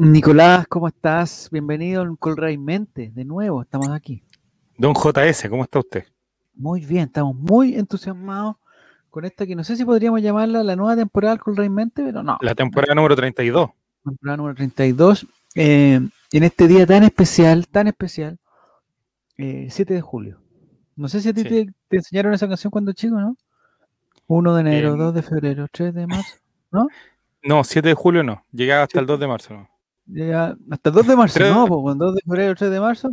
Nicolás, ¿cómo estás? Bienvenido en Colray Mente, de nuevo, estamos aquí. Don JS, ¿cómo está usted? Muy bien, estamos muy entusiasmados con esta que no sé si podríamos llamarla la nueva temporada del Colray Mente, pero no. La temporada número 32. Temporada número 32. Eh, en este día tan especial, tan especial, eh, 7 de julio. No sé si a ti Sí. te, te enseñaron esa canción cuando chico, ¿no? 1 de enero, Eh, 2 de febrero, 3 de marzo, ¿no? No, 7 de julio no. Llegaba hasta el 2 de marzo. ¿no? Ya, hasta el 2 de marzo, no, pues, con 2 de febrero, 3 de marzo,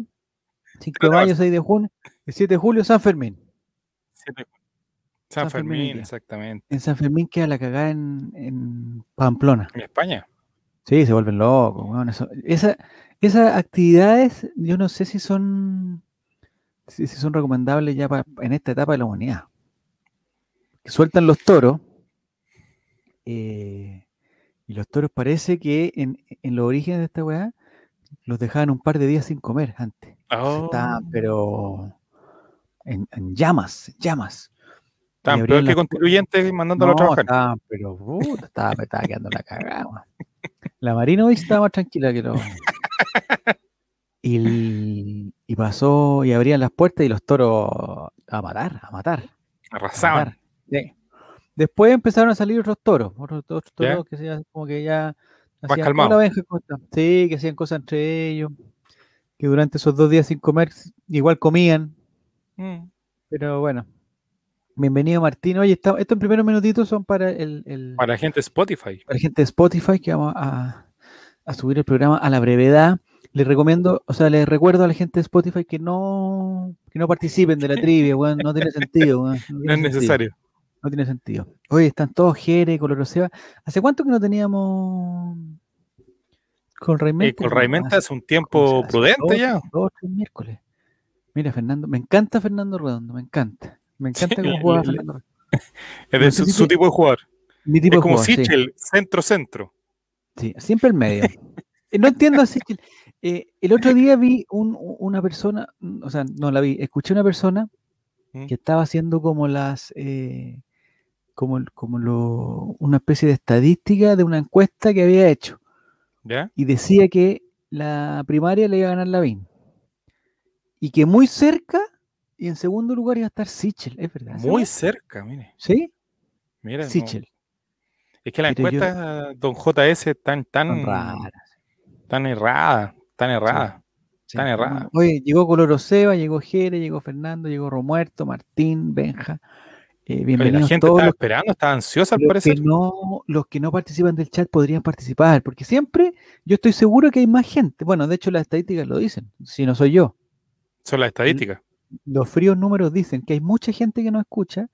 5 Tres de mayo, marzo. 6 de junio, el 7 de julio, San Fermín. 7 de julio. San, San Fermín exactamente. En San Fermín queda la cagada en, en Pamplona. En España. Sí, se vuelven locos. weón, eso- esa- esas actividades, yo no sé si son si, si son recomendables ya pa- en esta etapa de la humanidad. Que sueltan los toros. eh, y los toros parece que en, en los orígenes de esta weá los dejaban un par de días sin comer antes. Oh, Estaban, pero en, en llamas, llamas. Y peor que las contribuyentes mandándolo a No, trabajar. estaban, pero puta, estaba, me estaba quedando la cagada. La Marina hoy estaba más tranquila que los. Y, el- y pasó y abrían las puertas y los toros a matar, a matar. a Arrasaban. matar. Sí. Después empezaron a salir otros toros, otros, otros ¿Ya? toros que se, como que ya hacían calmados. "Hola, Benja, ¿cómo estás?". Sí, que hacían cosas entre ellos, que durante esos dos días sin comer igual comían, Mm. pero bueno. Bienvenido Martín. Oye, está- estos primeros minutitos son para el, el- Para la gente de Spotify. para la gente de Spotify que vamos a, a subir el programa a la brevedad. Les recomiendo, o sea, les recuerdo a la gente de Spotify que no, que no participen de la trivia, weón, no tiene sentido, weón, no es sentido, necesario. No tiene sentido. Oye, están todos Jere, Coloroseba. ¿Hace cuánto que no teníamos con Raimenta? Eh, con Raimenta hace un tiempo hace prudente dos- ya. Dos, tres miércoles. Mira, Fernando, me encanta Fernando Redondo, me encanta. Me encanta Sí, cómo juega Fernando Redondo. Es de su, tipo de jugador. Mi tipo Es de como sí. Sichel, centro-centro. Sí, siempre el medio. Eh, No entiendo así. que- eh, el otro día vi un- una persona, o sea, no la vi, escuché una persona Mm. que estaba haciendo como las, eh, como, el- como lo, una especie de estadística de una encuesta que había hecho ¿Ya? y decía que la primaria le iba a ganar Lavín y que muy cerca y en segundo lugar iba a estar Sichel, es verdad. Muy cerca, mire. ¿Sí? Mira, no- Sichel. Es que la Pero yo- encuesta, don JS, tan, tan, raras. tan errada, tan errada. Sí, Tan errada. Oye, llegó Coloroseba, llegó Jere, llegó Fernando, llegó Romuerto, Martín, Benja. Eh, Oye, la bienvenidos gente todos estaba los, esperando, estaba ansiosa al parecer. que no, los que no participan del chat podrían participar, porque siempre yo estoy seguro que hay más gente. Bueno, de hecho las estadísticas lo dicen, si no soy yo. Son las estadísticas. Los fríos números dicen que hay mucha gente que no escucha,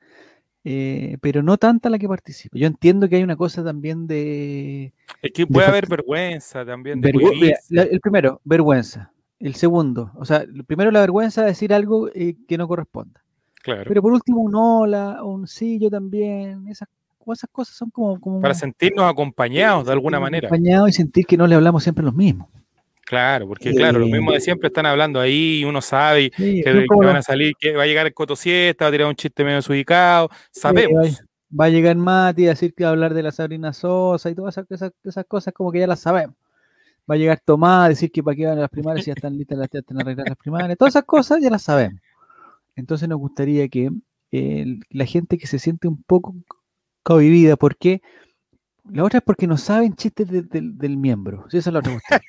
eh, pero no tanta la que participa. Yo entiendo que hay una cosa también de... Es que puede haber vergüenza también de vergü- la- el primero, vergüenza. El segundo, o sea, el primero la vergüenza de decir algo eh, que no corresponda. Claro. Pero por último, un hola, un sí, yo también. Esas, esas cosas son como. como Para sentirnos acompañados de alguna manera. acompañados y sentir que no le hablamos siempre los mismos. Claro, porque claro, los Eh, mismos de siempre están hablando ahí y uno sabe Sí, que, van a salir, que va a llegar el Coto Siesta, va a tirar un chiste medio desubicado. Sabemos. va, va a llegar Mati a decir que va a hablar de la Sabrina Sosa y todas esas, esas, esas cosas como que ya las sabemos. Va a llegar Tomás a decir que para qué van a las primarias si ya están listas las ya están arregladas las primarias. Todas esas cosas ya las sabemos. Entonces nos gustaría que eh, la gente que se siente un poco cohibida, porque la otra es porque no saben chistes de- del- del miembro. Sí, esa es la otra cuestión.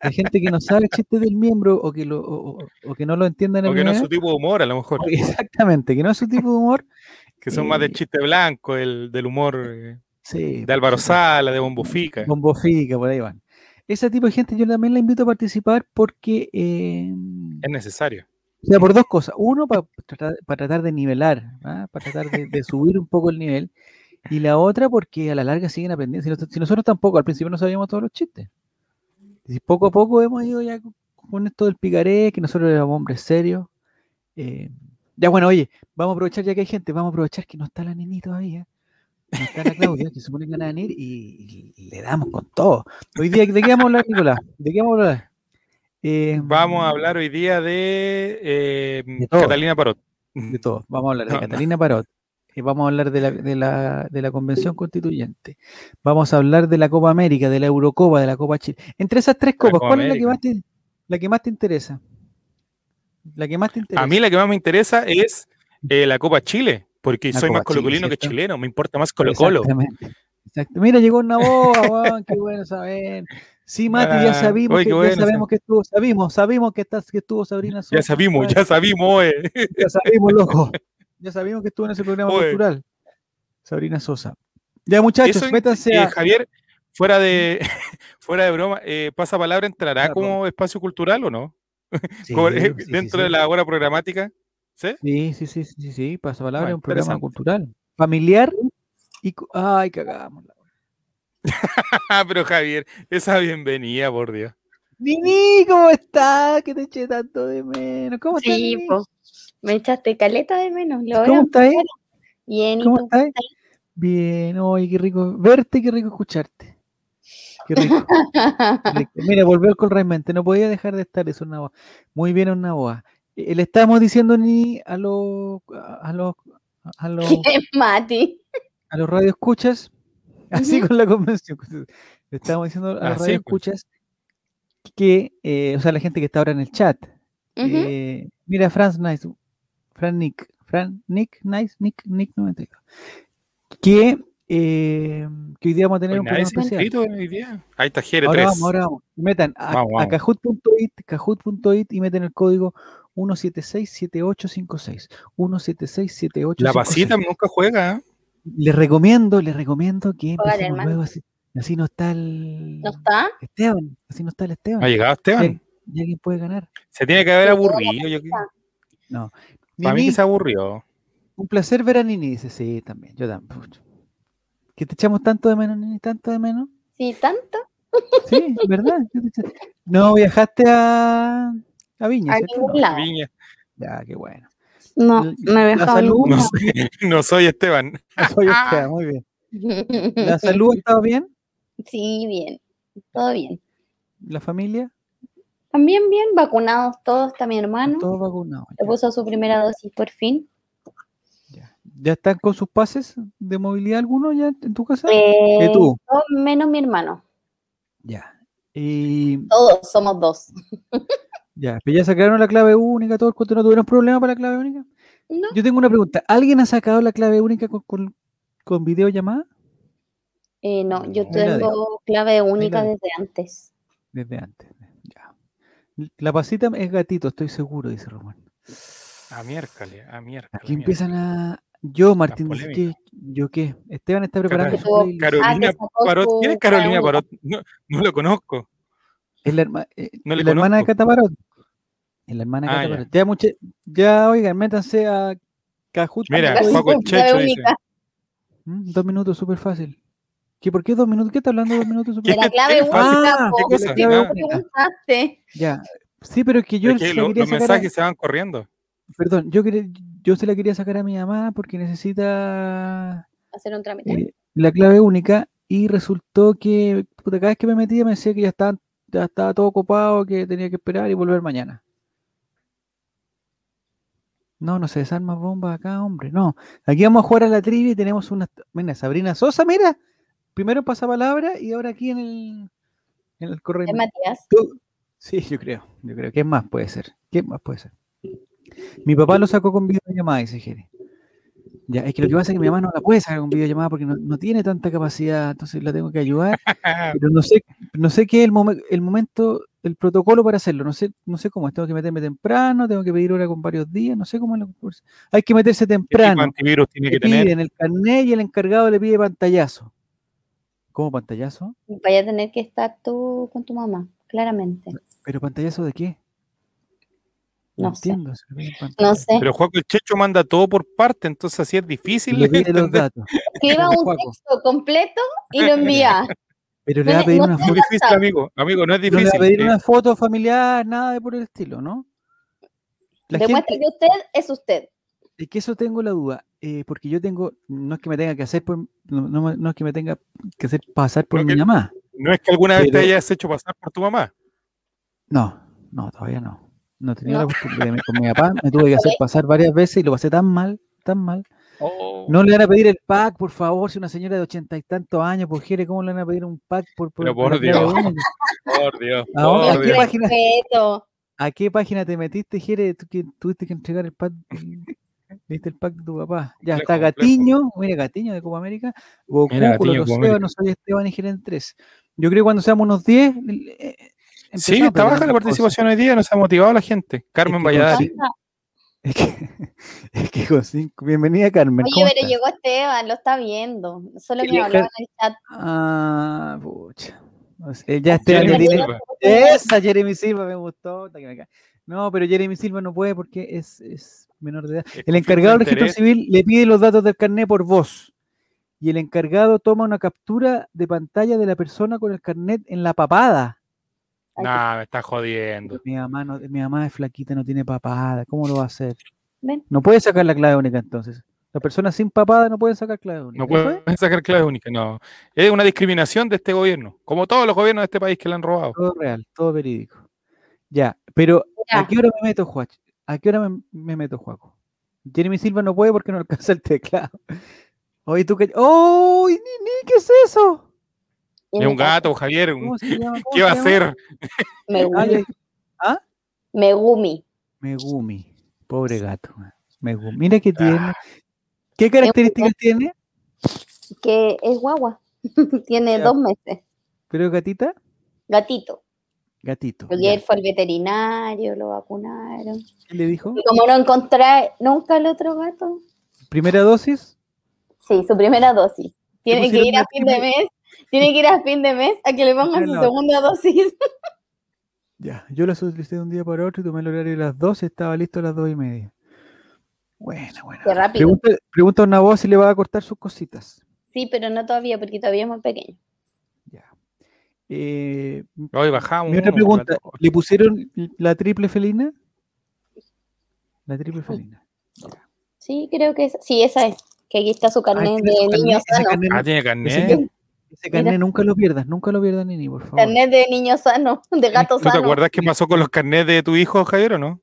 Hay gente que no sabe chistes del miembro o que, lo, o, o- o que no lo entienden Porque no es su tipo de humor, a lo mejor. Exactamente, que no es su tipo de humor. Que son más del eh, chiste blanco, el, del humor eh, Sí, de Álvaro Sala, de Bombo Fica. Bombo Fica, por ahí van. Ese tipo de gente yo también la invito a participar porque, eh, Es necesario. O sea, por dos cosas. Uno, para tratar, para tratar de nivelar, ¿ah? para tratar de, subir un poco el nivel. Y la otra, porque a la larga siguen aprendiendo. Si, nos- si nosotros tampoco, al principio no sabíamos todos los chistes. Y poco a poco hemos ido ya con- esto del picaré, que nosotros éramos hombres serios. Eh, ya bueno, oye, vamos a aprovechar ya que hay gente, vamos a aprovechar que no está la neni todavía. No está la Claudia, que supone que van a venir y, y le damos con todo. Hoy día, ¿de qué vamos a hablar, Nicolás? ¿De qué vamos a hablar? Eh, Vamos a hablar hoy día de, eh, todo. Catalina Parot. de todo. Vamos a hablar de No, no. Catalina Parot, eh, vamos a hablar de la, de, la, de la Convención Constituyente. Vamos a hablar de la Copa América, de la Eurocopa, de la Copa Chile. Entre esas tres copas, Copa ¿cuál es la que, más te, la que más te interesa? La que más te interesa. A mí la que más me interesa es eh, la Copa Chile, porque La soy más Chile, colocolino que chileno, me importa más Colo Colo. Exactamente. Exacto. Mira, llegó una boa, weón, qué bueno saber. Sí, Mati, ya sabimos, oye, que, ya bueno, sabemos que estuvo, sabimos, sabimos que, estás, que estuvo Sabrina Sosa. Ya sabimos, ya sabimos, eh. Ya sabemos, loco. Ya sabimos que estuvo en ese programa Oye. cultural. Sabrina Sosa. Ya, muchachos, Eso, métanse eh, a. Javier, fuera de, fuera de broma, eh, ¿pasa palabra entrará Claro. como espacio cultural o no? Sí, eh, sí, dentro de la hora programática. ¿Sí? Sí, sí, sí, sí, sí, sí, pasa palabra, Ah, es un programa cultural, familiar y. Ay, cagamos. Ah, pero Javier, esa bienvenida, por Dios. Nini, ¿cómo estás? Que te eché tanto de menos. ¿Cómo estás? Sí, pues. Me echaste caleta de menos. Lo ¿Cómo estás? eh? Bien, ¿y ¿Cómo estás? Bien, oye, qué rico verte, qué rico escucharte. Qué rico. qué rico. Mira, volvió el Colraimente, no podía dejar de estar, es una voz. Muy bien, una voz. Eh, Le estábamos diciendo ni a los a los a los, ¿Qué, Mati? a los radioescuchas, así con la convención. Le estábamos diciendo a los Así, pues. radioescuchas que, eh, o sea, la gente que está ahora en el chat. Eh, mira, Franz Nice, Fran Nick, Fran Nick Nice, Nick, Nick 92. Que, eh, que hoy día vamos a tener Oye, un programa especial. inscrito hoy día. Ahí está Jere Ahora 3. vamos, ahora vamos. Metan a, kahoot.it, kahoot.it y meten el código 1767856. 1767856. La pasita nunca juega. ¿eh? Les recomiendo, les recomiendo que empecemos luego así. Así no está el ¿No está? Esteban, así no está el Esteban. ¿No ha llegado Esteban? Sí, y alguien puede ganar. Se tiene que haber aburrido. Yo. No. para mí que se aburrió. un placer ver a Nini, dice, sí, también, yo también. pucha. Que te echamos tanto de menos, Nini, tanto de menos. Sí, tanto. Sí, ¿verdad? No viajaste a, a Viña, A ¿cierto? No. lado. Viña. Ya, qué bueno. No, viajado a salud, No no soy Esteban. No soy Esteban, muy bien. ¿La salud ha estado bien? Sí, bien. Todo bien. ¿La familia? También bien, vacunados todos, está mi hermano. Todos vacunados. Ya, puso su primera dosis por fin. ya. ¿Ya están con sus pases de movilidad alguno ya en tu casa? Eh, tú? todos menos mi hermano. Ya. Y Todos somos dos. ya, pero ya sacaron la clave única, todo el cuento, ¿no tuvieron problema para la clave única? ¿No? Yo tengo una pregunta. ¿Alguien ha sacado la clave única con, con, con videollamada? Eh, no, yo Ahí tengo clave única desde antes. Desde antes. Ya. La pasita es gatito, estoy seguro, dice Román. A miércoles, a miércoles. Aquí empiezan a. Yo, Martín, dice polémicas. que. ¿Yo qué? Esteban está preparando Carolina Ah, Parot. su ¿Quién es Carolina Parot? No, no lo conozco. Es la, herma- eh, No la hermana de. Cataparot. Es la hermana de Ah, ya. Ya, mucha- ya, oigan, métanse a Kahoot. Mira, clave Checho dice. única. Mm, Dos minutos, súper fácil. ¿Qué, ¿Por qué dos minutos? ¿Qué está hablando de dos minutos? De Súper la ¿Qué- clave única, Ah. ¿Qué clave Ah, preguntaste. Ya. Sí, pero es que yo es que lo- quería los sacar a- mensajes se van corriendo. Perdón, yo, quería- yo se la quería sacar a mi mamá porque necesita Hacer un trámite. eh, la clave única y resultó que puta, cada vez que me metía me decía que ya estaba, ya estaba todo copado, que tenía que esperar y volver mañana. No, no se desarma bombas acá, hombre. No, aquí vamos a jugar a la trivia y tenemos una. Mira, Sabrina Sosa, mira. Primero en pasapalabra y ahora aquí en el, en el correo. Es Matías. Tú- Sí, yo creo, yo creo. ¿Qué más puede ser? ¿Qué más puede ser? Mi papá lo sacó con videollamada, dice Jere. Ya, es que lo que pasa es que mi mamá no la puede sacar con videollamada porque no, no tiene tanta capacidad, entonces la tengo que ayudar, pero no sé, no sé qué es el, momen- el momento, el protocolo para hacerlo, no sé, no sé cómo es, tengo que meterme temprano, tengo que pedir hora con varios días, no sé cómo es la cosa. Hay que meterse ¿Qué temprano, de antivirus tiene que tener? piden el carnet y el encargado le pide pantallazo. ¿Cómo pantallazo? Vaya a tener que estar tú con tu mamá, claramente. ¿Pero pantallazo de qué? No sé. entiendo. No sé. Pero Juaco el Checho manda todo por parte, entonces así es difícil Le de pide los entender. datos. Escriba un texto completo y lo envía. Pero le va a pedir no una foto. difícil, WhatsApp. amigo. Amigo, no es No le va a pedir eh, una foto familiar, nada de por el estilo, ¿no? La Demuestre gente, que usted es usted. es que eso tengo la duda, eh, porque yo tengo, no es que me tenga que hacer por, no, no es que me tenga que hacer pasar por No, mi que- mamá. No es que alguna vez te hayas hecho pasar por tu mamá. No, no, todavía no. No tenía No. la costumbre. de- Con mi papá me tuve que hacer pasar varias veces y lo pasé tan mal, tan mal. Oh. No le van a pedir el pack, por favor, si una señora de ochenta y tantos años, pues Jere, ¿cómo le van a pedir un pack por, por, Pero por por Dios. Por Dios, ¿A por ¿A qué página? ¿A qué página te metiste, Jere? Tú que tuviste que entregar el pack, viste el pack de tu papá. Ya está Gatiño, mira Gatiño de Copa América, Goku, no soy Esteban y Jeren 3. Yo creo que cuando seamos unos 10, eh, Sí, empezamos, está baja la participación hoy día, nos ha motivado la gente. Carmen que Valladares. con- Es que, es que con cinco. Bienvenida, Carmen. Oye, ¿cómo pero estás? llegó Esteban, lo está viendo. Solo me hablaba Car- en el chat. Ah, pucha. No sé, ya Esteban Jeremy ya tiene. Silva. Esa Jeremy Silva me gustó. No, pero Jeremy Silva no puede porque es, es menor de edad. El encargado de del registro civil le pide los datos del carnet por voz. Y el encargado toma una captura de pantalla de la persona con el carnet en la papada. Nah, me está jodiendo. Mi mamá, no, mi mamá es flaquita, no tiene papada. ¿Cómo lo va a hacer? Ven. No puede sacar la clave única entonces. Las personas sin papada no pueden sacar clave única. No pueden sacar clave única, no. Es una discriminación de este gobierno, como todos los gobiernos de este país que le han robado. Todo real, todo verídico. Ya, pero ¿a qué hora me meto, Juach? ¿A qué hora me, me meto, Juaco? Jeremy Silva no puede porque no alcanza el teclado. Oye, tú que. ¡Oh! Nini, ¿qué es eso? Es un gato, Javier. un- ¿Cómo se llama? ¿Cómo ¿Qué va a llama? hacer? Megumi. Ay, ay. Megumi. Megumi. Pobre gato. man. Megumi. Mira qué tiene. Ah, ¿Qué características tiene? Que es guagua. Tiene Ya. dos meses. ¿Pero gatita? Gatito. Gatito. Ayer ya. fue al veterinario, lo vacunaron. ¿Qué le dijo? Y como no encontré nunca el otro gato, ¿Primera dosis? sí, su primera dosis. Tiene que ir a fin de mes, tiene que ir a fin de mes a que le pongan su segunda dosis. Ya, yo la solicité de un día para otro y tomé el horario de las 12, estaba listo a las 2 y media. Buena, buena. Qué rápido. Pregunta, pregunta a una voz si le va a cortar sus cositas. Sí, pero no todavía, porque todavía es muy pequeño. Ya. Eh, Hoy bajamos. mi otra pregunta. ¿le pusieron la triple felina? La triple felina. Sí, creo que es, sí, esa es. Que aquí está su Ah, carnet de niño sano. Ah, tiene carnet. Ese carnet nunca lo pierdas, nunca lo pierdas, Nini, por favor. Carnet de niño sano, de gato ¿No te sano. acuerdas qué pasó con los carnets de tu hijo, Javier, o no?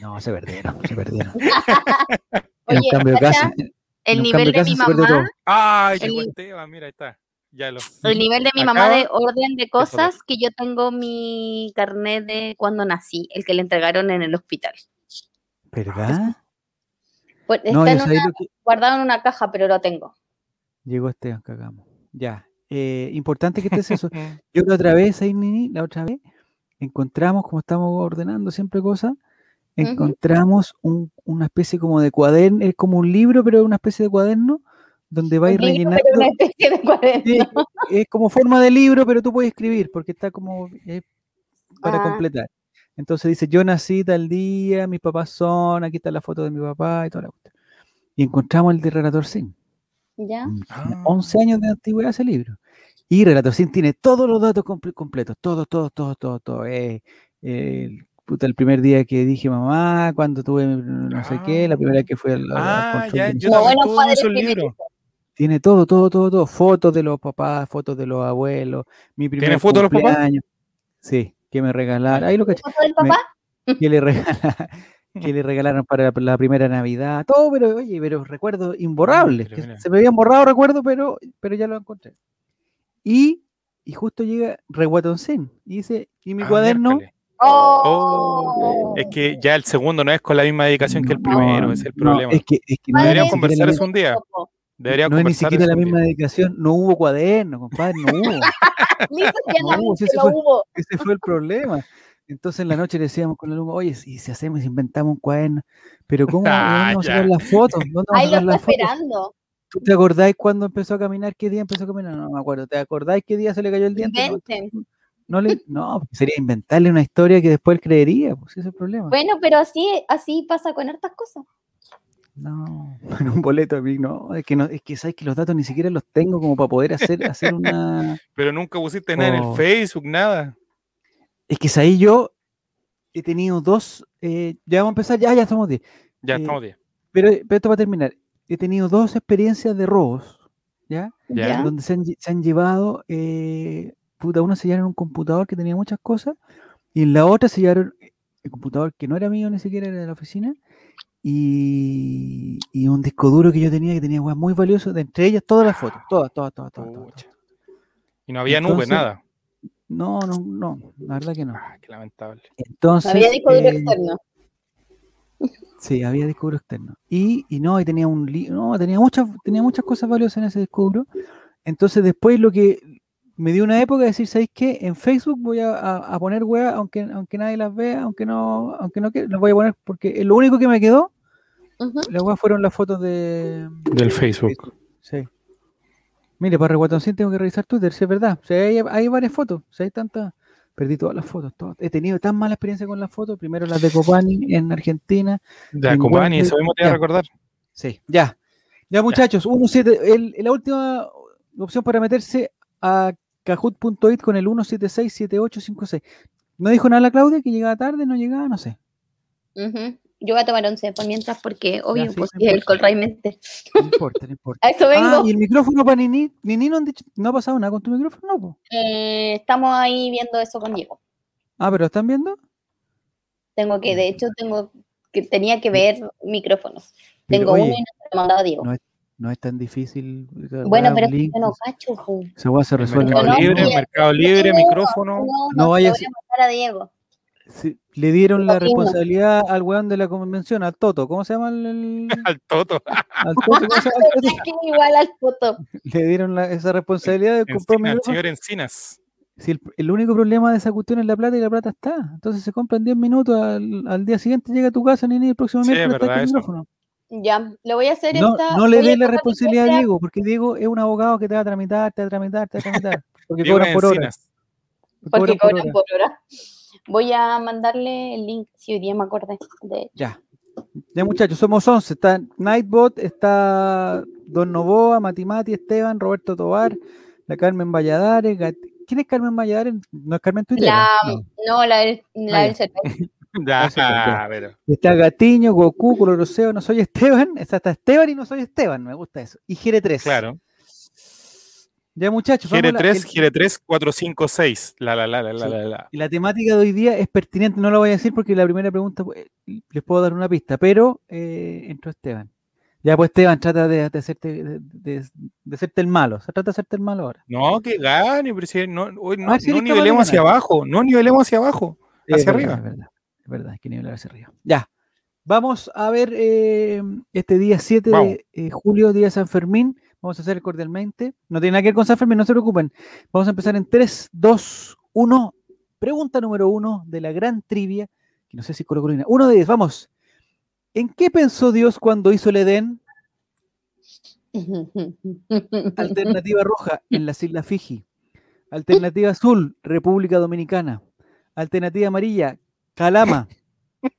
No, se perdieron, se perdieron. En Oye, cambio casa. en El nivel de mi mamá, Ay, El- llegó Esteban, mira, ahí está. Ya lo. el nivel de mi mamá de orden de cosas que yo tengo mi carnet de cuando nací, el que le entregaron en el hospital. ¿Verdad? Pues No, está en una- que... guardado en una caja, pero lo tengo. Llegó Esteban, cagamos. Ya. Eh, importante que estés eso. Yo la otra vez, ahí, Nini, la otra vez, encontramos, como estamos ordenando siempre cosas, encontramos un- una especie como de cuaderno, es como un libro, pero una especie de cuaderno, donde vais rellenando. pero una especie de cuaderno. Sí, es como forma de libro, pero tú puedes escribir, porque está como eh, para Ah. completar. Entonces dice, yo nací tal día, mis papás son, aquí está la foto de mi papá y toda la cuestión. Y encontramos el de Relator Sin. ¿Ya? Ah. 11 años de antigüedad ese libro. Y Relator Sin tiene todos los datos comple- completos, todos, todos, todos, todos, todos. Eh, el, puta, el primer día que dije mamá, cuando tuve no sé qué, la primera vez que fui al, Ah, control ya, yo tuve primerizos. libros. Tiene todo, todo, todo, todo. Fotos de los papás, fotos de los abuelos. Mi primer fotos de los papás? Sí, que me regalaron. Ahí lo que, ¿Foto del papá? que le regala- que le regalaron para la primera Navidad. Todo, pero oye, pero recuerdos imborrables. pero que se me habían borrado recuerdos, pero, pero ya lo encontré. Y, y justo llega Reguatoncín y dice, y mi Ah, cuaderno. miércoles. Oh. Es que ya el segundo no es con la misma dedicación que el primero, no, ese es el no, problema. es que, es que no Deberíamos conversar eso un día. Debería No es ni conversar siquiera la misma día. dedicación, no hubo cuaderno, compadre, no hubo. No, ese fue- hubo. Ese fue el problema. Entonces en la noche le decíamos con el alumno, oye, si, si hacemos, inventamos un cuaderno, pero ¿cómo Ah, ¿dónde vamos a sacar las fotos? ¿Dónde vamos a Ahí lo está las fotos? esperando. ¿Tú te acordáis cuándo empezó a caminar? ¿Qué día empezó a caminar? No, me acuerdo. ¿Te acordáis qué día se le cayó el diente? No, Inventen. no, le- no, porque sería inventarle una historia que después él creería, pues ese es el problema. Bueno, pero así, así pasa con hartas cosas. No, en un boleto a mí, no, es que no, es que sabes que los datos ni siquiera los tengo como para poder hacer, hacer una. Pero nunca pusiste nada en Oh. el Facebook, nada. Es que ahí yo he tenido dos, eh, ya vamos a empezar, ya, ya estamos 10. Ya Eh, estamos bien. Pero, pero esto va a terminar. He tenido dos experiencias de robos, ¿ya? Ya. Donde se han, se han llevado, eh, puta, una se llevaron un computador que tenía muchas cosas, y en la otra se llevaron el computador que no era mío ni siquiera era de la oficina, y, y un disco duro que yo tenía que tenía weas muy valioso, de entre ellas todas las fotos, todas, todas, todas, todas. todas, todas. Y no había nube, Entonces, nada. No, no, no, la verdad que no. Ah, qué lamentable. Entonces, Había disco duro eh, externo. Sí, había disco duro externo. Y, y no, y tenía un no, tenía muchas, tenía muchas cosas valiosas en ese disco duro. Entonces después lo que me dio una época de decir, ¿sabéis qué? En Facebook voy a, a- a poner weas, aunque, aunque nadie las vea, aunque no, aunque no quiera, las voy a poner porque lo único que me quedó, Ujú. las weas fueron las fotos de Del Facebook. Sí. Mire, para Reguatoncín tengo que revisar Twitter, si es verdad. O sea, hay, hay varias fotos, si hay tantas. Perdí todas las fotos. todas. He tenido tan mala experiencia con las fotos. Primero las de Copani en Argentina. Ya, Copani, eso mismo te iba a recordar. Sí, ya. Ya, muchachos, 1.7. El, la última opción para meterse a kahoot.it con el 1767856. ¿No dijo nada la Claudia? ¿Que llegaba tarde? ¿No llegaba? No sé. Ujú. Yo voy a tomar once por mientras porque, obvio, sí, pues no es el importa. Colray Mente. No importa, no importa. A eso vengo. Ah, y el micrófono para Nini. Nini no, han dicho- no ha pasado nada con tu micrófono. Eh, estamos ahí viendo eso con Diego. Ah, pero ¿están viendo? Tengo que, de hecho, tengo que tenía que ver micrófonos. Pero, Tengo oye, uno y no se lo he mandado a Diego. no No es tan difícil. esa bueno, pero es que link, yo no cacho. po. Esa weá se resuelve. Mercado Libre, Mercado Libre, No, micrófono. No, no, No se vayas- a mandar a Diego. Sí, le dieron la responsabilidad al weón de la convención, al Toto. ¿Cómo se llama el, el- Al Toto. al Toto? ¿Cómo se llama el Toto? Es que igual al foto. Le dieron la- esa responsabilidad de comprar señor Encinas. Si el, el único problema de esa cuestión es la plata y la plata está. Entonces se compra en 10 minutos, al, al día siguiente llega a tu casa, Nini, el próximo Sí, es miércoles está tu eso. micrófono. Ya, lo voy a hacer No, esta. no le des la responsabilidad a Diego, porque Diego es un abogado que te va a tramitar, te va a tramitar, te va a tramitar. Porque cobran por hora. Encinas. Porque cobran por hora. por hora. Voy a mandarle el link, si hoy día me acordé. De... Ya. Ya muchachos, somos 11. Está Nightbot, está Don Novoa, Matimati, Esteban, Roberto Tobar, la Carmen Valladares. Gat- ¿Quién es Carmen Valladares? No es Carmen Twitter. La, No. no, la del, la Ah, del ya. pero. Está Gatiño, Goku, Coloroseo, no soy Esteban. Está, está Esteban y no soy Esteban, me gusta eso. Y Gire 3. Claro. Ya muchachos, Gire a la- 3, el- Gire 3, 4, 5, 6. La, la, la, la, la, Sí. la, la. y la temática de hoy día es pertinente, no lo voy a decir porque la primera pregunta pues, les puedo dar una pista, pero eh, entró Esteban. Ya pues Esteban trata de, de hacerte de, de- de hacerte el malo, se trata de hacerte el malo ahora. No, que gane, pero si no, hoy no, A ver si no nivelemos hacia abajo, no nivelemos hacia abajo, hacia arriba. Es verdad, es verdad, hay que nivelar hacia arriba. Ya. Vamos a ver eh, este día 7 Vamos. de eh, julio, día San Fermín. Vamos a hacer cordialmente. No tiene nada que ver con San Fermín, no se preocupen. Vamos a empezar en 3, 2, 1. Pregunta número 1 de la gran trivia. Que no sé si Colo Colina. Uno de 10, vamos. ¿En qué pensó Dios cuando hizo el Edén? Alternativa roja, en las Islas Fiji. Alternativa azul, República Dominicana. Alternativa amarilla, Calama.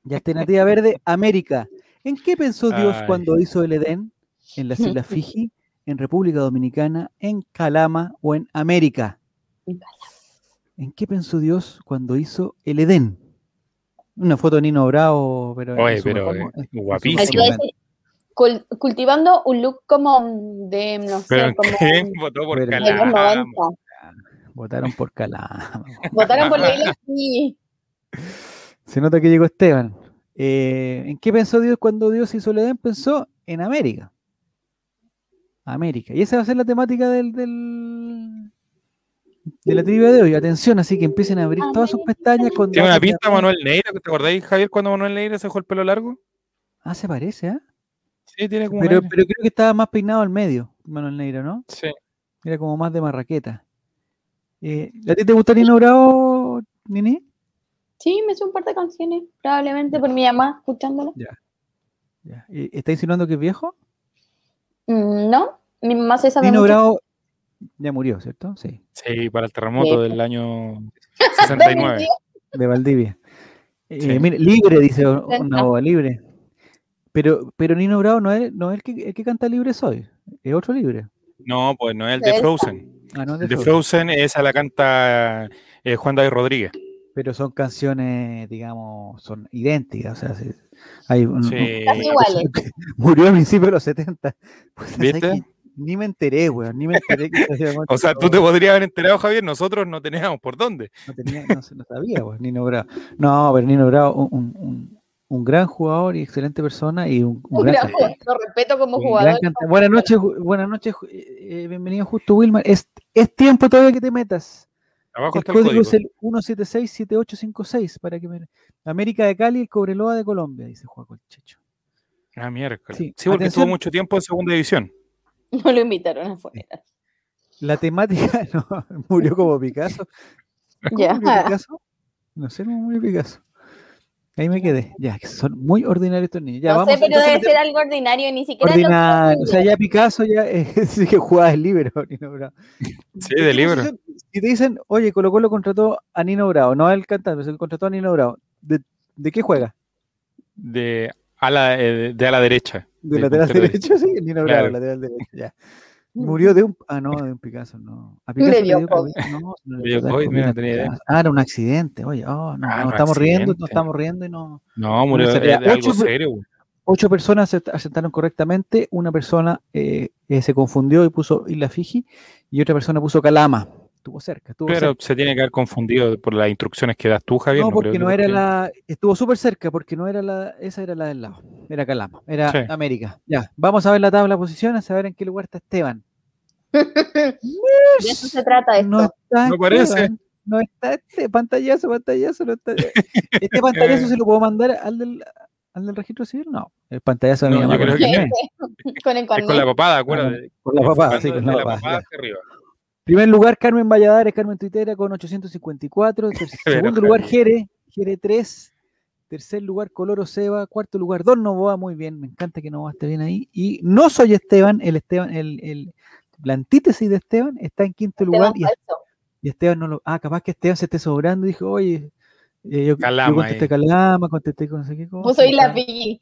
Y alternativa verde, América. ¿En qué pensó Dios Ay. cuando hizo el Edén? ¿En las Islas Fiji, en República Dominicana, en Calama o en América? En ¿En qué pensó Dios cuando hizo el Edén? Una foto de Nino Bravo, pero. Oye, pero mejor eh, guapísimo. cul- cultivando un look como de, no sé, Pero como ¿quién votó por Calama? 90. Votaron por Calama. Votaron por la. Se nota que llegó Esteban. Eh, ¿En qué pensó Dios cuando Dios hizo el Edén? Pensó en América. América. Y esa va a ser la temática del, del- de la trivia de hoy. Atención, así que empiecen a abrir todas sus pestañas con Tiene una pista. Manuel Neira, ¿te acordáis, Javier, cuando Manuel Neira se dejó el pelo largo? Ah, se parece, ¿ah? Sí, tiene como Pero, pero creo que estaba más peinado al medio, Manuel Neira, ¿no? Sí. Era como más de marraqueta. Eh, ¿A ti te gusta Nino Bravo, Nini? Sí, me hizo un par de canciones, probablemente por mi mamá escuchándolo. Ya. Eh, ¿Está insinuando que es viejo? Mm, No, mi mamá se sabe Nino mucho. Bravo ya murió, ¿cierto? Sí. Sí, para el terremoto Sí. del año 69. De Valdivia. Eh, Sí. mire, libre, dice una boba, libre. Pero, pero Nino Bravo no es, no es el, que, el que canta libre soy, es otro libre. No, pues no es el de. Frozen. Ah, no es El de de Frozen. Frozen, esa la canta eh, Juan David Rodríguez. Pero son canciones, digamos, son idénticas. O sea, hay un- Sí. un- Casi iguales. murió a principios de los 70. Pues. Ni me enteré, weón, ni me enteré que se O sea, tú te podrías haber enterado, Javier, nosotros no teníamos por dónde. no, tenía, no, se- no sabía, weón, Nino Bravo. No, pero Nino Bravo, un, un- un- gran jugador y excelente persona y un, un gran jugador, Lo respeto como jugador. Buenas noches, buenas noches, eh, eh, bienvenido Justo Wilmar. Es, es tiempo todavía que te metas. Abajo El está el código es el 1767856 para que me... América de Cali, el Cobreloa de Colombia, dice Juaco el Checho. Ah, miércoles. Sí, Sí, porque estuvo mucho tiempo en segunda división. No lo invitaron afuera. La temática, no, murió como Picasso. ¿Cómo Ya. murió Picasso? No sé cómo murió Picasso. Ahí me quedé. Ya, son muy ordinarios estos niños. Ya, no vamos sé, pero entonces, debe ser algo ordinario, ni siquiera lo ordinario. O sea, ya Picasso ya eh, sí que jugaba el libro. Nino Bravo. Sí, de libro. Si te dicen, oye, Colo Colo contrató a Nino Bravo, no al cantante, se contrató a Nino Bravo. ¿De, de qué juega? De a la, eh, de a la derecha. ¿De lateral derecho? Sí, Nino Bravo, Claro. lateral derecho, ya. Murió de un. Ah, no, de un Picasso, no. A Picasso Le le dio COVID. COVID. No, no Le dio dio COVID, COVID mira, a no tenía idea. Ah, era un accidente. Oye, oh, no, Ah, un estamos riendo, nos estamos riendo y no. No, murió No de, sería de algo ocho, serio. güey. Ocho personas acertaron correctamente. Una persona eh, eh, se confundió y puso Isla Fiji y otra persona puso Calama. Estuvo cerca, estuvo Pero cerca. se tiene que haber confundido por las instrucciones que das tú, Javier. No, porque que no era la. Estuvo súper cerca, porque no era la. Esa era la del lado. Era Calama. Era Sí. América. Ya. Vamos a ver la tabla de posiciones, a ver en qué lugar está Esteban. De eso se trata esto. No está No parece. Esteban, No está este pantallazo, pantallazo. No está... Este pantallazo se lo puedo mandar al del, al del registro civil. No. El pantallazo de No, mi yo mamá creo con que el con el Es con la papada, acuérdate. Con la papada, sí, con la papada. hacia arriba. Primer lugar, Carmen Valladares, Carmen Tuitera con 854. Ter- Segundo lugar, Jere, Jere 3. Tercer lugar, Coloro Seba. Cuarto lugar, Don Novoa. Muy bien, me encanta que Novoa esté bien ahí. Y no soy Esteban, el Esteban, el, el- la antítesis de Esteban está en quinto lugar. Y, Esteban no lo. Ah, capaz que Esteban se esté sobrando y dijo, oye. eh, yo, yo Calama contesté ahí. Calama, contesté con no sé qué cosa. Puso Isla está- Fiji.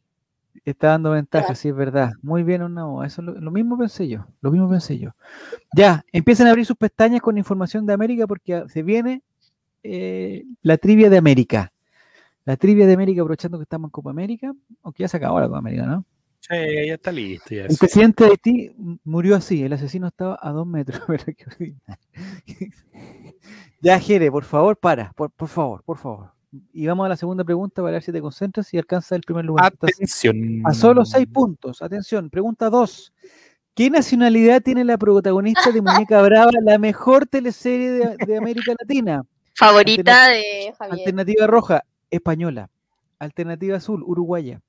Está dando ventaja, sí, es verdad. Muy bien, Ornavo. Eso es lo, lo mismo pensé yo. Lo mismo pensé yo. Ya, empiecen a abrir sus pestañas con información de América porque se viene eh, la trivia de América. La trivia de América, aprovechando que estamos en Copa América, aunque ya se acabó la Copa América, ¿no? Sí, ya está listo. Ya El sí. presidente de Haití murió así, el asesino estaba a dos metros. Ya, Jere, por favor, para, por, por favor, por favor. Y vamos a la segunda pregunta para ver si te concentras y alcanzas el primer lugar. Atención. a solo seis puntos. Atención, pregunta dos. ¿Qué nacionalidad tiene la protagonista de Muñeca Brava, la mejor teleserie de, de América Latina? Favorita de Javier. Alternativa roja, española. Alternativa azul, uruguaya.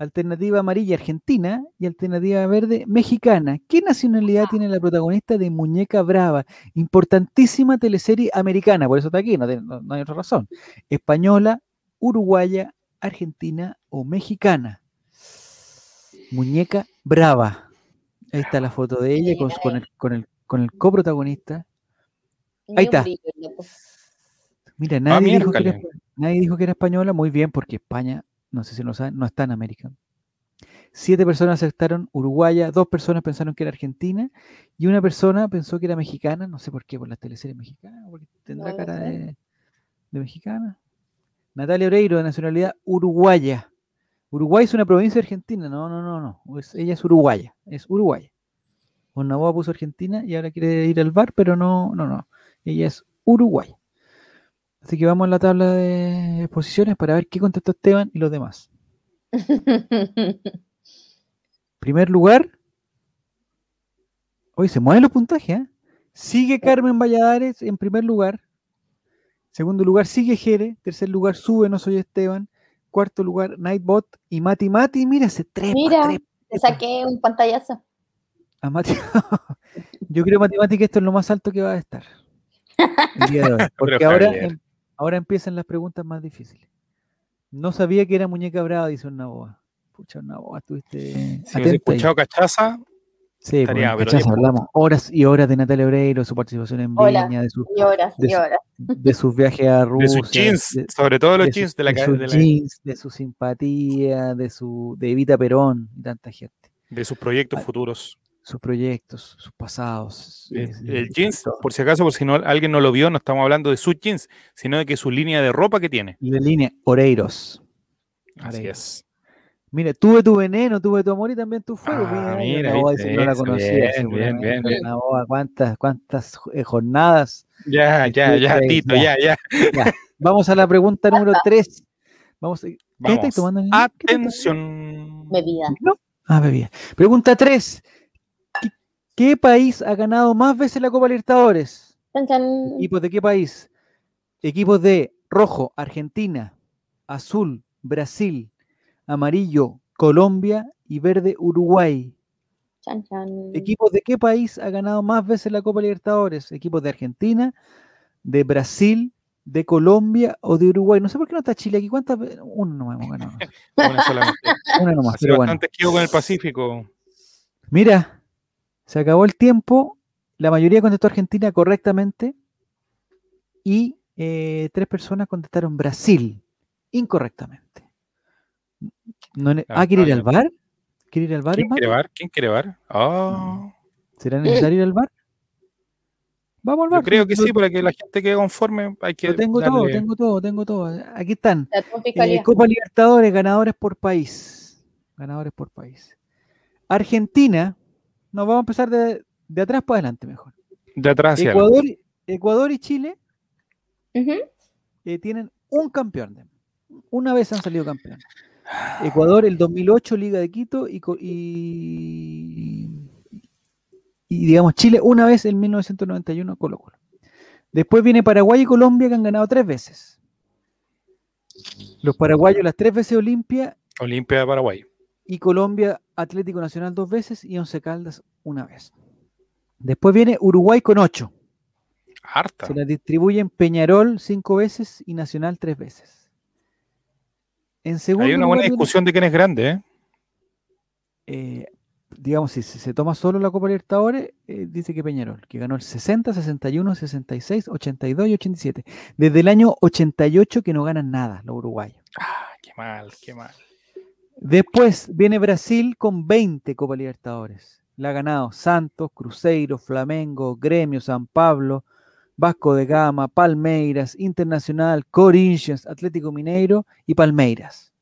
Alternativa amarilla, argentina. Y alternativa verde, mexicana. ¿Qué nacionalidad tiene la protagonista de Muñeca Brava? Importantísima teleserie americana, por eso está aquí, no, tiene- no- no hay otra razón. Española, uruguaya, argentina o mexicana. Muñeca Brava. Ahí está la foto de ella con, con el, con, el, con el coprotagonista. Ni ahí está. Mira, nadie dijo, que era, miércoles. nadie dijo que era española, muy bien, porque España, no sé si lo saben, no está en América. Siete personas aceptaron uruguaya, dos personas pensaron que era argentina y una persona pensó que era mexicana, no sé por qué, por las teleseries mexicanas, porque tendrá No cara de, de mexicana. Natalia Oreiro, de nacionalidad uruguaya. Uruguay es una provincia argentina, no, no, no, no, es- ella es uruguaya, es uruguaya. Ornaboa puso Argentina y ahora quiere ir al bar, pero no, no, no, ella es uruguaya. Así que vamos a la tabla de posiciones para ver qué contestó Esteban y los demás. Primer lugar. Hoy se mueven los puntajes, ¿eh? Sigue Carmen Valladares en primer lugar. Segundo lugar sigue Jere. Tercer lugar sube No Soy Esteban. Cuarto lugar Nightbot y Mati Mati. Mira ese trepa, Mira. trepa. Te saqué un pantallazo. A Mati- Yo creo, Mati, que esto es lo más alto que va a estar. el día de hoy. Porque ahora. Ahora empiezan las preguntas más difíciles. No sabía que era muñeca brava, dice una boa. Pucha, una boa, estuviste Si ahí. escuchado cachaza, Sí, estaría, pues, cachazo, puntos. hablamos horas y horas de Natalia Obreiro, su participación en Hola. Viña, de, su- Y horas, De y su- horas. de sus viajes a de Rusia, sus jeans, de, sobre todo los de jeans de la, de ca- sus de la- jeans, de su simpatía, de su de Evita Perón y tanta gente. de sus proyectos Ah, futuros. Sus proyectos, sus pasados. El, eh, el eh, jeans, todo. por si acaso, por si no alguien no lo vio, no estamos hablando de sus jeans, sino de que su línea de ropa que tiene. Y la línea Oreiros. Así Oreiros. es. Mira, tuve tu veneno, tuve tu amor y también tu fuego. Ah, Mira, mira, dice que no la conocía. bien, bien, bien, bien. Boa, cuántas, cuántas eh, jornadas. Ya, ya, Sí, ya, sí, Tito, ya. ya, ya. Ya, Vamos a la pregunta número 3. Vamos, a- ¿Qué estáis Vamos. tomando? estáis Atención. Bebida. tomando? Ah, bebida. Pregunta 3. ¿Qué, país ha ganado más veces la Copa Libertadores? Chan, chan. ¿Equipos de qué país? Equipos de rojo, Argentina, azul, Brasil, amarillo, Colombia y verde, Uruguay. Chan, chan. ¿Equipos de qué país ha ganado más veces la Copa Libertadores? ¿Equipos de Argentina, de Brasil, de Colombia o de Uruguay? No sé por qué no está Chile aquí. ¿Cuántas veces? Uno no hemos ganado. Una solamente. Una nomás, Hace pero bueno. bastante esquivo con el Pacífico. Mira, se acabó el tiempo. La mayoría contestó Argentina correctamente y eh, tres personas contestaron Brasil incorrectamente. No ne- ah, ¿quiere ir al bar? ¿Quiere ir al bar? ¿Quién quiere bar? ¿Quién quiere bar? Ah, ¿Será necesario ir al bar? Vamos al bar. yo creo que sí, para que la gente quede conforme hay que Lo tengo todo, tengo todo, tengo todo. Aquí están. Eh. Copa Libertadores, ganadores por país. Ganadores por país. Argentina, nos vamos a empezar de, de atrás para adelante mejor. de atrás hacia Ecuador, Ecuador y Chile eh, tienen un campeón. de- Una vez han salido campeones. Ecuador el 2008 Liga de Quito y, y, y, digamos Chile una vez en 1991 Colo Colo. Después viene Paraguay y Colombia que han ganado tres veces. Los paraguayos las tres veces Olimpia. Olimpia de Paraguay. Y Colombia Atlético Nacional dos veces y Once Caldas una vez. Después viene Uruguay con ocho. Harta. Se las distribuyen Peñarol cinco veces y Nacional tres veces. En segundo Hay una buena viene, discusión de quién es grande, ¿eh? eh, digamos, si se se toma solo la Copa Libertadores, eh, dice que Peñarol, que ganó el 60, 61, 66, 82 y 87. Desde el año 88 que no ganan nada los uruguayos. Ah, qué mal, qué mal. Después viene Brasil con 20 Copa Libertadores. La ha ganado Santos, Cruzeiro, Flamengo, Gremio, San Pablo, Vasco de Gama, Palmeiras, Internacional, Corinthians, Atlético Mineiro y Palmeiras.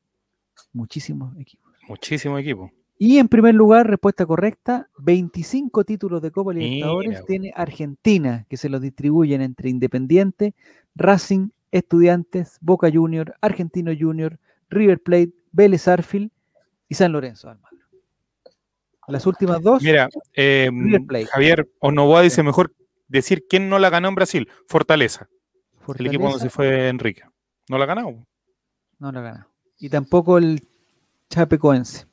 Muchísimos equipos. Muchísimo equipo. Y en primer lugar, respuesta correcta, 25 títulos de Copa Libertadores tiene Argentina, que se los distribuyen entre Independiente, Racing, Estudiantes, Boca Junior, Argentino Junior, River Plate, Vélez Arfield y San Lorenzo Almagro. Las últimas dos, Mira, eh, Plate. Javier Onoboa dice mejor decir quién no la ganó en Brasil. Fortaleza, el equipo donde se fue Enrique. No la ha ganado. no la ganó. Y tampoco el Chapecoense,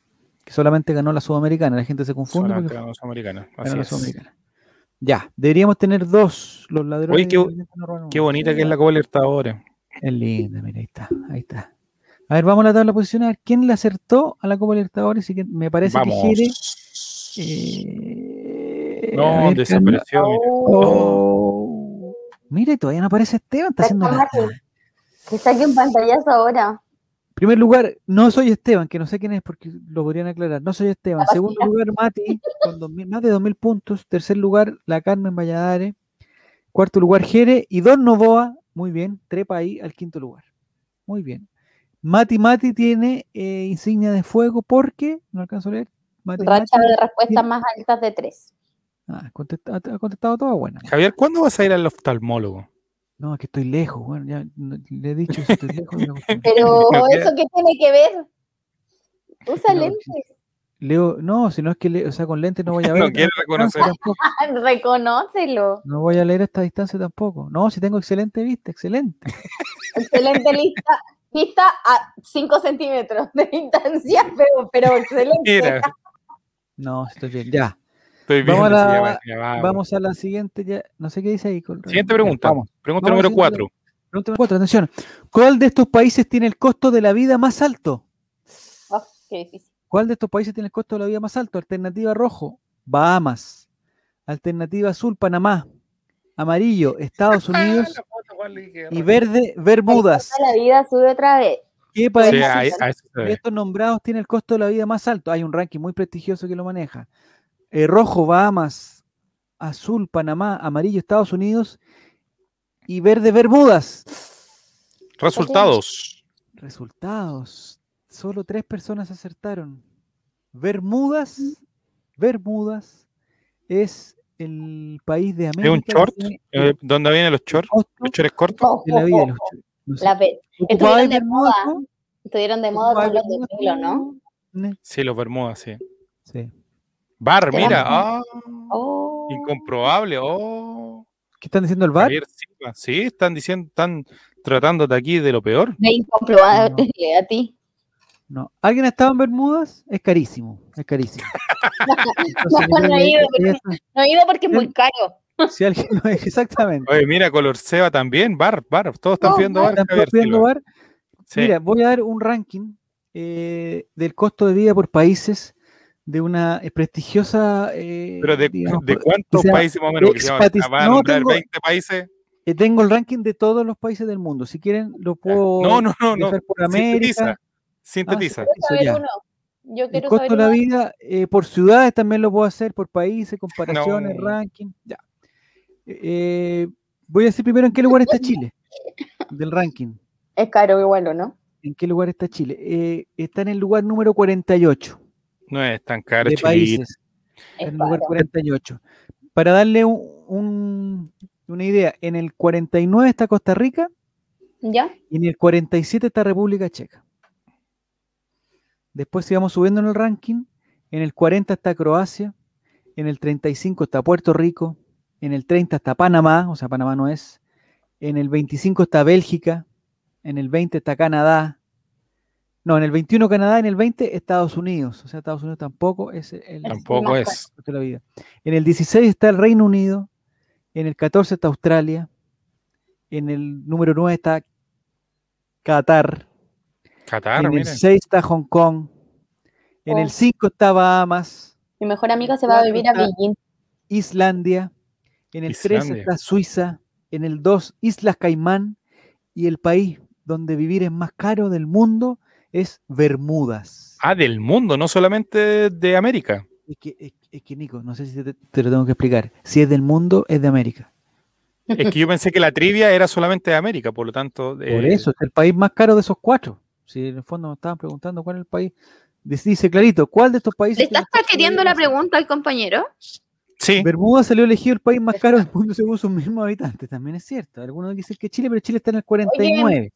que solamente ganó la Sudamericana. La gente se confunde Solamente ganó Sudamericana. la es. Sudamericana. Ya, deberíamos tener dos. Los ladrones. Oye, qué- bonita que es la Copa Libertadores. Es linda, mira, ahí está, ahí está. A ver, vamos a la tabla posicional. ¿Quién le acertó a la Copa Libertadores? Y me parece Vamos. que Jere. eh, No, ver, desapareció. mira. Oh. Todavía no aparece Esteban, está haciendo mal. Que saquen pantallazo ahora. primer lugar, no soy Esteban, que no sé quién es porque lo podrían aclarar. No soy Esteban. La Segundo lugar, Mati, con 2000 más de 2.000 puntos. Tercer lugar, la Carmen Valladares. Cuarto lugar, Jere. Y Don Novoa, muy bien, trepa ahí al quinto lugar. Muy bien. Mati Mati tiene eh, insignia de fuego porque, no alcanzo a leer. Mati Racha Mati, de respuestas más altas de tres. ah, contesta- ha contestado toda buena. Javier, ¿cuándo vas a ir al oftalmólogo? No, es que estoy lejos. Bueno, ya no- le he dicho si estoy lejos. Pero eso qué tiene que ver. Usa No, lentes. Leo, no, si no es que, le- o sea, con lentes no voy a ver. No quiere reconocer. Reconócelo. No voy a leer a esta distancia tampoco. No, si tengo excelente vista, excelente. Excelente lista. Vista a 5 centímetros de distancia, pero, pero excelente. Mira, No, estoy bien. Ya. estoy viendo. Vamos a la- sí, ya va, ya va. Vamos a la siguiente. Ya. No sé qué dice ahí. Siguiente pregunta. Vamos. Pregunta Vamos número siguiente 4. Pregunta número cuatro, atención. ¿Cuál de estos países tiene el costo de la vida más alto? Oh, qué difícil. ¿Cuál de estos países tiene el costo de la vida más alto? Alternativa rojo, Bahamas. Alternativa azul, Panamá. Amarillo, Estados Unidos. Y verde, Bermudas. La vida sube otra vez. ¿Qué país Sí, estos nombrados tiene el costo de la vida más alto? Hay un ranking muy prestigioso que lo maneja. Eh, rojo, Bahamas. Azul, Panamá. Amarillo, Estados Unidos. Y verde, Bermudas. Resultados. Resultados. Solo tres personas acertaron. Bermudas. Bermudas es el país de América. un que short? tiene Eh, ¿Dónde vienen los shorts? ¿Los chores cortos? Oh, de la vida. de los shorts. No sé. La pe- ¿Ocupaba estuvieron de moda. Estuvieron de moda con los de pelo, ¿no? Ne- Sí, los Bermudas, sí. Sí. Bar, mira. ah, Oh. incomprobable. Oh. ¿Qué están diciendo el bar? Javier Silva. Sí, están diciendo, están tratándote aquí de lo peor. Me incomprobable a ti. No. ¿Alguien ha estado en Bermudas? Es carísimo, es carísimo. Entonces, No, no he que ido, ella- No he ido porque es muy caro. si alguien no es exactamente. Oye, mira, Color Seba también. Bar, bar. Todos están pidiendo bar. bar. ¿Están Javier pidiendo Silva. bar? Sí. Mira, voy a dar un ranking eh, del costo de vida por países de una prestigiosa. eh, Pero de, digamos, de por- cuántos que sea países más o menos, expatis- a- van a no, nombrar tengo- 20 países. eh, tengo el ranking de todos los países del mundo. Si quieren, lo puedo. No, no, no, no. por América. Sintetiza. Sintetiza. Eso Quiero ya. Yo El costo de la vida eh, por ciudades también lo puedo hacer, por países, comparaciones, No. ranking. Ya. Eh, voy a decir primero en qué lugar está Chile del ranking. Es caro igual, ¿o no? ¿En qué lugar está Chile? Eh, está en el lugar número 48 No es tan caro, de Chilito. países. Es en el lugar caro. 48. Para darle un- un- una idea, en el 49 está Costa Rica ¿Ya? y en el 47 está República Checa. Después sigamos subiendo en el ranking. En el 40 está Croacia, en el 35 está Puerto Rico, en el 30 está Panamá, o sea, Panamá no es. En el 25 está Bélgica, en el 20 está Canadá. No, en el 21 Canadá, en el 20 Estados Unidos, o sea, Estados Unidos tampoco es el, Tampoco es. de la vida. En el 16 está el Reino Unido, en el 14 está Australia, en el número 9 está Qatar, Qatar, en el mira. 6 está Hong Kong, en Oh. el 5 está Bahamas, Mi mejor amiga se va a vivir a Beijing. Islandia, en el 3 Islandia. está Suiza, en el 2 Islas Caimán y el país donde vivir es más caro del mundo es Bermudas. Ah, del mundo, no solamente de América. Es que, es, es que, Nico, no sé si te, te lo tengo que explicar. Si es del mundo, es de América. Es que yo pensé que la trivia era solamente de América, por lo tanto. Por eh, eso, es el país más caro de esos cuatro. Si en el fondo me estaban preguntando cuál es el país. Dice clarito, ¿cuál de estos países? ¿Le estás vida la pregunta al compañero? Sí, Bermuda salió elegido el país más caro del mundo según sus mismos habitantes. También es cierto. Algunos dicen que Chile, pero Chile está en el 49. Dice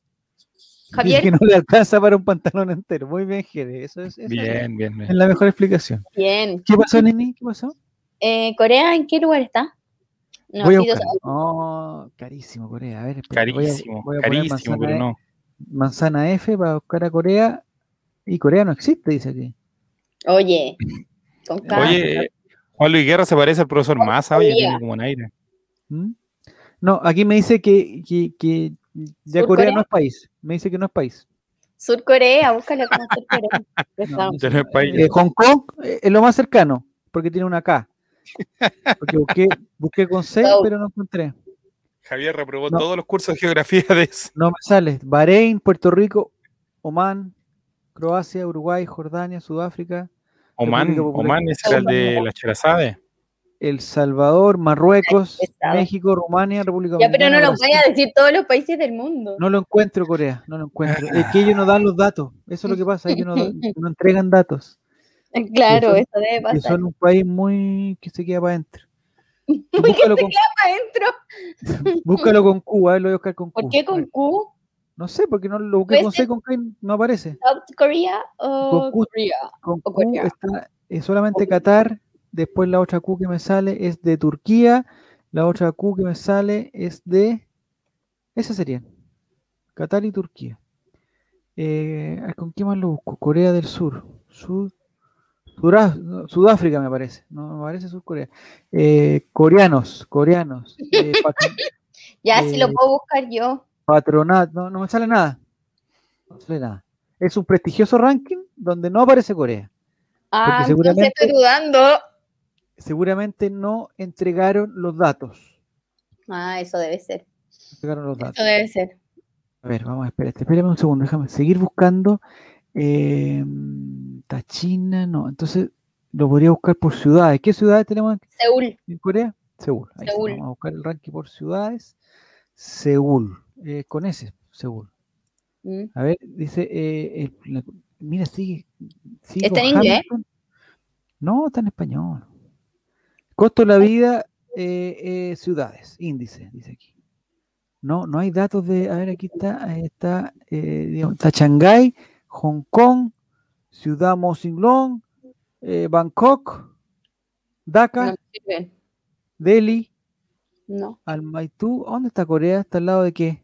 Javier, que no le alcanza para un pantalón entero. Muy bien, Jere. Eso es, eso bien, bien, bien. es la mejor explicación. Bien. ¿Qué pasó, Nini? ¿Qué pasó? Eh, ¿Corea en qué lugar está? No, voy a sí, dos- Oh, carísimo, Corea. A ver, espera, voy a- Carísimo, voy a carísimo, pero no. Manzana F para buscar a Corea. Y Corea no existe, dice aquí. Oye, con calma. Oye, Juan Luis Guerra se parece al profesor Massa, oye, tiene como un aire. ¿Mm? No, aquí me dice que, que, que ya ¿Sur Corea Corea? no es país. Me dice que no es país. Sur Corea, búscalo como Sur Corea. No, Empezamos. Ya no es país. Eh, Hong Kong eh, es lo más cercano, porque tiene una K. Porque busqué, busqué con C, pero no encontré. Javier reprobó No. todos los cursos de geografía de eso. No me sale. Bahrein, Puerto Rico, Oman, Croacia, Uruguay, Jordania, Sudáfrica, Oman, Oman era el de la Cherazade. El Salvador, Marruecos. México, Rumania, República Ya, pero no Dominicana, Brasil. vaya a decir todos los países del mundo. No lo encuentro, Corea, no lo encuentro. Es que ellos no dan los datos. Eso es lo que pasa, ellos no, entregan datos. Claro, son- eso debe Que pasar. son un país muy que se queda para adentro. Muy que Búscalo se con, Adentro. búscalo con Q, a ver, lo voy a buscar con Q. ¿Por qué con Q? No sé, porque no lo busqué con C, con K no aparece. ¿South Korea o Con Q. Korea? Con Q Corea. está eh, solamente Qatar, después la otra Q que me sale es de Turquía, la otra Q que me sale es de... Esas serían. Qatar y Turquía. Eh, ¿Con qué más lo busco? Corea del Sur. Sud, Sudá- Sudáfrica me parece. No me parece Surcorea. Eh, coreanos, coreanos. eh, patron- Ya, si lo Eh, puedo buscar yo. patronat, no, no me sale nada. No sale nada. Es un prestigioso ranking donde no aparece Corea. Ah, seguramente- estoy dudando. seguramente no entregaron los datos. Ah, eso debe ser. No entregaron los datos. Eso debe ser. A ver, vamos a esperar. Espérame un segundo, déjame seguir buscando. Eh, está China, no. Entonces lo podría buscar por ciudades. ¿Qué ciudades tenemos en- Seúl. en Corea? Seúl. Ahí Seúl. Vamos a buscar el ranking por ciudades. Seúl. eh, con ese, Seúl. Mm. A ver, dice. eh, la- mira, sigue. sigue ¿Está en inglés? No, está en español. Costo de la vida, eh, eh, ciudades, índice, dice aquí. No, no hay datos de. A ver, aquí está. ahí está, digamos, está Shanghái, Hong Kong, Ciudad Mosinglong, eh, Bangkok, Dhaka, No. Delhi, No. Almaitú. ¿Dónde está Corea? ¿Está al lado de qué?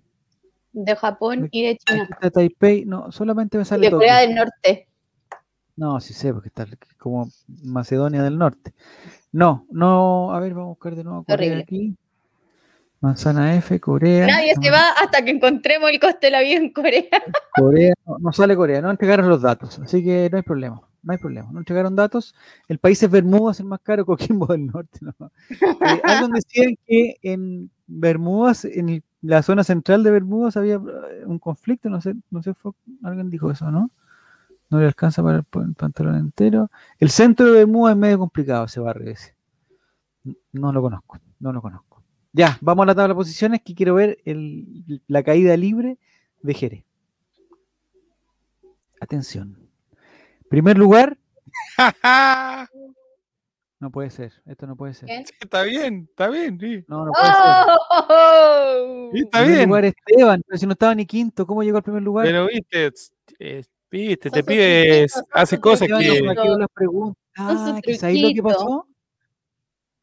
De Japón y de China. está Taipei. No, solamente me Y sale de Tokio. Corea del Norte. No, sí sé, porque está como Macedonia del Norte. No, no, a ver, vamos a buscar de nuevo Corea Horrible. aquí. Manzana F, Corea. Nadie se va hasta que encontremos el coste de la vida en Corea. Corea, no, no sale Corea, no entregaron los datos, así que no hay problema, no hay problema, no entregaron datos. El país es Bermudas, el más caro, Coquimbo del Norte. ¿no? Eh, alguien decían que en Bermudas, en la zona central de Bermudas había eh, un conflicto, no sé, no sé, fue- alguien dijo eso, ¿no? No le alcanza para el el pantalón entero. El centro de Bermudas es medio complicado ese barrio ese. No lo conozco, no lo conozco. Ya, vamos a la tabla de posiciones que quiero ver el- la caída libre de Jerez. Atención. Primer lugar, no puede ser. Esto no puede ser. Está bien, está bien, sí. No, no puede ser. ¡Oh! Sí, Está primer bien. lugar Esteban, pero si no estaba ni quinto, ¿cómo llegó al primer lugar? Pero viste, eh, viste, te pides, hace cosas que. no, aquí las preguntas. Son sus Ah, ¿sabéis lo que pasó?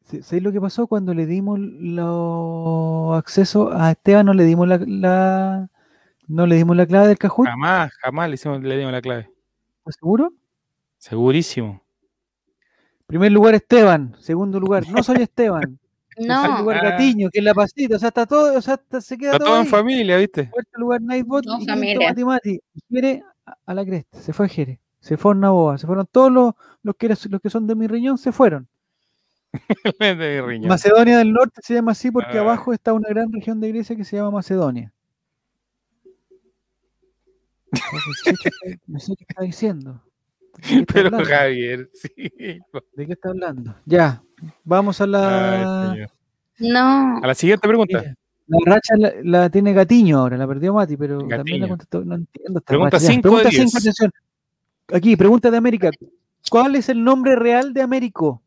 ¿Sabéis lo que pasó cuando le dimos los accesos a Esteban? No le dimos la, la- no le dimos la clave del Kahoot, Jamás, jamás le, hicimos, le dimos la clave. ¿estás seguro? Segurísimo. Primer lugar Esteban, segundo lugar, no soy Esteban. Tercer No, lugar Ah. Gatiño, que es la pasita, o sea, está todo, o sea, está- se queda Está todo todo en ahí. familia, ¿viste? Cuarto lugar Nightbot No, y familia. Mati Mati. Jere a, a la cresta, se fue Jere, se fue Naboa, se fueron todos los, los, que, los que son de mi riñón, se fueron. De mi riñón. Macedonia del Norte se llama así porque Ah. abajo está una gran región de Grecia que se llama Macedonia. Entonces, Checho, ¿qué- No sé qué está diciendo. ¿De qué está Pero hablando? Javier, sí. ¿De qué está hablando? Ya, vamos a la... Ay, no. A la siguiente pregunta. La racha la, la tiene Gatiño ahora, la perdió Mati, pero también la contestó. No entiendo esta Pregunta racha. Ya, cinco de pregunta diez. cinco, atención. Aquí, pregunta de América. ¿Cuál es el nombre real de Américo?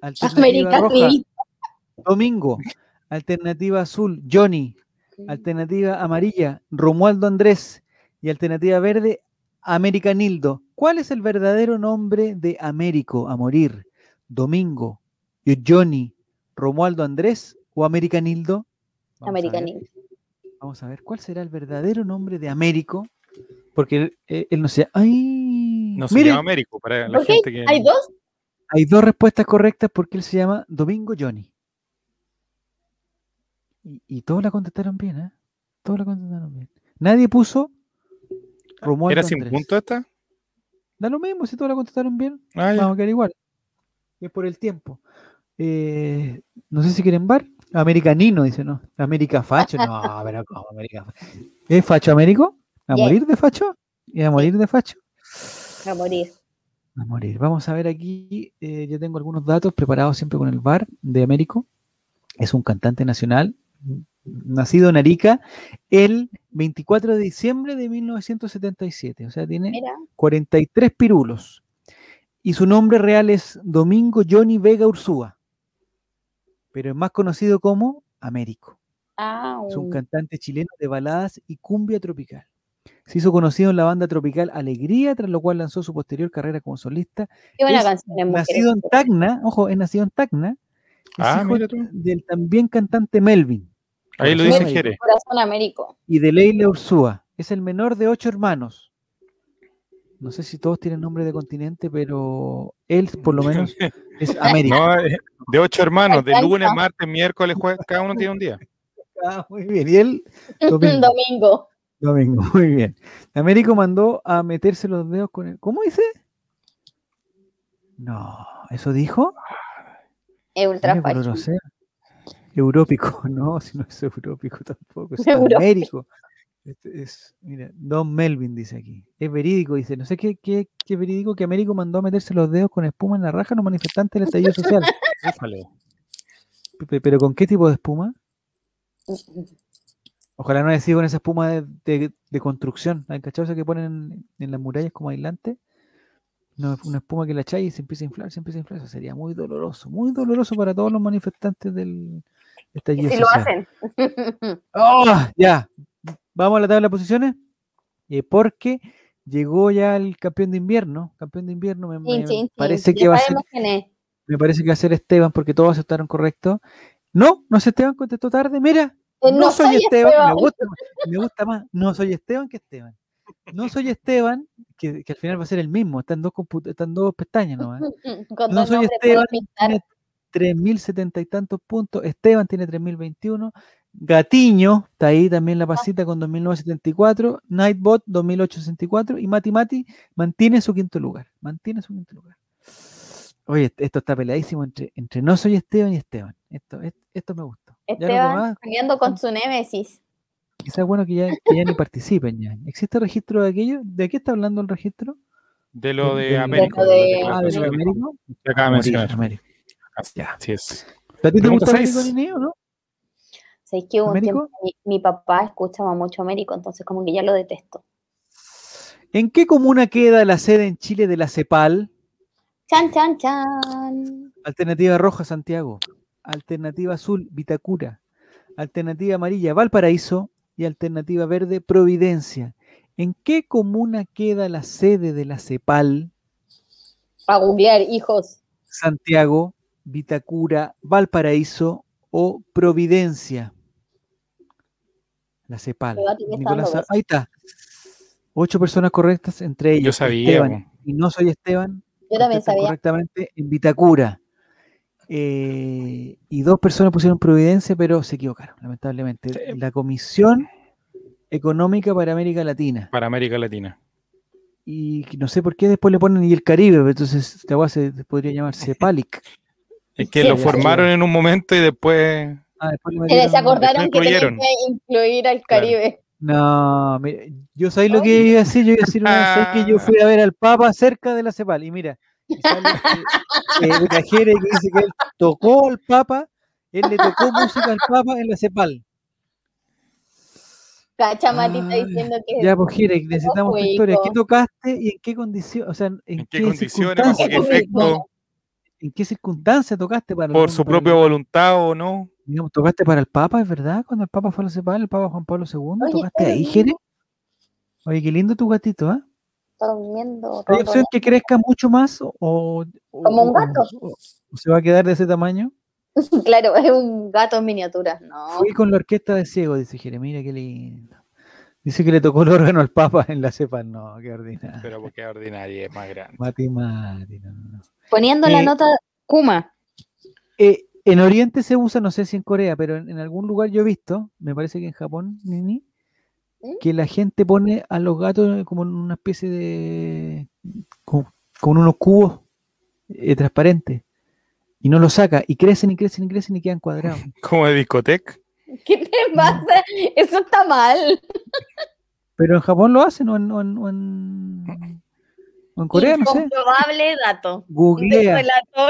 Alternativa América roja, sí. Domingo. Alternativa azul, Johnny. Alternativa amarilla, Romualdo Andrés. Y alternativa verde, Americanildo. ¿Cuál es el verdadero nombre de Américo a morir? Domingo, Johnny, Romualdo Andrés o Americanildo? Vamos a ver. Americanildo. Vamos a ver, ¿cuál será el verdadero nombre de Américo? Porque él, él- no sé. ¡Ay! No se Mire, llama Américo para la ¿Por qué? gente que. ¿Hay dos? Hay dos respuestas correctas porque él se llama Domingo Johnny. Y, y todos la contestaron bien, ¿eh? Todos la contestaron bien. Nadie puso Romualdo ¿Era sin Andrés. punto esta? Da lo mismo, si todos la contestaron bien, Ah, ya. vamos a quedar igual. Es por el tiempo. Eh, no sé si quieren bar. Americanino, dice, no. América Facho, no, pero ¿cómo América Facho? ¿Es Facho Américo? ¿A Yes. morir de Facho? ¿Y a morir de Facho? A morir. A morir. Vamos a ver aquí. eh, yo tengo algunos datos preparados siempre con el bar de Américo. Es un cantante nacional, n- nacido en Arica el 24 de diciembre de 1977. O sea, tiene Mira. 43 pirulos. Y su nombre real es Domingo Johnny Vega Ursúa. Pero es más conocido como Américo. Ah, Es un un- cantante chileno de baladas y cumbia tropical. Se hizo conocido en la banda tropical Alegría, tras lo cual lanzó su posterior carrera como solista. qué buena es canción. Nacido en Tacna, ojo, es nacido en Tacna. Es Ah, hijo del también cantante Melvin Ahí lo dice Jere. Corazón Américo. y de Leila Ursúa. Es el menor de ocho hermanos. No sé si todos tienen nombre de continente, pero él por lo menos es América. No, eh, de ocho hermanos, de lunes, martes, miércoles, jueves, cada uno tiene un día. Ah, muy bien. Y él, Domingo. Domingo. Domingo, muy bien. Américo mandó a meterse los dedos con el. ¿Cómo dice? No, ¿eso dijo? Es ultra. Európico, no, si no es európico tampoco, es Európico. américo. Este es, mira, Don Melvin dice aquí. Es verídico, dice. No sé qué, qué, qué verídico que Américo mandó a meterse los dedos con espuma en la raja a los manifestantes del estallido social. ¿Pero con qué tipo de espuma? Ojalá no haya sido con esa espuma de, de- de construcción. ¿Han cachado esa que ponen en, las murallas como aislante? No, una espuma que la echáis y se empieza a inflar, se empieza a inflar. Eso sería muy doloroso, muy doloroso para todos los manifestantes del estallido si lo hacen. ¡Oh! Ya. Vamos a la tabla de posiciones. eh, porque llegó ya el campeón de invierno, campeón de invierno, me, me parece que Ya va a ser, me parece que va a ser Esteban, porque todos aceptaron correcto. No, no es Esteban, contestó tarde, mira, Eh, no, soy, Esteban, Esteban. Me, gusta, me gusta más, no soy Esteban que Esteban. No soy Esteban, que, que al final va a ser el mismo, están dos, están dos pestañas nomás. Con No soy Esteban, tiene 3.070 y tantos puntos. Esteban tiene 3.021. Gatiño está ahí también Ah. la pasita con 2.974. Nightbot 2.864. Y Mati Mati mantiene su quinto lugar. Mantiene su quinto lugar. Oye, est- esto está peleadísimo entre, entre no soy Esteban y Esteban. Esto, es- esto me gustó. Esteban peleando con su némesis. quizás es bueno que ya, que ya ni participen ya. ¿Existe registro de aquello? ¿De qué está hablando el registro? De lo De- de de- América. de- Ah, de lo de Américo. que acaba de mencionar. Américo. Así Ya. así es. ¿A ti te Pregunta gusta Américo. Nineo, no? ¿Sabéis que hubo un tiempo mi, mi papá escuchaba mucho Américo, entonces como que ya lo detesto. ¿En qué comuna queda la sede en Chile de la CEPAL? Chan, chan, chan. Alternativa roja, Santiago. Alternativa azul, Vitacura. Alternativa amarilla, Valparaíso. Y alternativa verde, Providencia. ¿En qué comuna queda la sede de la CEPAL? A googlear, hijos. Santiago, Vitacura, Valparaíso o Providencia. La CEPAL. Nicolás ahí está. Ocho personas correctas, entre ellos sabía, Esteban y no soy Esteban. Yo también sabía. correctamente en Vitacura. Eh, y dos personas pusieron Providencia, pero se equivocaron, lamentablemente. La Comisión Económica para América Latina. Para América Latina. Y no sé por qué después le ponen y el Caribe, pero entonces esta guay se podría llamar CEPALIC. Es que lo formaron en un momento y después. Ah, después Se les acordaron Después que tenían que incluir al Caribe. No, mire, yo sabéis lo que iba a decir, yo iba a decir una vez, ¿sabes que yo fui a ver al Papa cerca de la CEPAL y mira, sale, eh, una Jere que dice que él tocó al Papa, él le tocó música al Papa en la CEPAL. Cacha, Mati está Ay, diciendo que Ya, pues Jere, necesitamos tu historia. ¿Qué tocaste y en qué condición, o sea, en, ¿En qué qué condiciones, bajo qué circunstancias, efecto? en qué circunstancias tocaste para Por su para el- propia voluntad o no. digamos, tocaste para el Papa, es verdad, cuando el Papa fue a la CEPAL, el Papa Juan Pablo II, Oye, tocaste ahí, bien. Jere. Oye, qué lindo tu gatito, ¿ah? Está durmiendo. ¿Hay opción que crezca mucho más o, o- Como un gato. o- o se va a quedar de ese tamaño? Claro, es un gato en miniatura. No. Fui con la orquesta de ciego, dice Jere, mira qué lindo. Dice que le tocó el órgano al Papa en la cepa. No, qué ordinario. Pero porque ordinaria es más grande. Mati, Mati, no, no, no. Poniendo la Eh, nota Kuma. Eh, en Oriente se usa, no sé si en Corea, pero en, en algún lugar yo he visto, me parece que en Japón, Nini, ¿Mm? que la gente pone a los gatos como en una especie de. con, con unos cubos eh, transparentes. Y no los saca, y crecen y crecen y crecen y quedan cuadrados. Como de discoteca. ¿Qué te pasa? Eso está mal. Pero en Japón lo hacen, o en, o en, o en- o en Corea, no sé. Incomprobable dato. Googlea.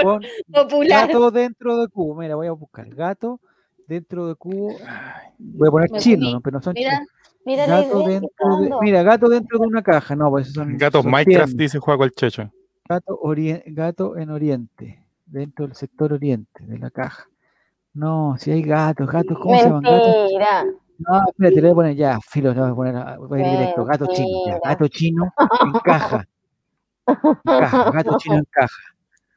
pon popular. gato dentro de cubo. Mira, voy a buscar gato dentro de cubo. Voy a poner chino, pero no son chinos. Mira Gato dentro de, mira, gato dentro de una caja. No, pues esos son Gatos son Minecraft, tiernos. dice Juaco el Checho. Gato, orien- gato en Oriente, dentro del sector Oriente de la caja. No, si hay gatos, gatos, ¿cómo se llaman? Gatos. Mentira. No, espérate, le voy a poner ya, filo, le voy a poner, voy a ir directo, gato chino, ya, gato chino en caja. En caja, gato chino en caja.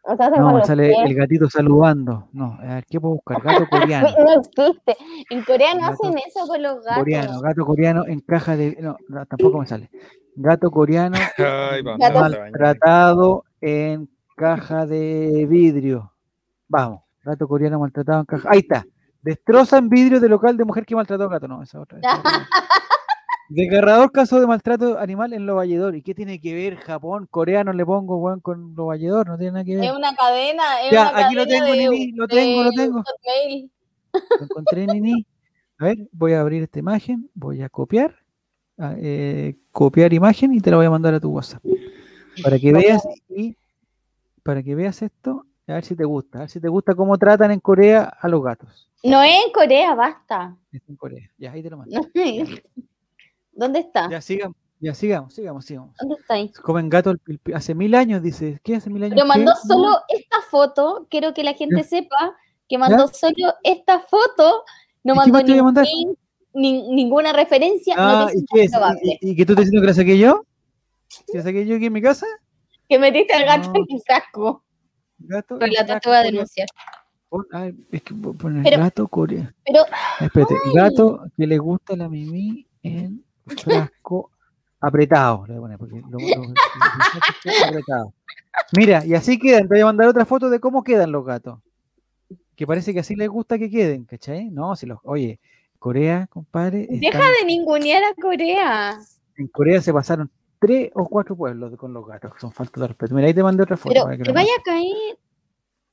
O sea, No, me sale pies. el gatito saludando. No, a ver, ¿qué puedo buscar? Gato coreano. No existe. En Corea no Gato hacen eso con los gatos. Coreano, gato coreano en caja de. No, no, tampoco me sale. Gato coreano Ay, vamos, maltratado en caja de vidrio. Vamos, gato coreano maltratado en caja. Ahí está. Destrozan vidrio de local de mujer que maltrató a gato. No, esa otra. esa otra. Desgarrador caso de maltrato animal en Lo Valledor. ¿Y qué tiene que ver Japón? Coreano le pongo, weón, con Lo Valledor. No tiene nada que ver. Es una cadena. Es Ya, una aquí lo cadena tengo, de- Nini, lo tengo, lo tengo. Hotmail. Lo encontré, Nini. A ver, voy a abrir esta imagen, voy a copiar, a, eh, copiar imagen y te la voy a mandar a tu WhatsApp. Para que veas y para que veas esto, a ver si te gusta, a ver si te gusta cómo tratan en Corea a los gatos. No es en Corea, basta. Es en Corea. Ya, ahí te lo mando. ¿Dónde está? Ya sigamos, ya sigamos, sigamos, sigamos. ¿Dónde está ahí? Comen gato pil- pi- hace mil años, dice. ¿Qué hace mil años? Pero mandó solo esta foto. Quiero que la gente Ya. sepa que mandó solo esta foto. No ¿Y qué mandó te ni ninguna referencia, no Ah, te ¿y qué es? ¿Y, y qué tú estás diciendo que la saqué yo? ¿Que la saqué yo aquí en mi casa? Que metiste al gato No. en un frasco. Gato. Pero la te voy a denunciar. ay, es que voy a poner Pero- gato coreano. Espérate, gato que le gusta la mimi en frasco apretado. Le voy porque lo- lo- lo- lo-. Mira, y así quedan. Te voy a mandar otra foto de cómo quedan los gatos. Que parece que así les gusta que queden, ¿cachai? No, si los. Oye, Corea, compadre. deja de ningunear a Corea. En Corea se pasaron tres o cuatro pueblos con los gatos, que son falta de respeto. Mira, ahí te mandé otra foto. Pero que vaya a caer.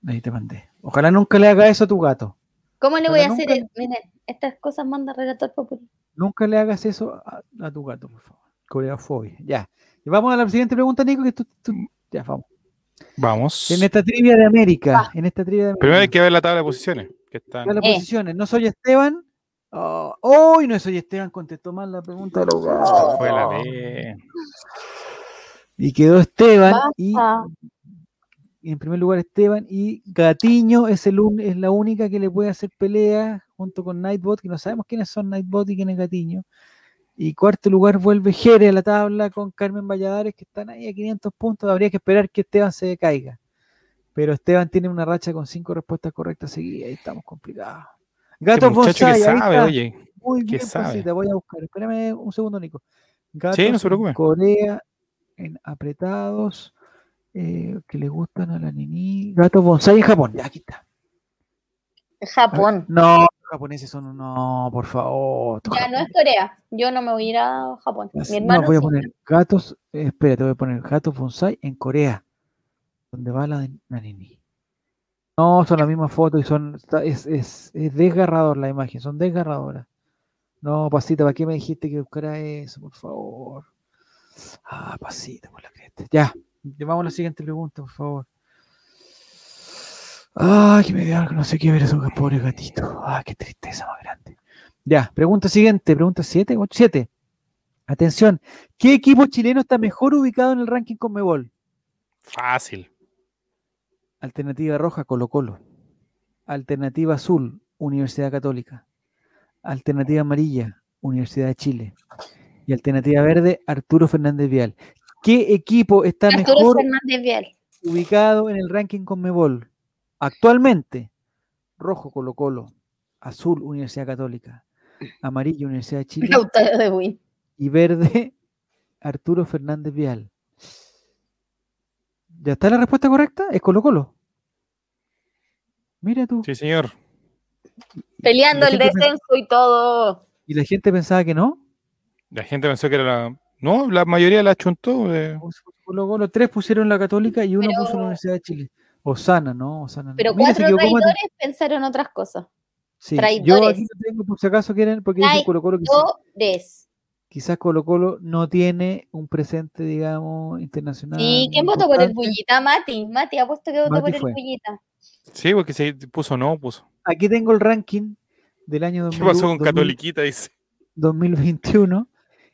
Ahí te mandé. Ojalá nunca le haga eso a tu gato. ¿Cómo le voy a nunca- hacer? Miren, estas cosas manda relator popular. Nunca le hagas eso a, a tu gato, por favor. Coreafobia. Ya. Y vamos a la siguiente pregunta, Nico, que tú, tú- ya vamos. Vamos. En esta trivia de América, en esta trivia de América. Primero hay que ver la tabla de posiciones. Que están... Ya las Eh. posiciones. No soy Esteban. Oh, ¡Uy! no soy Esteban, contestó mal la pregunta de gatos. Fue la B. Y quedó Esteban y en primer lugar Esteban y Gatiño es, el un- es la única que le puede hacer pelea junto con Nightbot, que no sabemos quiénes son Nightbot y quién es Gatiño. Y cuarto lugar vuelve Jere a la tabla con Carmen Valladares, que están ahí a 500 puntos. Habría que esperar que Esteban se caiga. Pero Esteban tiene una racha con cinco respuestas correctas seguidas y estamos complicados. Este Gato que Bonsai, ahí sabe, oye. Muy ¿qué bien, sabe? Pancita, voy a buscar. Espérame un segundo, Nico. Gatos Sí, no se en preocupe. Corea, en apretados, eh, que le gustan a la Nini. Gatos bonsai en Japón. Ya, aquí está. Japón. No, los japoneses son. No, por favor. Ya no es Corea. Yo no me voy a ir a Japón. Mi hermano. No, voy a poner gatos. eh, espérate, voy a poner gatos bonsai en Corea. Donde va la, la Nini. No, son las mismas fotos y son. Es, es, es desgarrador la imagen, son desgarradoras. No, Pasita, ¿para qué me dijiste que buscara eso, por favor? Ah, Pasita, por la cresta. Ya, vamos a la siguiente pregunta, por favor. Ay, que me dio algo, no sé qué ver esos pobres gatitos. Ah, qué tristeza más grande. Ya, pregunta siguiente, pregunta 7, 7. Atención, ¿qué equipo chileno está mejor ubicado en el ranking Conmebol? Fácil. Alternativa roja, Colo Colo. Alternativa azul, Universidad Católica. Alternativa amarilla, Universidad de Chile. Y alternativa verde, Arturo Fernández Vial. ¿Qué equipo está Arturo mejor Fernández Vial. ubicado en el ranking Conmebol? Actualmente, rojo Colo Colo, azul Universidad Católica, amarillo Universidad de Chile de y verde Arturo Fernández Vial. ¿Ya está la respuesta correcta? Es Colo Colo. Mira tú. Sí, señor. Peleando el descenso y todo. ¿Y la gente pensaba que no? La gente pensó que era la. No, la mayoría la chuntó. eh. Colo Colo, tres pusieron la Católica y uno Pero- puso la Universidad de Chile. Osana, ¿no? Osana no. Pero Mira, cuatro traidores pensaron otras cosas. Sí, Yo traidores. aquí lo tengo por si acaso quieren, porque dice Colo Colo quizás, Traidores. quizás Colo Colo no tiene un presente, digamos, internacional. Sí, ¿quién votó por el. Bullita? Mati. Mati, apuesto que votó Mati por el fue. Bullita. Sí, porque se puso no, puso. Aquí tengo el ranking del año ¿Qué 2000 pasó con 2000 Catoliquita? Dice. 2021,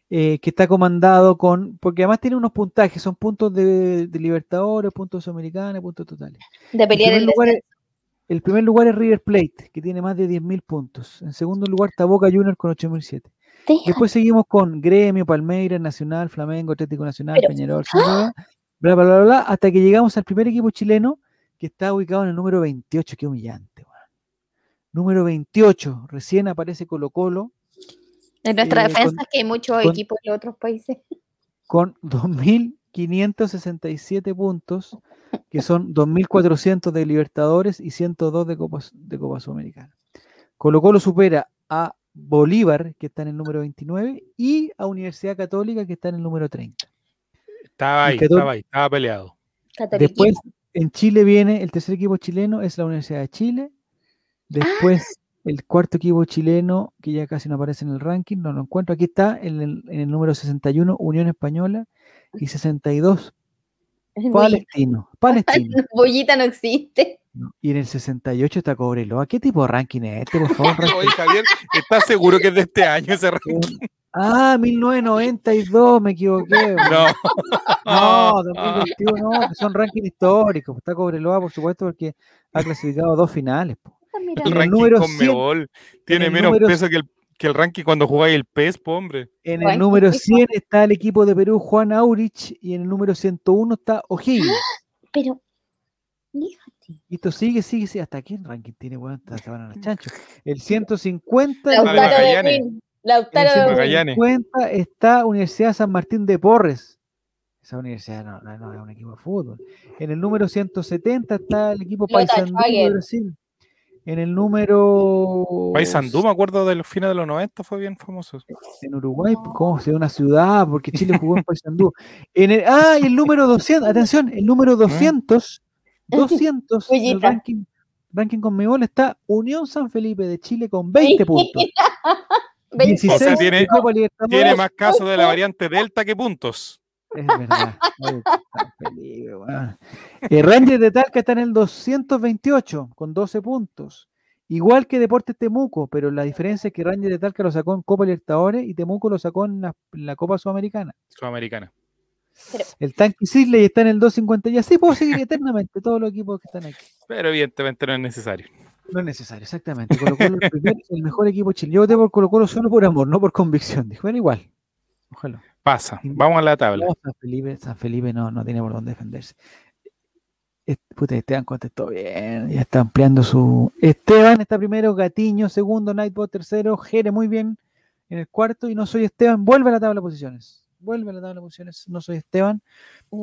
eh, que está comandado con, porque además tiene unos puntajes, son puntos de, de Libertadores, puntos Sudamericanos, puntos totales. De El pelear primer, el lugar es, el primer lugar es River Plate, que tiene más de 10.000 puntos. En segundo lugar está Boca Juniors con 8.007. Deja. Después seguimos con Gremio, Palmeiras, Nacional, Flamengo, Atlético Nacional, Pero- Peñarol, Cerro, bla, bla, bla, bla, hasta que llegamos al primer equipo chileno que está ubicado en el número 28. Qué humillante. Número 28. Recién aparece Colo Colo En nuestra eh, defensa con- es que hay muchos con- equipos de otros países. con 2.567 puntos, que son 2.400 de Libertadores y 102 de Copa, de Copa Sudamericana. Colo Colo supera a Bolívar, que está en el número 29, y a Universidad Católica, que está en el número 30. Estaba ahí, estaba ahí, estaba peleado. Después, en Chile viene el tercer equipo chileno, es la Universidad de Chile. Después, el cuarto equipo chileno, que ya casi no aparece en el ranking, no lo encuentro. Aquí está, en el, en el número 61, Unión Española, y 62, El Bullita. Palestino. Palestino. Bullita no existe. ¿no? Y en el 68 está Cobreloa. ¿Qué tipo de ranking es este, por favor? Oye, Javier, ¿estás seguro que es de este año ese ranking? Ah, 1992, me equivoqué. No. No, 2021, no, que son rankings históricos. Está Cobreloa, por supuesto, porque ha clasificado dos finales. po. Ah, mira. El el ranking número con 100, Mebol tiene el menos número- peso que el, Que el ranking cuando jugáis el PES, po, hombre. En el número Quijano. 100 está el equipo de Perú, Juan Aurich, y en el número 101 está O'Higgins. Pero, fíjate. Y esto sigue, sigue, sigue. ¿Hasta quién ranking tiene, weón? Hasta Se van a las chanchos. El 150, el de Lautaro de Magallanes. Win. Lautaro el de Win. Magallanes. 150 está Universidad San Martín de Porres. Esa universidad no, no- no es un equipo de fútbol. En el número 170 está el equipo Lota Paysandú de. Brasil. En el número. Paysandú, me acuerdo de los fines de los 90, fue bien famoso. En Uruguay, ¿cómo se una ciudad? Porque Chile jugó en Paysandú. En el, ah, y el número 200, atención, el número 200, 200 del Joyita. ranking, ranking con Mebol está Unión San Felipe de Chile con 20 puntos. 16 O sea, tiene-. Tiene más caso de la variante Delta que puntos. Es verdad. Oye, weón. Eh, Rangers de Talca está en el 228 con 12 puntos. Igual que Deportes Temuco, pero la diferencia es que Rangers de Talca lo sacó en Copa Libertadores y Temuco lo sacó en la, en la Copa Sudamericana. Sudamericana. El Tanque Sisley está en el 250 y así puedo seguir eternamente todos los equipos que están aquí. Pero evidentemente no es necesario. No es necesario, exactamente. Colo Colo el, primer- el mejor equipo chileno. Yo voté por Colo Colo solo por amor, no por convicción. Dijo, bueno, igual. Ojalá. Pasa. Vamos a la tabla. No, San Felipe, San Felipe no, no tiene por dónde defenderse. Puta, Esteban contestó bien, ya está ampliando su. Esteban está primero, Gatiño segundo, Nightbot tercero, Jere muy bien en el cuarto y no soy Esteban. Vuelve a la tabla de posiciones. Vuelve a la tabla de posiciones. No soy Esteban.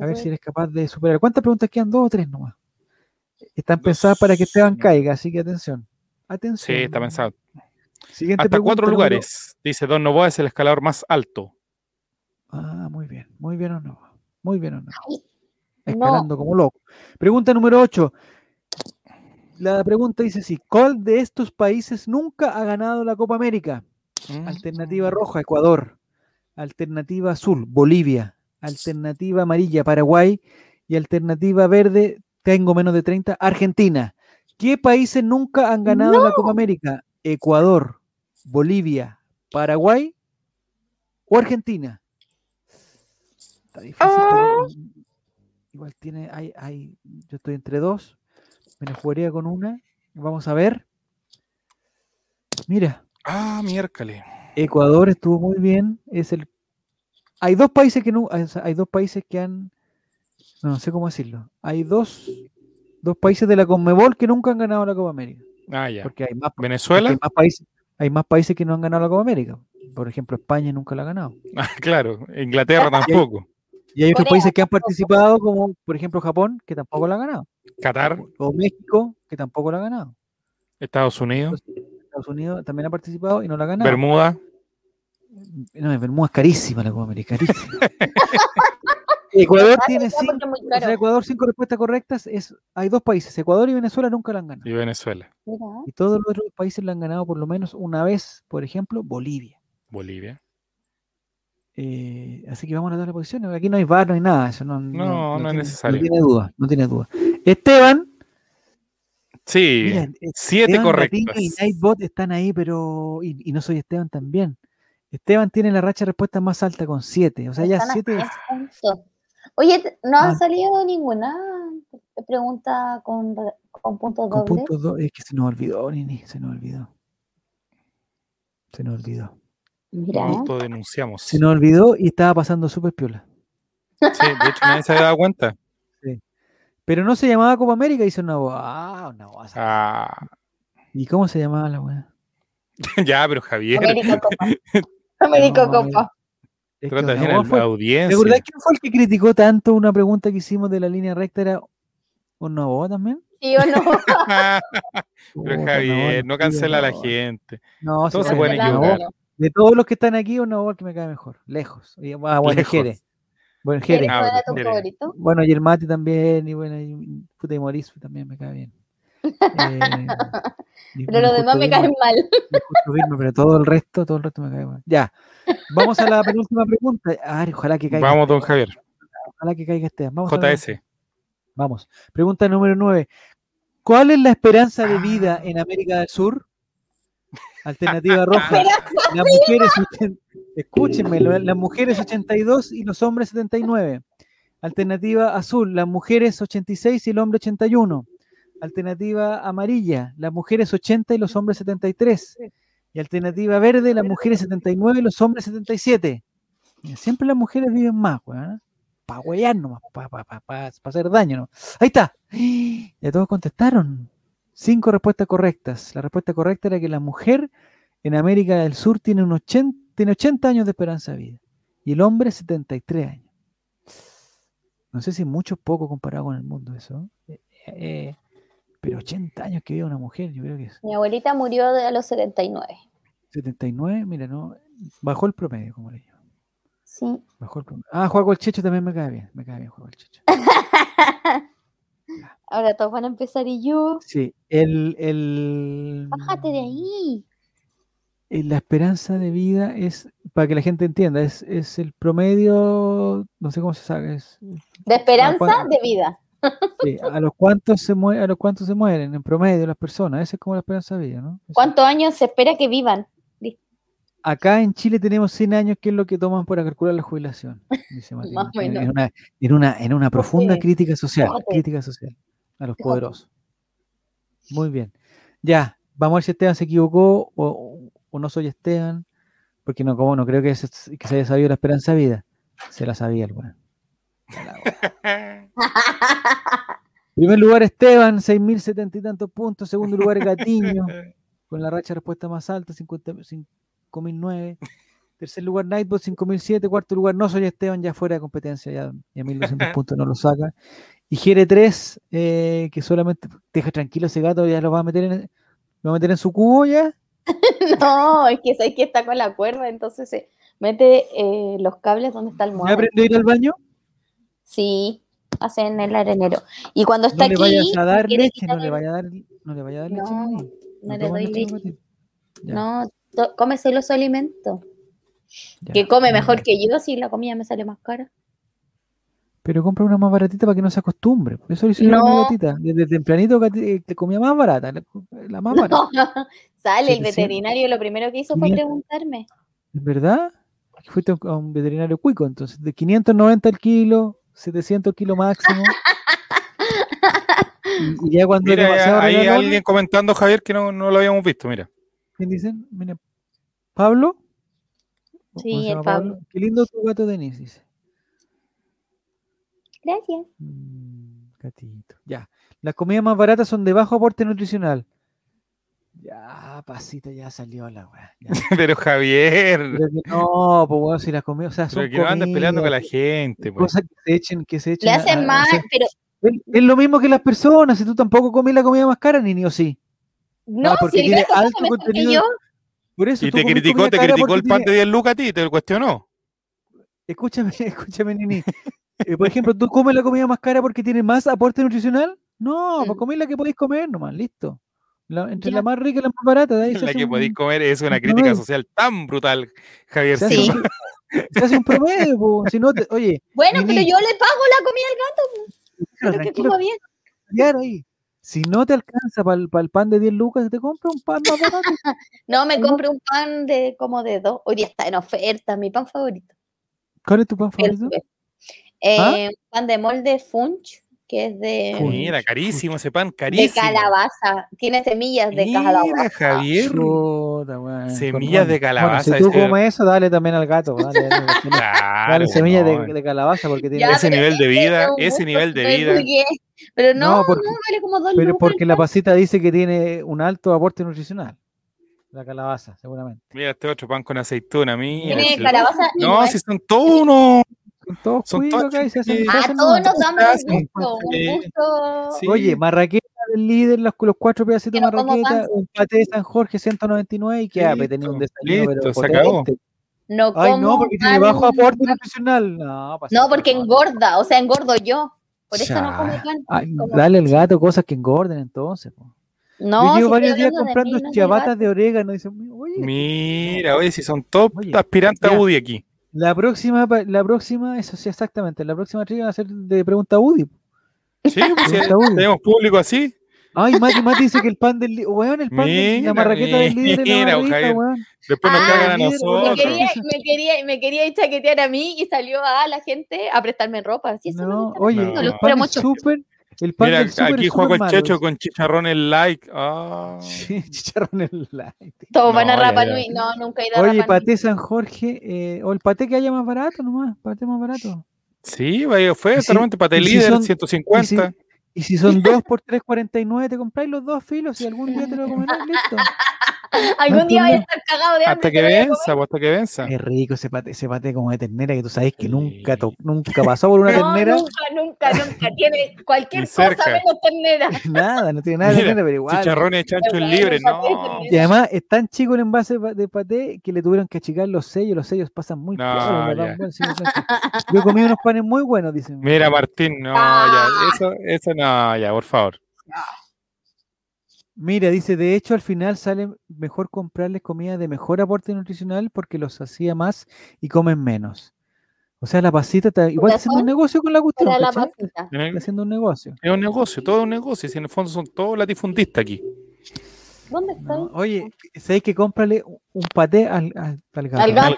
A ver si eres capaz de superar. ¿Cuántas preguntas quedan? ¿Dos o tres nomás? Están Dos. pensadas para que Esteban caiga, así que atención. Atención. Sí, está pensado. Siguiente Hasta cuatro número- lugares. Dice Don Novoa es el escalador más alto. Ah, muy bien, muy bien o no. Muy bien o no. Escalando como loco. Pregunta número 8. La pregunta dice así: ¿Cuál de estos países nunca ha ganado la Copa América? Mm. Alternativa roja, Ecuador. Alternativa azul, Bolivia. Alternativa amarilla, Paraguay. Y alternativa verde, tengo menos de 30, Argentina. ¿Qué países nunca han ganado la Copa América? Ecuador, Bolivia, Paraguay o Argentina. Está difícil. di- Igual tiene, hay, hay, yo estoy entre dos. Me la jugaría con una. Vamos a ver. Mira, Ah, miércoles. Ecuador estuvo muy bien. Es el. Hay dos países que no. hay- dos países que han. No, no sé cómo decirlo. Hay dos, dos países de la Conmebol que nunca han ganado la Copa América. Ah, ya. Porque hay más, Venezuela. hay más países. Hay más países que no han ganado la Copa América. Por ejemplo, España nunca la ha ganado. Ah, claro. Inglaterra tampoco. Y hay otros Corea países que han participado, como por ejemplo Japón, que tampoco la ha ganado. Qatar, O México, que tampoco la ha ganado. Estados Unidos, Estados Unidos también ha participado y no la ha ganado. Bermuda. No, Bermuda es carísima la Copa América, carísima. Ecuador tiene cinco, o sea. Ecuador cinco respuestas correctas. Es, hay dos países, Ecuador y Venezuela nunca la han ganado. y Venezuela. Y todos los otros países la han ganado por lo menos una vez, por ejemplo, Bolivia. Bolivia. Eh, así que vamos a dar la posición. Aquí no hay VAR, no hay nada. Eso no, No, no es tiene, necesario. No tiene duda, no tiene duda. Esteban, Sí, mira, siete Esteban correctas. y Nightbot están ahí, pero. Y, y no soy Esteban también. Esteban tiene la racha de respuesta más alta con siete. O sea, ya siete. Oye, no ha Ah. salido ninguna pregunta con, con puntos Con dobles. puntos dos, es que se nos olvidó, Nini, se nos olvidó. Se nos olvidó. Mira, ¿eh? Justo denunciamos. Se nos olvidó y estaba pasando súper piola. Sí, de hecho nadie se había dado cuenta. Pero no se llamaba Copa América, hizo una voz. Ah, una voz. Ah, ¿Y cómo se llamaba la weá? ya, pero Javier, América Copa. América No, Copa. Es que trata la ¿Te audiencia. acordás quién fue el que criticó tanto una pregunta que hicimos de la línea recta? ¿Era un voz también? ¿Sí o no? pero Javier, no cancela a la gente. No, Todos sí, se pueden equivocar. De todos los que están aquí, un Nabor que me cae mejor. Lejos. Y, ah, bueno, Lejos. Jere. Bueno, ¿Eres Jere. Ah, cuál era tu Jere. favorito? Bueno, y el Mati también, y bueno, y puta y Mauricio también me cae bien. Eh, Pero los demás me caen mal. pero todo el resto, todo el resto me cae mal. Ya. Vamos a la penúltima pregunta. A ver, ojalá que caiga. Vamos, don Javier. Ojalá que caiga este. Vamos. a JS. Vamos. Pregunta número 9. ¿Cuál es la esperanza de vida en América del Sur? Alternativa roja. Las mujeres, escúchenme, las mujeres 82 y los hombres 79. Alternativa azul, las mujeres 86 y el hombre 81. Alternativa amarilla, las mujeres 80 y los hombres 73. Y alternativa verde, las mujeres 79 y los hombres 77. Mira, siempre las mujeres viven más, weón. Para huear nomás, para pa, pa, pa- pa hacer daño. ¿no? Ahí está. Ya todos contestaron. Cinco respuestas correctas. La respuesta correcta era que la mujer en América del Sur tiene, un 80, tiene 80 años de esperanza de vida. Y el hombre 73 años. No sé si mucho o poco comparado con el mundo eso. Eh, eh, pero 80 años que vive una mujer, yo creo que es. Mi abuelita murió a los 79. 79, mira, no. Bajó el promedio, como le digo. Sí. Bajó el promedio. Ah, Juego el Checho también me cae bien. Me cae bien Juego el Checho. Ahora todos van a empezar y yo. Sí, el, el, Bájate de ahí. eh, la esperanza de vida es, para que la gente entienda, es, es el promedio, no sé cómo se sabe, es De esperanza de vida. sí, a los cuantos se mue- a los cuantos se mueren en promedio las personas, esa es como la esperanza de vida, ¿no? ¿Cuántos años se espera que vivan? Acá en Chile tenemos 100 años, que es lo que toman para calcular la jubilación, dice Más en, una, en, una, en una profunda crítica social, crítica social a los poderosos. Muy bien. Ya, vamos a ver si Esteban se equivocó o, o no soy Esteban, porque no, como no creo que se, que se haya sabido la esperanza de vida. Se la sabía el weón. Primer lugar Esteban, 6.070 y tantos puntos. Segundo lugar Gatiño, con la racha de respuesta más alta, 50 5.009. Tercer lugar Nightbot, 5.007. Cuarto lugar No Soy Esteban, ya fuera de competencia, ya, ya 1.200 puntos no lo saca. Y GR3, eh, que solamente deja tranquilo ese gato, ya lo va a meter en, lo va a meter en su cubo ya. No, es que sabes que está con la cuerda, entonces se mete eh, los cables donde está el ¿Ya mueble. aprendió a ir al baño? Sí, hacen el arenero. Y cuando está No le aquí, vayas a dar leche, no le vaya a dar, no le vaya a dar leche. No, no le doy leche. Ya, No, to- cómese los alimentos. ya, Que come ya. mejor que yo si la comida me sale más cara. Pero compra una más baratita para que no se acostumbre. Por eso le hicieron No. a mi gatita. Desde tempranito Gati- eh, te comía más barata. La, más barata. No, sale el 700. veterinario, lo primero que hizo fue 500. preguntarme. ¿Es verdad? Fuiste a un- veterinario cuico, entonces. De 590 el kilo, 700 el kilo máximo. y, ya cuando Mira, demasiado hay alguien comentando, Javier, que no, no lo habíamos visto, mira. ¿Quién dicen? Mira, ¿Pablo? ¿Cómo Sí, el Pablo. Qué lindo tu gato Denis, dice. Gracias. Mm, gatito. Ya. Las comidas más baratas son de bajo aporte nutricional. Ya, pasita, ya salió la weá. Pero Javier, Pero que no, pues bueno, si las comidas, o sea, son pero que no andes peleando con la gente, pues. cosas que se echen, que se echen. Le hacen a- mal, o sea, pero es, es lo mismo que las personas, si tú tampoco comes la comida más cara, ni ni o sí. No, porque si tiene alto contenido- yo. Por eso Y te criticó, te criticó el pan tiene- de 10 lucas a ti, te lo cuestionó. Escúchame, escúchame, Nini. Eh, por ejemplo, ¿tú comes la comida más cara porque tiene más aporte nutricional? No, pues Mm. comés la que podéis comer nomás, listo. La- entre Ya. la más rica y la más barata, de ahí La que un- podéis comer es una un crítica social tan brutal, Javier. Se hace, Sí. un, se hace un promedio, po. si no, te- oye, Bueno, pero yo le pago la comida al gato, pero que coma bien. ahí. Si no te alcanza para el, pan de 10 lucas, te compra un pan más barato. No, me ¿Cómo? compré un pan de como de dos. Hoy día está en oferta, mi pan favorito. ¿Cuál es tu pan El- favorito? eh, un pan de molde Funch, que es de, Funch. Mira, carísimo ese pan, de carísimo. calabaza. Tiene semillas de Mira, calabaza. Javier. Chuta, Semillas de calabaza, Bueno, si tú ese- comes eso, dale también al gato. Dale, dale, dale, Claro, dale semillas no, de, de calabaza porque tiene. Ya, ese nivel de vida, ese nivel de vida. Pero no, No, vale como dos Pero porque la pasita dice que tiene un alto aporte nutricional. La calabaza, seguramente. Mira este otro pan con aceituna, mira. Tiene calabaza No, si son todos unos. Todos Son acá y se hacen- chiquillos. se A hacen todos nos damos Gracias. un gusto, Sí. un gusto. Sí. Oye, marraqueta del líder, los, los cuatro pedacitos de no marraqueta, un paté de San Jorge 199 y que ha Listo, tenido un desayuno listo, pero se acabó. No Ay, como no, porque tiene bajo aporte nutricional. No, pasita, No, porque engorda, o sea, engordo yo. Por eso no pan. Ay, como- dale al gato cosas que engorden entonces. po. No, Yo llevo varios días comprando mí, no gato. de orégano. y dicen, oye, Mira, oye, si son todos Oye, aspirantes a ya. UDI aquí. La próxima, pa- la próxima, eso sí, exactamente, la próxima trivia va a ser de pregunta UDI. Sí, pues, si Pregunta UDI. tenemos público así. Ay, Mati, Mati dice que el pan del líder, weón, el pan de la Mira, marraqueta del líder es la mira, Javier. weón. Después nos Ah, cargan a líder, Me nosotros. quería, me, quería, me quería chaquetear a mí y salió a la gente a prestarme ropa. Eso No, gusta oye, No. el pan es súper, El pan Mira, del súper aquí súper el malo, checho con chicharrones like. Ah. Sí, chicharrones light. Todos van a No, ya, Rapa. Nui. No, nunca he ido a Oye, Rapa Nui. paté San Jorge, eh, o el paté que haya más barato nomás, paté más barato. Sí, vaya, fue, Y si- para y si líder, son- 150. Y si son dos por 3.49, te compráis los dos filos y algún día te lo comerás, listo. Algún día vaya a estar cagado de hambre. hasta que venza, hasta que venza. Es rico ese paté, ese paté como de ternera que tú sabes que Sí. nunca, to- nunca pasó por una No, ternera. nunca, nunca, nunca. Tiene cualquier cosa menos ternera. Nada, no tiene nada de Mira, ternera, pero igual. Chicharrones de chancho Pero en libre, bueno, paté no. Y además es tan chico el envase de paté que le tuvieron que achicar los sellos. Los sellos pasan muy No, piola, ¿verdad? ya. Bueno, sí, lo cacho. Yo he comido unos panes muy buenos, dicen. Mira, Martín, no, ya, eso, eso no, ya, por favor. Mira, dice, de hecho al final sale mejor comprarles comida de mejor aporte nutricional porque los hacía más y comen menos. O sea, la pasita está igual está haciendo un negocio con la cuestión. La Está haciendo un negocio. Es un negocio, todo un negocio. Si en el fondo son todos latifundistas aquí. ¿Dónde está? ¿no? Oye, ¿sabéis que cómprale un- paté al, al, al gato? Al gato.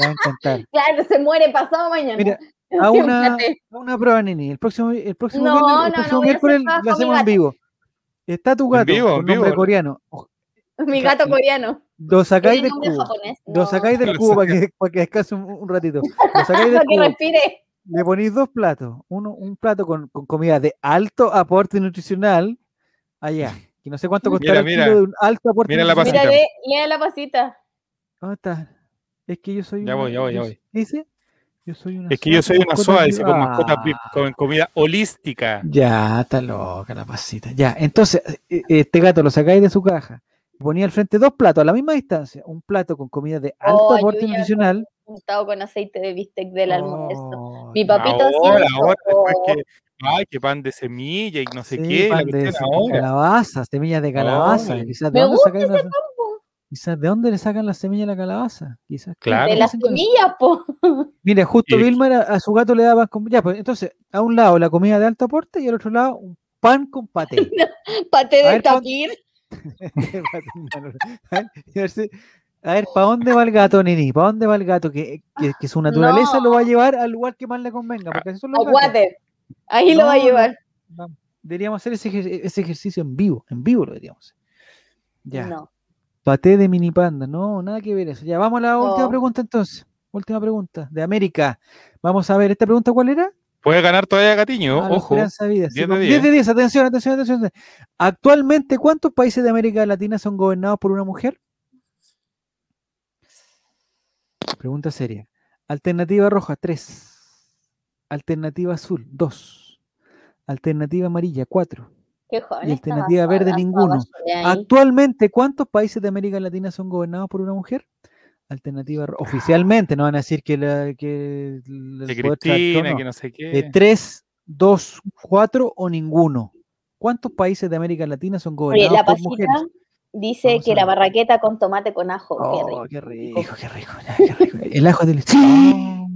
Va a encantar. Claro, se muere pasado mañana. Mira, a una, a una prueba, Nini. El próximo, el próximo, No, viernes- el no próximo miércoles mi hacemos en vivo. Está tu gato vivo, con nombre vivo. coreano. Mi gato coreano. Lo sacáis del cubo. japonés. Lo sacáis del cubo para que, para que descanse un, un ratito. Lo sacáis del Para que respire. Le ponéis dos platos. Uno, un plato con, con comida de alto aporte nutricional allá. Que no sé cuánto costará el Mira, kilo mira. de un alto aporte Mira la nutricional. Mira, pasita. lee la pasita. ¿Dónde está? Es que yo soy Ya voy, ya voy, ya voy. ¿qué dice? Yo soy una Es que yo soy una soa, dice, con mascota, con comida holística. Ya, está loca la pasita. Ya, entonces, eh, este gato lo sacáis de su caja. Ponía al frente dos platos a la misma distancia. Un plato con comida de alto Oh, aporte yo ya nutricional. Untado con aceite de bistec del almuerzo. Oh, Mi ya. papito así Ahora, ahora, después oh. que, ay, que pan de semilla y no sé Sí, qué, la pan de se- ahora. calabaza, semillas de calabaza. Quizás de Me gusta sacan las- Quizás de dónde le sacan las semillas de la calabaza. Quizás ¿qué- Claro. De las con semillas, po. Mira, justo Y- Vilma a su gato le daba com- ya, pues entonces, a un lado la comida de alto aporte y al otro lado un pan con paté. Paté A de ver, tapir. A ver a ¿para dónde va el gato, Nini? ¿Para dónde va el gato? Que, que- que su naturaleza lo va a llevar al lugar que más le convenga. Porque A water. Ahí lo va a No, no. llevar. Vamos. Deberíamos hacer ese, ejer- ese ejercicio en vivo. En vivo lo deberíamos hacer. Ya. No. Paté de mini panda. No, nada que ver eso. Ya, vamos a la última pregunta entonces. Última pregunta. De América. Vamos a ver, ¿esta pregunta cuál era? Puede ganar todavía Gatiño, Ah, ojo. vida. Sí, 10 de con 10. 10 de 10. Atención, atención, atención. Actualmente, ¿cuántos países de América Latina son gobernados por una mujer? Pregunta seria. Alternativa roja, 3. Alternativa azul, 2. Alternativa amarilla, 4. Qué joven Y estaba alternativa verde, ninguno. Actualmente, ¿cuántos países de América Latina son gobernados por una mujer? Alternativa oficialmente, no van a decir que la que Cristina, no. que no sé qué. De 3, 2, 4 o ninguno. ¿Cuántos países de América Latina son Oye, gobernados la por pasita mujeres? dice Vamos que la barraqueta con tomate con ajo. qué rico. Oh, qué rico, qué rico, qué rico. El ajo del ¡Sí!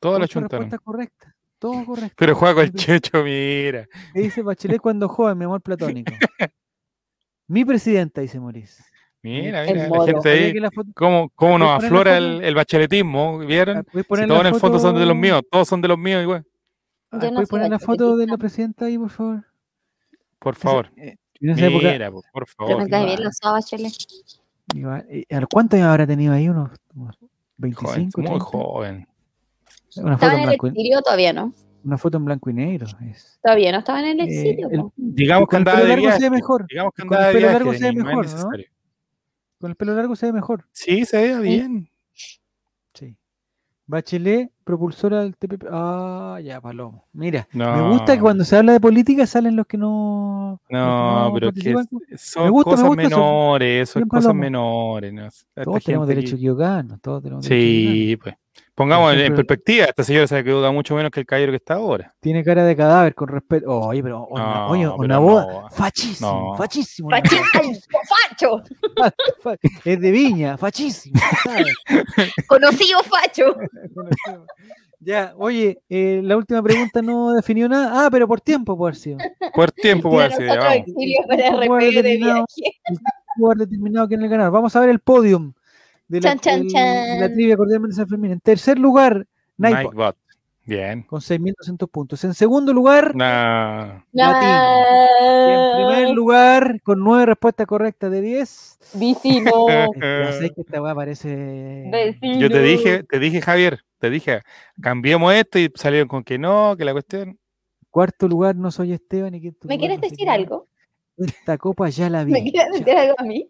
Toda la chuntaron. respuestas correctas. Todo correcto. Pero juega con el checho, mira. ¿Qué dice Bachelet cuando joven, mi amor platónico? Mi presidenta, dice Maurice. Mira, mira, la gente ahí. la foto- ¿Cómo, cómo nos aflora foto? el, el bacheletismo? ¿Vieron? ¿Puedes Si poner todos la en el fondo son de los foto- míos, todos son de los míos igual. Ah, Yo no ¿Puedes poner la foto de la presidenta ahí, por favor? Por favor. Eh, época- Mira, po, por favor. me bien Bachelet. eh, ¿a ¿Cuántos años habrá tenido ahí? ¿Unos, unos Joven, 25? muy 30? joven. Una foto, ¿Estaba en en el blanco y, exilio todavía no? una foto en blanco y negro. es. Todavía no estaba en el Eh, exilio. el- po. Digamos que con el andaba pelo de largo se ve viaje. mejor. Digamos que con el pelo largo se ve no mejor, ¿no? Con el pelo largo se ve mejor. Sí, se veía bien. Sí. Bachelet, propulsora del TPP. Ah, ya, Palomo. Mira, me No. gusta que cuando se habla de política salen los que no. que No, pero que son Me gusta, me cosas gusta eso. menores, son Bien, cosas menores. ¿no? Todos tenemos derecho a equivocarnos. Todos tenemos derecho a Sí, pues. Pongamos en, perspectiva, esta señora se equivoca mucho menos que el caballero que está ahora. Tiene cara de cadáver con respeto. oye, pero una, No, oye, pero una no. boda. Fachísimo, No. fachísimo. Fachi- una ¡Ay, facho! Es de viña, fachísimo. ¿sabes? Conocido facho. ya, oye, eh, la última pregunta no definió nada. Ah, pero por tiempo puede haber sido. Por tiempo, puede ser. nosotros vamos. exilio para haber de determinado. viaje. Haber determinado quién le ganar. Vamos a ver el podium de la, Chan, chan, el- de la chan. trivia cordialmente San Fermín. En tercer lugar, Nightbot. Nightbot. Bien. con 6.200 puntos. En segundo lugar, Nah. Latiño. Y en primer lugar, con nueve respuestas correctas de 10. Vecino. Ya sé que esta weá parece. Vecino. Yo te dije, te dije, Javier, te dije, cambiemos esto y salieron con que no, que la cuestión. Cuarto lugar, no soy Esteban. Y quinto ¿Me lugar, quieres no decir algo? Esta copa ya la vi. ¿Me quieres decir algo a mí?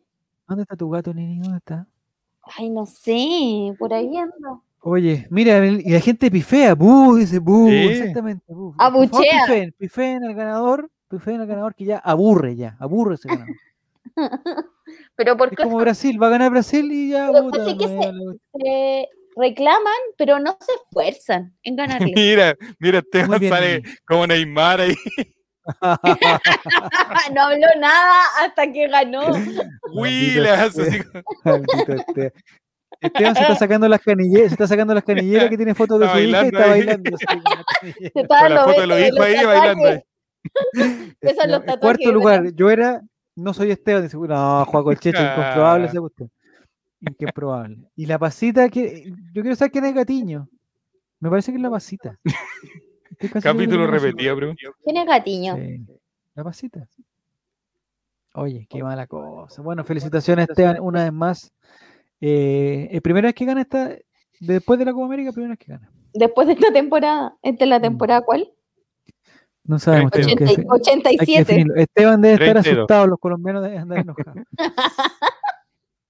¿Dónde está tu gato, Nini? ¿Dónde está? Ay, no sé, por ahí ando. Oye, mira, y la gente pifea, bu, dice bu, Sí. exactamente. Bu. Por favor, Abuchea. Pifeen, pifeen al ganador, pifeen al ganador que ya aburre ya, aburre ese ganador. Pero Es porque como Brasil, va a ganar Brasil y ya. Pero puta, pasa que se- la- se reclaman, pero no se esfuerzan en ganarle. Mira, mira, Esteban bien, sale Nini. como Neymar ahí, no habló nada hasta que ganó. Willas, Esteban. Se está sacando las canilleras, se está sacando las canilleras que tiene fotos de Está su hija y está ahí. bailando. con la foto de los hijos ahí tatuajes. bailando. ahí. Esos son los En tatuajes cuarto lugar, yo era, no soy Esteban, dice, no, Juaco el Checho, Ah. incomprobable esa cuestión. Incomprobable. Y la pasita que, yo quiero saber quién es Gatiño. Me parece que es la pasita. Capítulo que repetido, bro. ¿Quién es Gatiño? Sí, La pasita. Oye, qué mala cosa. Bueno, felicitaciones Esteban, una vez más. Eh, ¿Es primera vez que gana esta, después de la Copa América, primera vez que gana? Después de esta temporada. ¿Esta es la Mm. temporada cuál? No sabemos. tenemos que 80 defi- hay que 87. definirlo. Esteban debe estar 32. asustado, los colombianos deben andar enojados.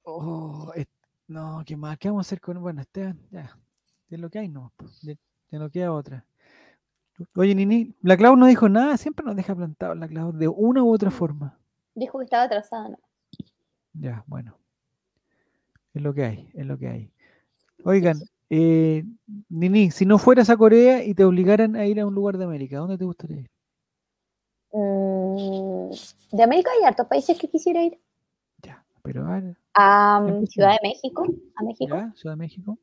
Oh, no, qué mal. ¿Qué vamos a hacer con.? Bueno, Esteban, ya. Es lo que hay, no. Ya, ya no queda otra. Oye, Nini, la Clau no dijo nada, siempre nos deja plantados la Clau de una u otra forma. Dijo que estaba atrasada. ¿no? Ya, bueno. Es lo que hay, es lo que hay. Oigan, eh, Nini, si no fueras a Corea y te obligaran a ir a un lugar de América, ¿a dónde te gustaría ir? Mm, de América hay hartos países que quisiera ir. Ya, pero a ver, A mm. Ciudad de México. A México. ¿ya? Ciudad de México.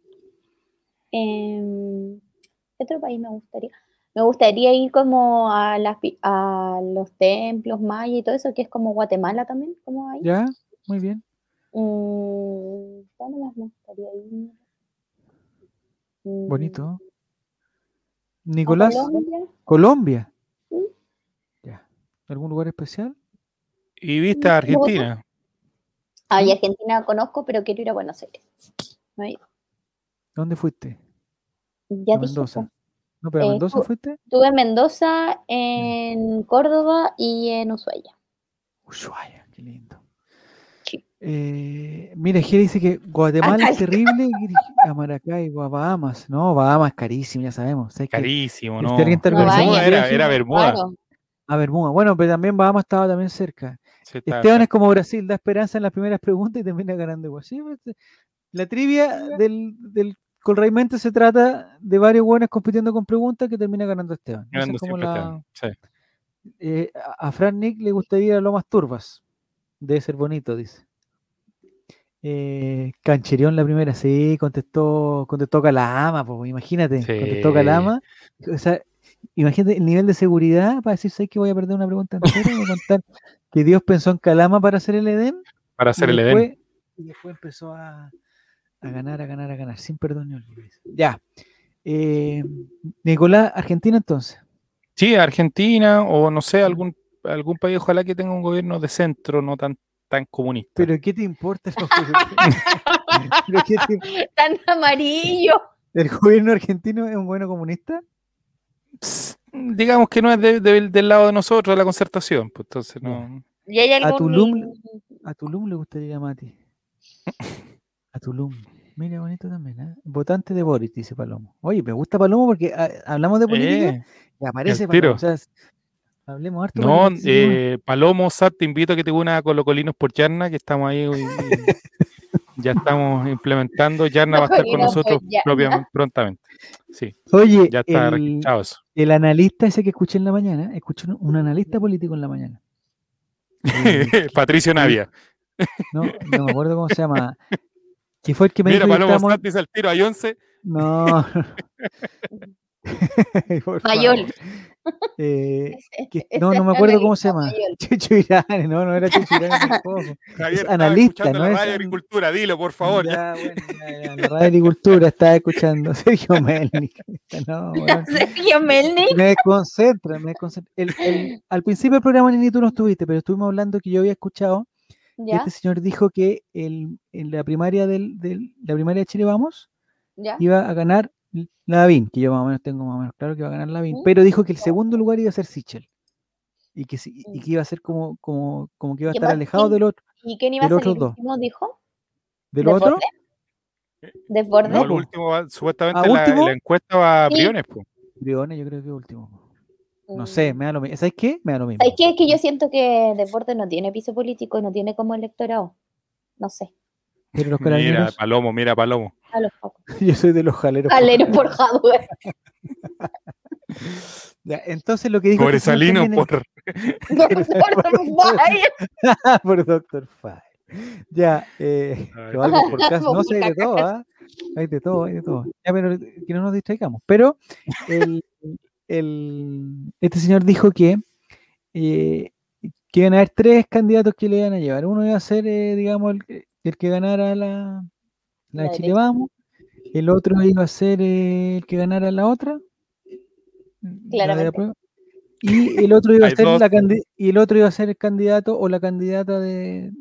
¿Qué otro país me gustaría? Me gustaría ir como a, las, a los templos mayas y todo eso, que es como Guatemala también, como ahí. Ya, muy bien. Mm, ¿Dónde más me gustaría ir? Mm, Bonito. ¿a Nicolás, Colombia? Colombia. Sí. Ya. ¿Algún lugar especial? Y viste a Me gusta. Argentina. Ah, y Argentina conozco, pero quiero ir a Buenos Aires. No. ¿Dónde fuiste? Ya A dije, Mendoza. No, pero Eh, Mendoza fuiste. Estuve en Mendoza, en Córdoba y en Ushuaia. Ushuaia, qué lindo. Sí. Eh, mira, Gere dice que Guatemala es terrible y a Maracaibo, a Bahamas. No, Bahamas es carísimo, ya sabemos. Que Carísimo, si ¿no? alguien está No vaya. Era, era Bermuda. Claro. a Bermuda. Bueno, pero también Bahamas estaba también cerca. Sí, Esteban es como Brasil, da esperanza en las primeras preguntas y termina ganando igual. Sí, pues, la trivia del, del Colraimente se trata de varios buenos compitiendo con preguntas que termina ganando Esteban. Ganando es como siempre la, Esteban. Sí. eh, a Fran Nick le gustaría Lomas Turbas. Debe ser bonito, dice. Eh, Cancherión la primera, sí, contestó, contestó Calama, pues, imagínate, contestó Sí. Calama. O sea, imagínate el nivel de seguridad para decir, ¿sabes que voy a perder una pregunta entera? y voy a contar que Dios pensó en Calama para hacer el Edén. Para hacer el Edén. Y después empezó a, a ganar, a ganar, a ganar, sin perdón ni olvido. dice. Ya. Eh, Nicolás, Argentina entonces. Sí, Argentina o no sé, algún, algún país, ojalá que tenga un gobierno de centro, no tan, tan comunista. Pero ¿qué te importa? lo que- ¿Pero qué te- Tan amarillo. ¿El gobierno argentino es un bueno comunista? Digamos que no es de- de- del lado de nosotros, de la concertación. Pues entonces no. ¿Y hay A Tulum, a Tulum le gustaría a Mati. A Tulum. Mira, bonito también, ¿eh? Votante de Boris, dice Palomo. Oye, me gusta Palomo porque ah, hablamos de política Eh, y aparece. Palomo. O sea, hablemos harto. no, eh, Palomo, Sat, te invito a que te una a Colocolinos por Yarna, que estamos ahí. hoy- ya estamos implementando. Yarna va a estar con nosotros propiamente, prontamente. Sí, Oye, ya está el, eso. el analista ese que escuché en la mañana, escuché un, un analista político en la mañana. Patricio Navia. no, no me acuerdo cómo se llama. Que fue el que me Mira, dijo dice al tiro, hay 11. No. Favor. eh, que- no, no me acuerdo cómo se llama. Checho Irán, no, no era Checho Irán tampoco. Javier, Es analista, no la es radio agricultura, dilo, por favor. ya. Bueno, ya, ya, la radio agricultura estaba escuchando Sergio Melnik. No. Sergio Melnik. Me desconcentra, me. El- el- al principio del programa ni tú no estuviste, pero estuvimos hablando que yo había escuchado Ya, este señor dijo que el, en la primaria del, del- la primaria de Chile Vamos ya. iba a ganar Lavín, que yo más o menos tengo más o menos claro que iba a ganar Lavín, Ujú. pero dijo que el segundo lugar iba a ser Sichel. Y que, y Mm. que iba a ser como, como, como que iba a ¿Qué estar alejado ¿Quién? del otro. ¿Y quién iba a ser el otros dos. último, dijo? ¿Del ¿Desborde? otro? ¿Desborde? No, el último va- supuestamente ¿A la, último? la encuesta va a Sí. Briones, po. Briones, yo creo que último. No sé, Mm. me da lo mismo. ¿Sabes qué? Me da lo mismo. ¿Sabes qué? Es que yo siento que Deporte no tiene piso político, no tiene como electorado. No sé. Pero los Mira, Palomo, mira, Palomo. A los pocos. yo soy de los jaleros. Alero por hardware. Ya, entonces lo que dijo Por este Salino, es- por. Doctor Fire. por Doctor Fire. Ya, eh, hago por caso. No sé, hay de todo, ¿ah? Hay de todo, hay de todo. Ya, pero que no nos distraigamos. Pero el, el- este señor dijo que, eh, que iban a haber tres candidatos que le iban a llevar. Uno iba a ser, eh, digamos, el, el que ganara la, la, La de Chile. Vamos. El otro iba a ser eh, el que ganara la otra. la Claramente. aprueba. Y el otro iba a ser la y el otro iba a ser el candidato o la candidata de,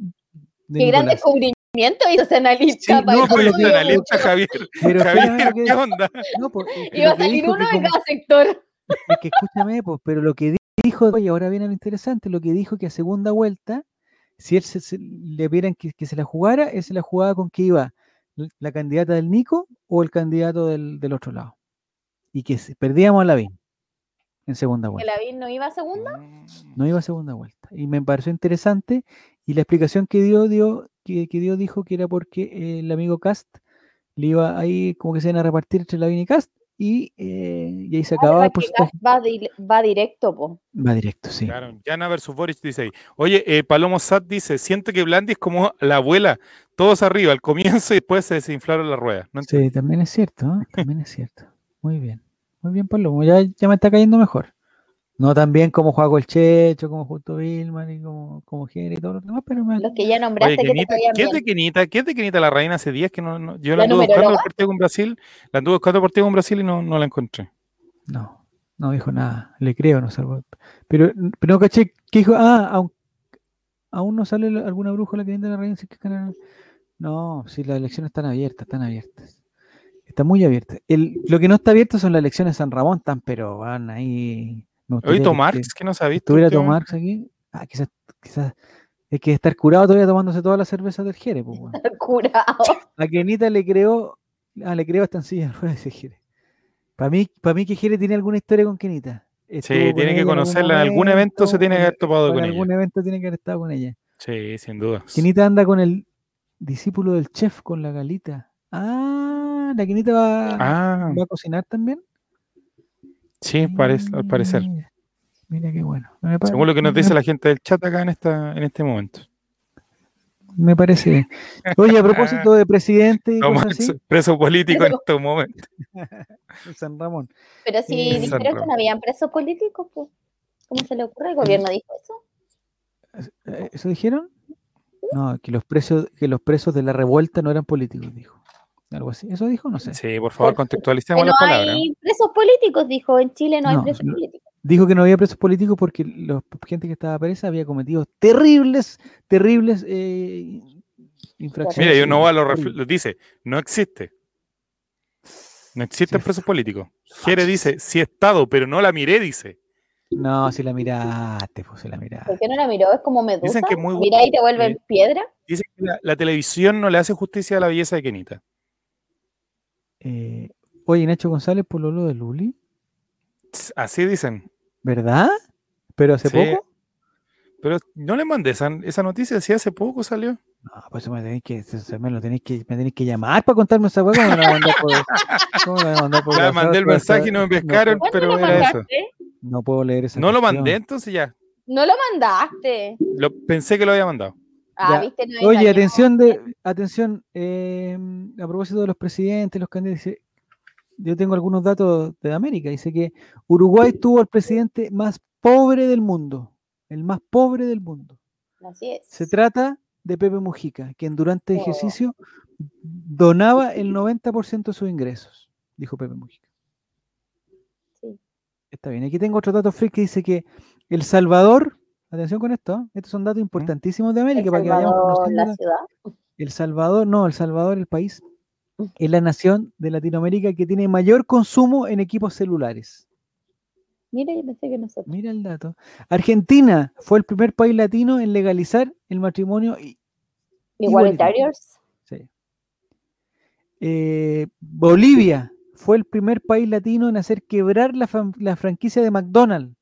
de Qué gran Nicolás. descubrimiento hizo ese analista. Sí, no, que- yo- analista Javier. Pero Javier, ¿qué onda? no, pues, Iba a salir uno de como- cada sector. Es que escúchame, pues, pero lo que di- dijo, y ahora viene lo interesante, lo que dijo que a segunda vuelta, si él se, se- le vieran que, que se la jugara, él se la jugaba con que iba la candidata del Nico o el candidato del, del otro lado. Y que perdíamos a Lavín en segunda Que vuelta. la VIN no iba a segunda. No iba a segunda vuelta. Y me pareció interesante. Y la explicación que dio, dio que, que dio dijo que era porque el amigo Cast le iba ahí como que se iban a repartir entre Lavín y Cast. Y, eh, y ahí se acababa el porcentaje. va, di- va directo, po. Va directo, sí. Claro, Yana versus Boris dice ahí. Oye, eh, Palomo Sat dice, siento que Blandi es como la abuela, todos arriba al comienzo y después se desinflaron las ruedas. No. Sí, también es cierto, ¿eh? también es cierto. Muy bien, muy bien, Pablo. Ya, ya me está cayendo mejor. No tan bien como Juaco el Checho, como Justo Vilman y como, como Jere y todo lo demás, pero me, Los que ya nombraste Oye, que te Kenita, ¿qué es de. Kenita? ¿Qué es de Kenita la reina hace días que no, no- yo la ¿La anduve buscando el partido con Brasil, la anduve buscando partido con Brasil y no, no la encontré. no, no dijo nada. Le creo, no salvo. Pero, pero no caché que dijo, ah, aún, aún no sale alguna bruja la que de la reina. si es que ganan". No, si las elecciones están abiertas, están abiertas. Están muy abiertas. El, lo que no está abierto son las elecciones de San Ramón, están, pero van ahí. Oye, que que no visto. ¿Tuviera. Tomarx aquí? Ah, quizás, quizás. Es que estar curado todavía tomándose todas las cervezas del Jere, pues. Curado. A Kenita le creo. Ah, le creo hasta en silla ese Jere. Para mí, para mí que Jere tiene alguna historia con Kenita. Estuvo Sí, con tiene ella que en conocerla en algún evento, se tiene que haber topado o en con algún ella. evento tiene que haber estado con ella. Sí, sin duda. Kenita anda con el discípulo del chef, con la galita. Ah, la Kenita va, Ah, va a cocinar también. Sí, parece, al parecer. Mira, mira qué bueno. Según lo que nos me- dice la gente del chat acá en esta, en este momento. Me parece bien. Oye, a propósito de presidente y Vamos cosas así, preso político en estos momentos. San Ramón. Pero si Eh, dijeron que no habían presos políticos, pues. ¿Cómo se le ocurre? ¿El gobierno dijo eso? ¿Eso dijeron? No, que los presos, que los presos de la revuelta no eran políticos, dijo. Algo así. ¿Eso dijo? No sé. Sí, por favor, contextualicemos no las palabras. hay presos políticos, dijo. En Chile no hay No, presos no. políticos. Dijo que no había presos políticos porque la gente que estaba presa había cometido terribles, terribles eh, infracciones. Mira, yo no va a lo refl- dice, no existe. No existen Sí. presos políticos. Jere dice, sí he estado, pero no la miré, dice. No, si la miraste, pues si la miraste. ¿Por qué no la miró? Es como medusa. Dicen que es muy Mira y te vuelven piedra. Dice que la, la televisión no le hace justicia a la belleza de Kenita. Eh, oye, Nacho González por lo de Luli, Así dicen. ¿verdad? Pero hace Sí. poco. Pero no le mandé esa, esa noticia, sí hace poco salió. No, pues me tenéis que, me lo tenéis que, me tenéis que llamar para contarme esa hueá. ¿Cómo me la mandar por, cómo me la mandar por Ya WhatsApp? mandé el mensaje y no me no pescaron, ¿Cuándo pero era eso. No puedo leer esa No lo mandé, entonces ya. No lo mandaste. Lo, pensé que lo había mandado. Ah, Ya. viste, no Oye, atención, de, atención, eh, a propósito de los presidentes, los candidatos, yo tengo algunos datos de América. Dice que Uruguay tuvo al presidente más pobre del mundo, el más pobre del mundo. Así es. Se trata de Pepe Mujica, quien durante el Oh. ejercicio donaba el 90% de sus ingresos, dijo Pepe Mujica. Sí. Está bien. Aquí tengo otro dato freak que dice que El Salvador, atención con esto, ¿eh? estos son datos importantísimos de El América para que vayamos Salvador, conociendo la ciudad. El Salvador, no, El Salvador, el país, es la nación de Latinoamérica que tiene mayor consumo en equipos celulares. Mira, yo pensé que nosotros. Mira el dato. Argentina fue el primer país latino en legalizar el matrimonio. Igualitarios. sí. Eh, Bolivia fue el primer país latino en hacer quebrar la, la franquicia de McDonald's,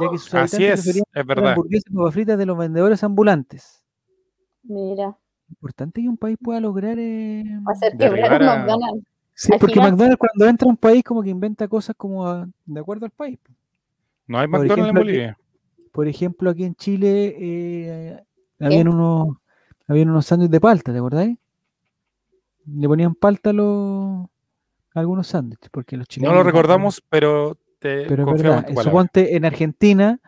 ya que sus Así es, es verdad. hamburguesas y papas fritas de los vendedores ambulantes. Mira, Importante que un país pueda lograr. eh, hacer quebrar a- McDonald's. Sí, porque McDonald's cuando entra a un país como que inventa cosas como a- de acuerdo al país. No hay Por McDonald's en aquí- Bolivia. Por ejemplo, aquí en Chile eh, habían unos habían unos sándwiches de palta, ¿te acordáis? Le ponían palta a, los, a algunos sándwiches, porque los chilenos No lo recordamos, pero te pero es verdad. en. Suponte en Argentina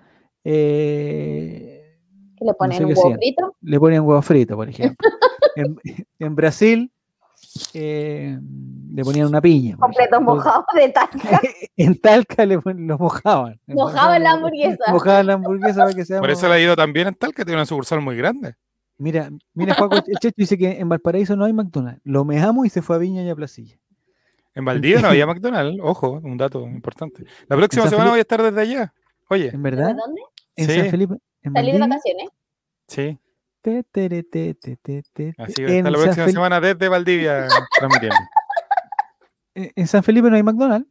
eh, le ponen sé un huevo frito. le ponían huevo frito, por ejemplo. en, en Brasil eh, le ponían una piña. Completo mojado de talca. en Talca le pon- lo mojaban. Mojaban la hamburguesa. Mojaban la hamburguesa para que sea Por eso le ha ido también en Talca, tiene una sucursal muy grande. Mira, mira, Juaco, el Checho dice que en Valparaíso no hay McDonald's. Lo mejamos y se fue a Viña y a Placilla. En Valdivia no había McDonald's, ojo, un dato importante. La próxima San semana Felipe- voy a estar desde allá. Oye, ¿En ¿De verdad? dónde? En Sí. San Felipe. En Salir de vacaciones. sí, Te, te, te, te, te, así voy a estar En la próxima Fel- semana desde Valdivia transmitiendo. En San Felipe no hay McDonald's.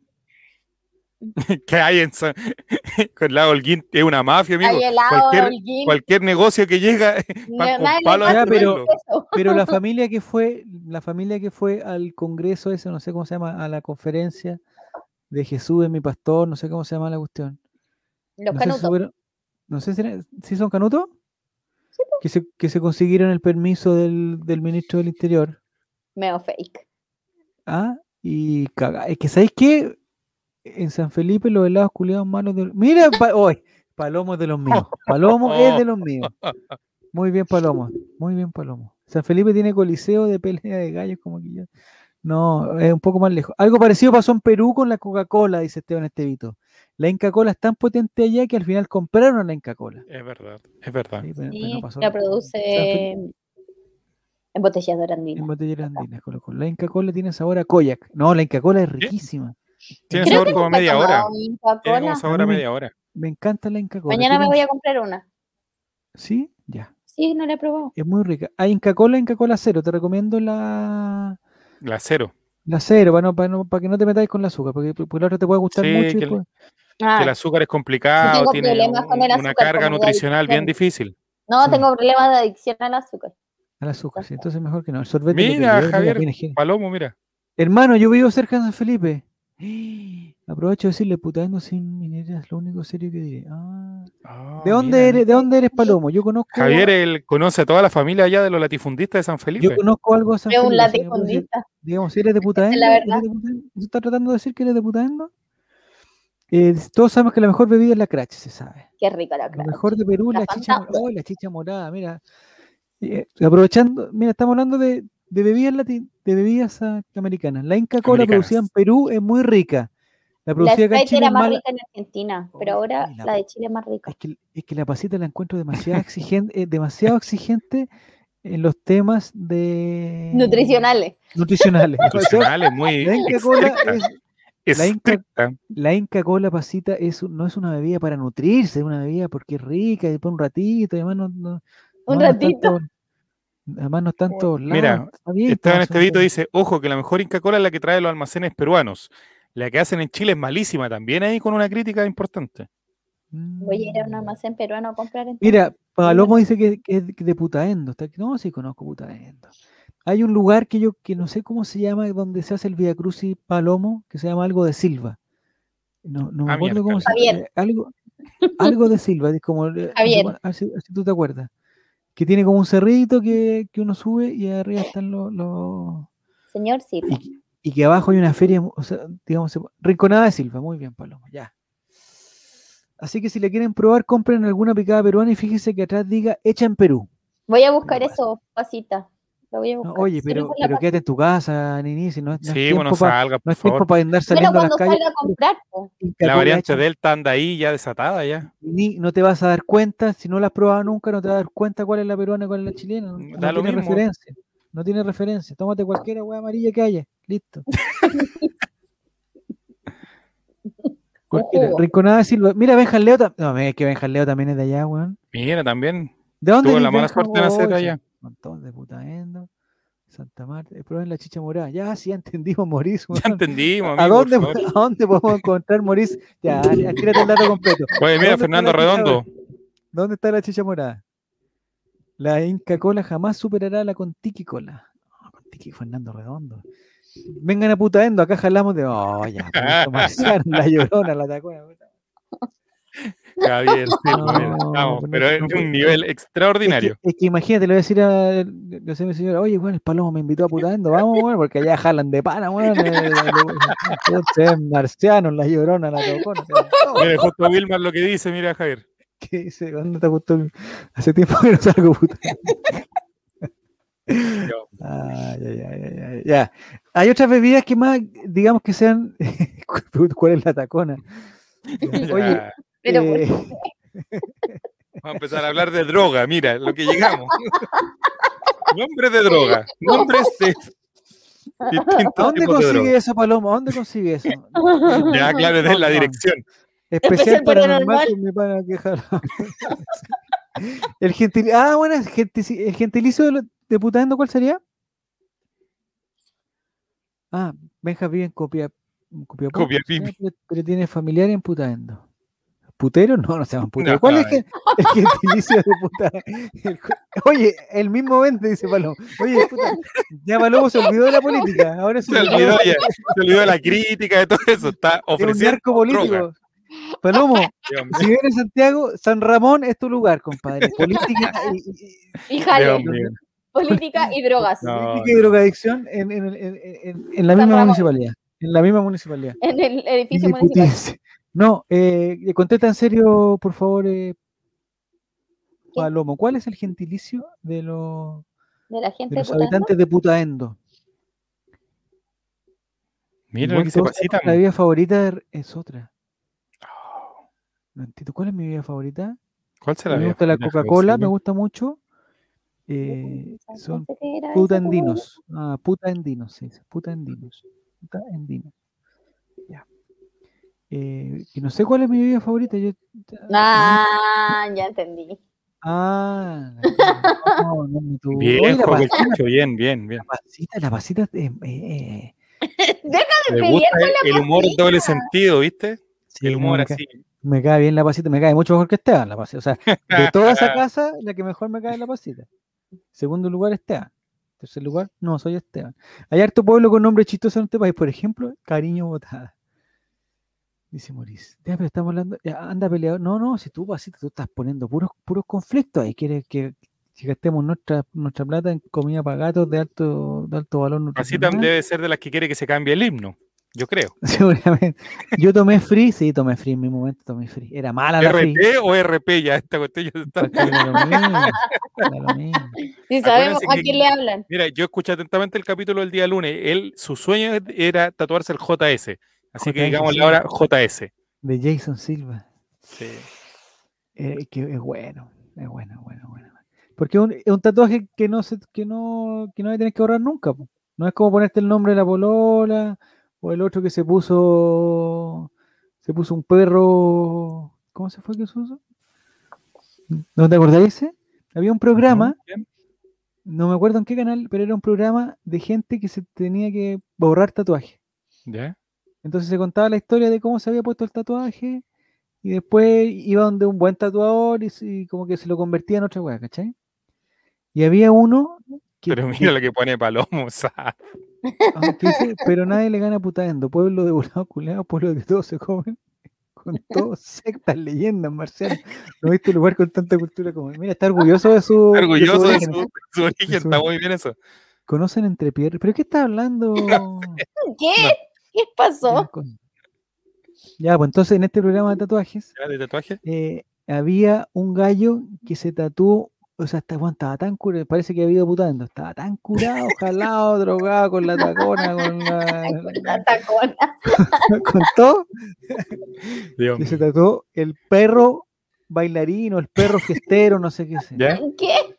¿Qué hay en San... con la Holguín? Es una mafia, amigo. Cualquier, cualquier negocio que llega, No, van con palo Ya, pero-. Pero la familia que fue, la familia que fue al congreso ese, no sé cómo se llama, a la conferencia de Jesús es mi pastor, no sé cómo se llama la cuestión. Los no sé si canutos. fueron- no sé si son canutos. Que se, que se consiguieron el permiso del, del ministro del Interior. Meo fake. Ah, y caga. Es que, ¿sabéis qué? En San Felipe los helados culiados malos de... Mira, pa- hoy, Palomo es de los míos. Palomo es de los míos. Muy bien, Palomo. Muy bien, Palomo. San Felipe tiene coliseo de pelea de gallos como que yo. No, es un poco más lejos. Algo parecido pasó en Perú con la Coca-Cola, dice Esteban Estevito. La Inca Cola es tan potente allá que al final compraron a la Inca Cola. Es verdad, es verdad. Sí, pero- pero Sí, no pasó la produce en botellas de En andina. botelleras andinas, Colo Colo. La Inca Cola tiene sabor a koyak. No, la Inca Cola es riquísima. Tiene sabor como media hora. Tiene como sabor a me- media hora. Me encanta la Inca Cola. Mañana me voy a comprar una. Sí, ya. Sí, no la he probado. Es muy rica. Hay Inca Cola, Inca Cola cero. Te recomiendo la, La cero. la cero para, no, para, no- para que no te metáis con el azúcar, porque, porque la otra te puede gustar Sí, mucho. que Ah, Que el azúcar es complicado, tengo tiene problemas con el un- una azúcar, carga nutricional bien difícil. no, sí. tengo problemas de adicción al azúcar. Al azúcar, sí. Entonces mejor que no. El sorbete. Mira, Javier, Palomo, mira. Hermano, yo vivo cerca de San Felipe. Aprovecho de decirle, putando sin minería, es lo único serio que diré. Ah, Ah, ¿De dónde mira. eres? ¿De dónde eres Palomo? Yo conozco. Javier él conoce a toda la familia allá de los latifundistas de San Felipe. Yo conozco algo de San Es un Felipe. puedo decir- latifundista. digamos, si eres de Putaendo, la verdad. ¿tú estás tratando de decir que eres de Putaendo? Eh, todos sabemos que la mejor bebida es la crache, se sabe. Qué rica la Lo crack. mejor de Perú es La la chicha, Fanta. mor- oh, la chicha morada, mira. Eh, aprovechando, mira, estamos hablando de, de bebidas lati- de bebidas ah, americanas. La Inca Cola producida en Americanas. Perú es muy rica. La La producida acá en Sprite Chile era más mala. rica en Argentina, pero ahora la- la de Chile es más rica. Es que, es que la pasita la encuentro demasiado exigente, eh, demasiado exigente en los temas de Nutricionales. nutricionales. Nutricional es muy La Inca Cola es, la Inca-. La Cola pasita es, un- no es una bebida para nutrirse, es una bebida porque es rica y después un ratito, y además no, no- Un ratito. Además no está en todos lados. Mira, bien, Esteban Estevito dice, ojo, que la mejor Inca Cola es la que trae los almacenes peruanos. La que hacen en Chile es malísima también ahí con una crítica importante. Voy a ir a un almacén peruano a comprar entonces. Mira, Palomo dice que, que es de Putaendo. No, sí conozco Putaendo. Hay un lugar que yo que no sé cómo se llama, donde se hace el Via Crucis Palomo, que se llama algo de Silva. No, no me Ah, acuerdo cómo se llama. Algo, algo de Silva, es como, eh, no sé Javier. cuál- a ver si, a ver si tú te acuerdas. Que tiene como un cerrito que, que uno sube y arriba están los. los- Señor Silva. y, y que abajo hay una feria, o sea, digamos, Rinconada de Silva, muy bien, Paloma, ya. Así que si le quieren probar, compren alguna picada peruana y fíjense que atrás diga hecha en Perú. Voy a buscar eso, pasita. Lo voy a No, buscar. oye, pero, pero quédate en tu casa, Nini, si no, es- no es Sí, tiempo bueno, pa- salga, no es tiempo favor. para andar Pero saliendo a las cuando calles. salga a comprar, La variante Delta anda ahí ya desatada ya. ni no te vas a dar cuenta, si no la has probado nunca, no te vas a dar cuenta cuál es la peruana y cuál es la chilena. No, lo tiene mismo. referencia. No tiene referencia. Tómate cualquiera hueá amarilla que haya. Listo. Cualquiera. Rinconada de Silva. Mira, Benja Leo. No, es que Benja Leo también es de allá, weón. Mira, también. ¿De dónde Tuvo la mala suerte de nacer Oh, allá. Montón de putaendo. Santa Marta. Eh, Prueben la chicha morada. Ya, sí, entendimos, Morís. Ya entendimos, ¿A amigo, dónde, por favor. ¿A dónde podemos encontrar Morís? Ya, tírate el dato completo. Oye, mira, ¿Dónde Fernando chicha Redondo. ¿Dónde está la chicha morada? La Inca Cola jamás superará a la Contiki Cola. No, Contiki Fernando Redondo. Vengan a putaendo, acá jalamos de. Oh, ya, la llorona, la tacona. Sí, No, vamos, no, pero es no, un nivel Es extraordinario. que, es que imagínate, le voy a decir a, le a mi señora, oye, bueno, el palomo me invitó a putaendo, vamos, bueno, porque allá jalan de pana, bueno, ustedes marcianos, la llorona, la tocona. Mira, justo Wilmar lo que dice, mira, Javier. ¿Qué dice? ¿Dónde te gustó? Hace tiempo que no salgo puta. Ah, ya, ya, ya, ya. Hay otras bebidas que más, digamos que sean. ¿Cuál es la tacona? Oye, Pero ¿por eh, vamos a empezar a hablar de droga, mira, lo que llegamos. Nombres de droga, nombres de ¿a distintos dónde consigue eso, Paloma? ¿A dónde consigue eso? Ya, claro, den la dirección. Especial Especial paranormal paranormal. con mi pana que jala. El gentil... Ah, bueno, el gentilicio, el gentilicio de, lo- de putaendo, ¿cuál sería? Ah, Benja vive en Copia, Copiapó, pero, pero tiene familiar en putaendo. ¿Putero? No, no se llaman putero. No, ¿Cuál es gen- el gentilicio de? El cu- Oye, el mismo vende, dice Palomo. Oye, puta, ya Palomo se olvidó de la política. Ahora se, Se olvidó ya, se olvidó de la crítica, de todo eso. Está Es un ofreciendo narco droga. político. Palomo, si vienes a Santiago, San Ramón es tu lugar, compadre. Política y, y- política y drogas. No, política y drogadicción en, en, en- en- en la San misma Ramón. municipalidad. En la misma municipalidad. En el edificio municipal. No, eh, contesta en serio, por favor, eh, Palomo. ¿Cuál es el gentilicio de los, De la de gente los putando. habitantes de Putaendo? Mira lo que se La bebida favorita er- es otra. No entiendo. ¿Cuál es mi bebida favorita? ¿Cuál será? me gusta la Coca-Cola, me gusta mucho. Eh, son Putaendinos. Ah, putaendinos, sí, putaendinos. Putaendinos. Ya. Eh, y no sé cuál es mi bebida favorita. Yo, Ah, ya entendí. ah, no, no, no, tú- Oye, Bien, la, Jorge pasita, bien, bien, bien. la pasita, la pasita, eh, eh, Me pelear gusta con la el humor pasita. doble sentido, ¿viste? sí, El humor me, cae, así. me cae bien la pasita, me cae mucho mejor que Esteban, la pasita. O sea, de toda esa casa, la que mejor me cae es la pasita. Segundo lugar, Esteban. Tercer lugar, no, soy Esteban. Hay harto pueblo con nombre chistoso en este país, por ejemplo, Cariño Botada. Dice Maurice. Ya, pero estamos hablando. ya, anda peleador. No, no, si tú pasita, tú estás poniendo puros, puros conflictos ahí. Quieres que, que gastemos nuestra, nuestra plata en comida para gatos de alto, de alto valor Pasita nutricional. debe ser de las que quiere que se cambie el himno, yo creo. Seguramente. Yo tomé free, sí, tomé free en mi momento, tomé free. Era mala la free. ¿RP o RP ya? Esta cuestión ya está. porque era lo mismo, era lo mismo. Si sabemos Acuérdense a que- quién le hablan. Mira, yo escuché atentamente el capítulo del día lunes. Él, su sueño era tatuarse el JS. Así que JS, digámosle sí. ahora JS. De Jason Silva. Sí. Eh, que es bueno, es bueno, es bueno, bueno. Porque es un, es un tatuaje que no se, que no, que no hay que tener que ahorrar nunca. po. No es como ponerte el nombre de la polola, o el otro que se puso, se puso un perro, ¿cómo se fue que se puso? ¿No te acordáis ese? Había un programa, no me acuerdo en qué canal, pero era un programa de gente que se tenía que borrar tatuaje. ¿Ya? Entonces se contaba la historia de cómo se había puesto el tatuaje y después iba donde un buen tatuador y, como que se lo convertía en otra weá, ¿cachai? Y había uno que, Pero que- mira lo que pone Palomo. o sea, que dice, pero nadie le gana putaendo, pueblo de volados culeados, pueblo que todos se comen, con todos sectas, leyendas, marcianas. No viste lugar con tanta cultura como. Mira, está orgulloso de su. orgulloso de origen. su, su origen. su- Está muy bien eso. conocen entre piernas. ¿Pero qué está hablando? ¿Qué? ¿Qué pasó? Ya, pues entonces en este programa de tatuajes eh, había un gallo que se tatuó, o sea, está- Juan estaba tan curado, parece que había ido putando, estaba tan curado, jalado, drogado, con la tacona, con, la, La tacona. con todo, Dios que se tatuó el perro bailarino, el perro fiestero, no sé qué es. ¿Ya? ¿Qué?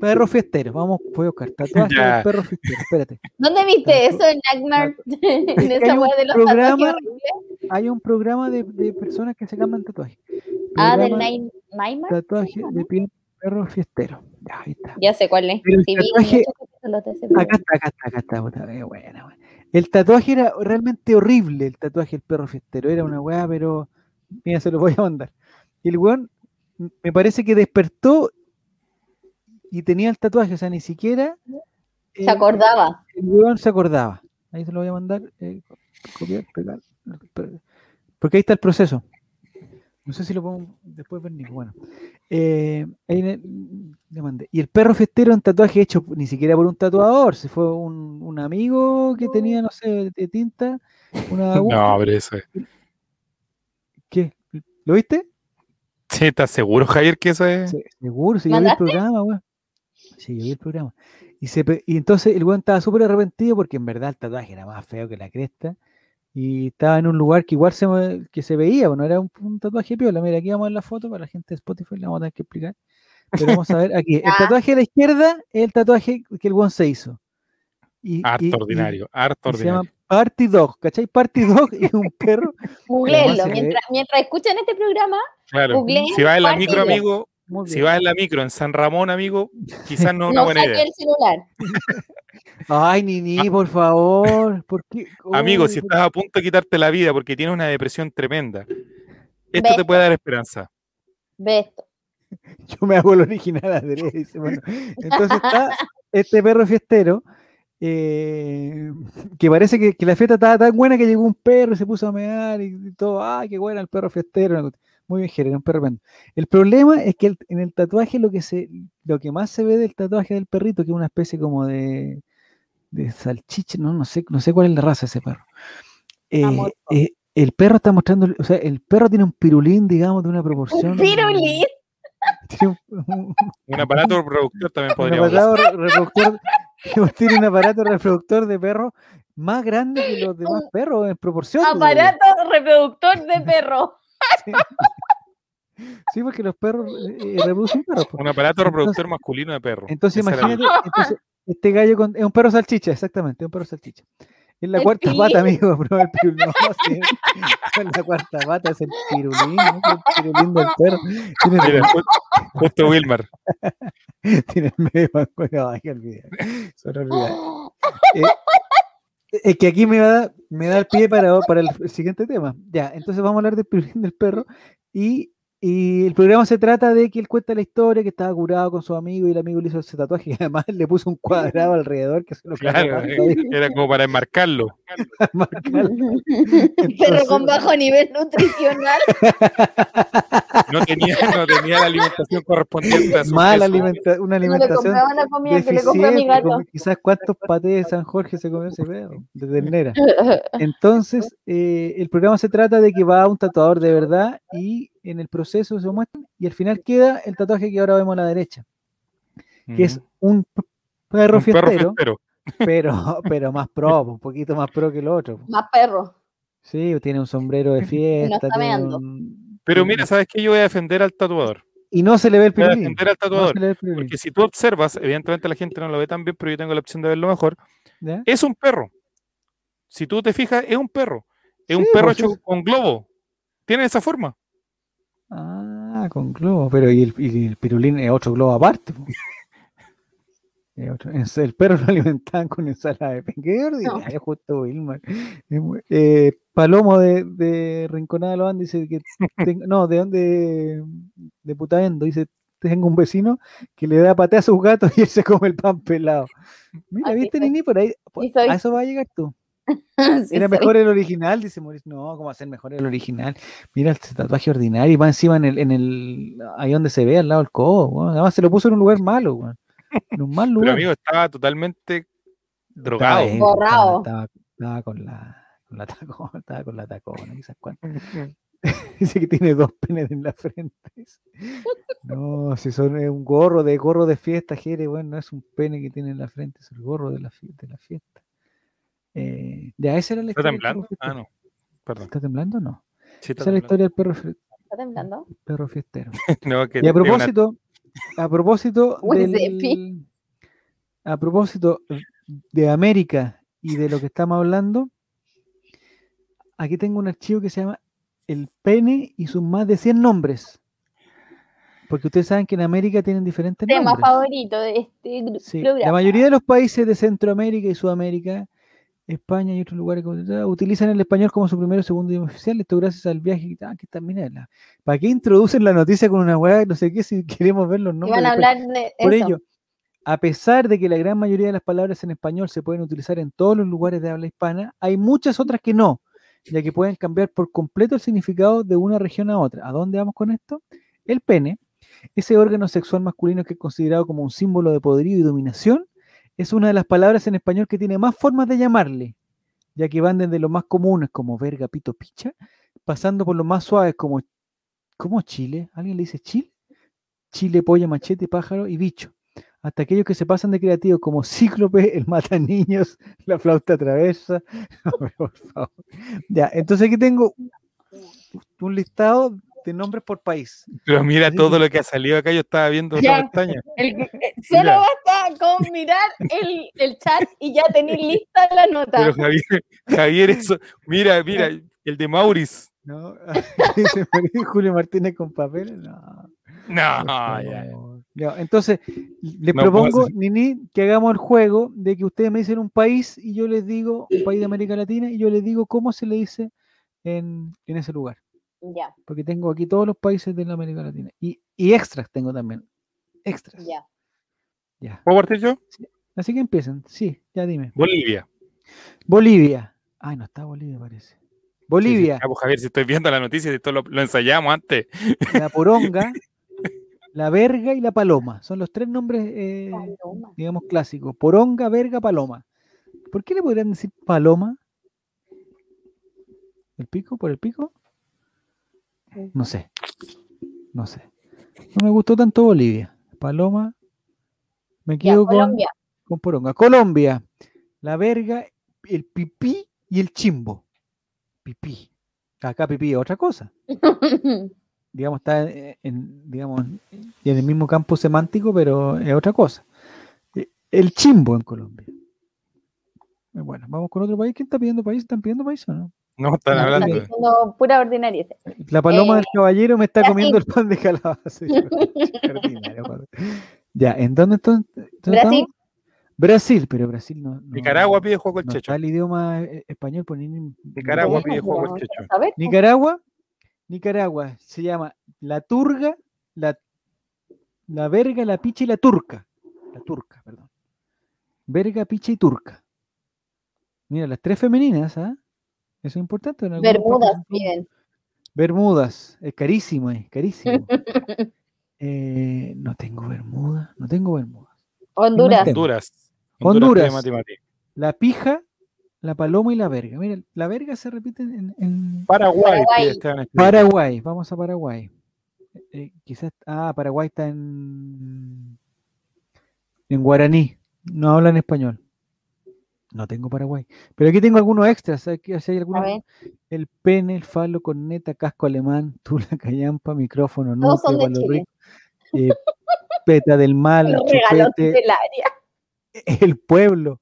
Perro fiestero, vamos, voy a buscar, tatuaje Ya. del perro fiestero, espérate. ¿Dónde viste eso en Nightmare? en esa web de los programa- tatuajes. Hay un programa de, de personas que se cambian tatuajes. Ah, del Nightmare. Tatuaje de perro fiestero. Ya, ahí está. Ya sé cuál es. El Sí, tatuaje- de Acá está, acá está, acá está. puta, qué buena, buena. El tatuaje era realmente horrible, el tatuaje del perro fiestero. Era una weá, pero. Mira, se lo voy a mandar. Y el weón me parece que despertó y tenía el tatuaje, o sea, ni siquiera. Se eh, acordaba. El weón se acordaba. Ahí se lo voy a mandar. eh, copiar, pegar. pe- Porque ahí está el proceso. No sé si lo podemos después ver, Nico. Bueno. Eh, ahí le, mandé. Y el perro fiestero, un tatuaje hecho ni siquiera por un tatuador. Se fue un, un amigo que tenía, no sé, de tinta. Una aguja. No, pero eso es. ¿Qué? ¿Lo viste? Sí, ¿estás seguro, Javier, que eso es? Sí, seguro, si yo vi el programa, weón. Sí, yo vi el programa. Y, se, y entonces el weón estaba súper arrepentido porque en verdad el tatuaje era más feo que la cresta. Y estaba en un lugar que igual se, que se veía, bueno, era un, un tatuaje piola. Mira, aquí vamos a ver la foto para la gente de Spotify, la vamos a tener que explicar. Pero vamos a ver aquí. El tatuaje de la izquierda es el tatuaje que el weón se hizo. Y, Harto y- y- ordinario, harto y se llama ordinario. Party Dog, ¿cachai? Party Dog y un perro. Googleenlo. Mientras, mientras escuchan este programa, Claro. Si vas en la micro, Dog. amigo, Muy si vas en la micro en San Ramón, amigo, quizás no es una no buena idea. el celular. Ay, Nini, por favor. ¿Por qué? Amigo, si estás a punto de quitarte la vida porque tienes una depresión tremenda, esto te puede dar esperanza. Ve esto. yo me hago el original dice, bueno. Entonces está este perro fiestero, eh, que parece que, que la fiesta estaba tan buena que llegó un perro y se puso a mear y, y todo, ¡ay, qué buena el perro fiestero! Muy bien, Jere, un. El problema es que el- en el tatuaje lo que se, lo que más se ve del tatuaje del perrito, que es una especie como de, de salchicha, no, no sé, no sé cuál es la raza de ese perro. Eh, eh, el perro está mostrando, o sea, el perro tiene un pirulín, digamos, de una proporción. Un pirulín. tiene un- un- Un aparato reproductor también un aparato re- reproductor, tiene un aparato reproductor de perro más grande que los demás perros en proporción. Aparato reproductor de perro. Sí, porque los perros eh, eh, reproducen perros. po. Un aparato Entonces- reproductor masculino de perro. Entonces imagínate, entonces, este gallo con, es un perro salchicha, exactamente, es un perro salchicha. Es la El cuarta pata, amigo, no el pirulín. No, sí, es la cuarta pata, es el pirulín, ¿no? el pirulín del perro. Tiene, Mira, ju- justo Wilmar. tiene el medio mancuerno. Ay, que olvidé. Solo olvidé. Eh, es que aquí me da, me da el pie para, para el, siguiente tema. Ya, entonces vamos a hablar del pirulín del perro. Y, y el programa se trata de que él cuenta la historia, que estaba curado con su amigo y el amigo le hizo ese tatuaje y además le puso un cuadrado alrededor que se lo Claro, era como para enmarcarlo. Perro con bajo nivel nutricional. No tenía, no tenía la alimentación correspondiente a su alimenta una No le alimentación compraba la comida que le compré a mi deficiente, gato. como quizás cuántos patés de San Jorge se comió ese perro, de ternera. Entonces, eh, el programa se trata de que va a un tatuador de verdad y en el proceso se muestra y al final queda el tatuaje que ahora vemos a la derecha, que es un perro un perro fiestero, fiestero. Pero, pero más pro, un poquito más pro que el otro. Más perro. Sí, tiene un sombrero de fiesta. un- Pero mira, ¿sabes qué? Yo voy a defender al tatuador. y no se le ve el Voy a pirulín. defender al no se tatuador. le ve el pirulín, Porque si tú observas, evidentemente la gente no lo ve tan bien, pero yo tengo la opción de verlo mejor. ¿ya? Es un perro. Si tú te fijas, es un perro. Es un perro pues, hecho con globo. Tiene esa forma. Ah, con globo, pero y el, y el pirulín es otro globo aparte. po. Es otro- es- El perro lo alimentaban con ensalada de pe- Qué ordinario, justo Wilmar. Eh, Palomo de, de Rinconada Andes dice que ten- no, de dónde de Putaendo, dice tengo un vecino que le da patea a sus gatos y él se come el pan pelado. Mira, ¿viste, soy. Nini? Por ahí, a eso va a llegar tú. Sí, Era soy. mejor el original, dice Mauricio. No, ¿cómo ser mejor el original? Mira el tatuaje ordinario y va encima en el, en el, ahí donde se ve, al lado del codo. weón. Además se lo puso en un lugar malo, weón. En un mal Pero lugar. amigo, estaba totalmente Drogado. Borrado. Estaba, estaba con la, con la tacona, estaba con la tacona, quizás cuánto. Dice que tiene dos penes en la frente. No, si son es un gorro de gorro de fiesta, Jere, bueno, no es un pene que tiene en la frente, es el gorro de la, de la fiesta. Eh, ya, esa era la ¿Está historia temblando? Ah, no. Perdón. ¿Está temblando? No. Sí, está Esa es la historia del perro, ¿Está temblando? perro fiestero. No, que Y a propósito, a propósito del, a propósito de América y de lo que estamos hablando, aquí tengo un archivo que se llama El pene y sus más de 100 nombres. Porque ustedes saben que en América tienen diferentes Tema nombres. favorito de este Sí, programa. la mayoría de los países de Centroamérica y Sudamérica, España y otros lugares, ah, utilizan el español como su primero o segundo idioma oficial. Esto gracias al viaje. Ah, que también ¿Para qué introducen la noticia con una weá? No sé qué, si queremos ver los nombres. van a hablar de Por eso. ello, a pesar de que la gran mayoría de las palabras en español se pueden utilizar en todos los lugares de habla hispana, hay muchas otras que no, ya que pueden cambiar por completo el significado de una región a otra. ¿A dónde vamos con esto? El pene, ese órgano sexual masculino que es considerado como un símbolo de poderío y dominación, es una de las palabras en español que tiene más formas de llamarle, ya que van desde los más comunes como verga, pito, picha, pasando por los más suaves como, ¿cómo Chile? ¿Alguien le dice Chile? Chile, polla, machete, pájaro y bicho. Hasta aquellos que se pasan de creativos como Cíclope, el mata niños, la flauta traversa. Ya, entonces aquí tengo un listado de nombres por país. Pero mira Así todo que- lo que ha salido acá. Yo estaba viendo Ya. pestaña. El- eh, solo Mira. basta con mirar el, el chat y ya tenéis lista la nota. Pero Javier, Javier, eso. Mira, mira, el de Maurice. ¿no? Julio Martínez con papeles. No. No, ya. Ya, entonces, les No propongo, Nini, que hagamos el juego de que ustedes me dicen un país y yo les digo, un país de América Latina, y yo les digo cómo se le dice en, en ese lugar. Ya, Porque tengo aquí todos los países de la América Latina. Y, y extras tengo también. Extras. ya. Ya. ¿Puedo partir yo? Así que empiecen. Sí, ya dime. Bolivia. Bolivia. Ay, no está Bolivia, parece. Bolivia, Sí, sí. Ah, pues, Javier, si estoy viendo la noticia, si esto lo, lo ensayamos antes. la poronga, la verga y la paloma. Son los tres nombres, eh, digamos, clásicos. Poronga, verga, paloma. ¿Por qué le podrían decir paloma? ¿El pico? ¿Por el pico? No sé. No sé. No me gustó tanto Bolivia. Paloma. Me Ya, quedo con, Colombia. con poronga. Colombia. La verga, el pipí y el chimbo. Pipí. Acá pipí es otra cosa. digamos, está en, en, digamos, en el mismo campo semántico, pero es otra cosa. Eh, El chimbo en Colombia. Eh, Bueno, vamos con otro país. ¿Quién está pidiendo país? ¿Están pidiendo país o no? No, están No, hablando. diciendo pura ordinaria. La paloma Eh, del caballero me está comiendo el pan de calabaza. Ya, ¿en dónde, entonces- Brasil. estamos? Brasil, pero Brasil no. no- Nicaragua pide juego el no checho. está el idioma eh, español por ni- ni- Nicaragua ni- pide juego el checho. ver. Nicaragua, Nicaragua se llama la turga, la, la verga, la picha y la turca. La turca, perdón. Verga, picha y turca. Mira, las tres femeninas, ¿ah? Eso es importante. en Bermudas partes son- piden. Bermudas, es carísimo, es carísimo. Eh, no tengo bermuda, no tengo bermuda. Honduras. Honduras. Honduras. La pija, la paloma y la verga. Mira, la verga se repite en, en Paraguay. Paraguay. Espinosa. Paraguay. Vamos a Paraguay. Eh, quizás, ah, Paraguay está en, en guaraní. No hablan español. No tengo Paraguay. Pero aquí tengo algunos extras. Aquí, si hay algunos, el pene, el falo, corneta, casco alemán, tula, callampa, micrófono, todos son de Chile. eh, peta del mal, chupete, del área. el pueblo,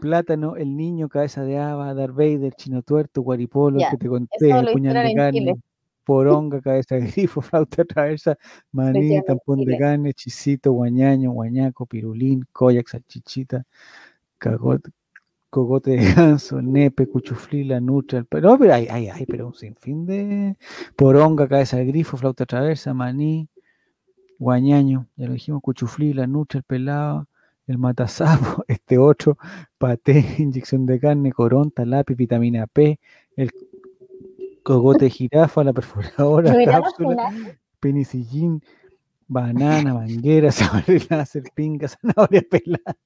plátano, el niño, cabeza de haba, Darth Vader, chino tuerto, guaripolo, el Ya, que te conté, lo puñal de carne, Chile. poronga, cabeza de grifo, flauta traversa, maní, tampón de carne, chisito, guañaño, guañaco, pirulín, koyak, salchichita, cagote, cogote de ganso, nepe, cuchuflila, nutra, el- pero, no, pero hay, hay, hay, pero un sinfín de poronga, cabeza de grifo, flauta traversa, maní, guañaño, ya lo dijimos, cuchuflila, nutra, el pelado, el matasapo, este otro, paté, inyección de carne, coronta, lápiz, vitamina P, el cogote de jirafa, la perforadora, ¿No era cápsula, penicillín, banana, manguera, sable láser, pinga, zanahoria pelada.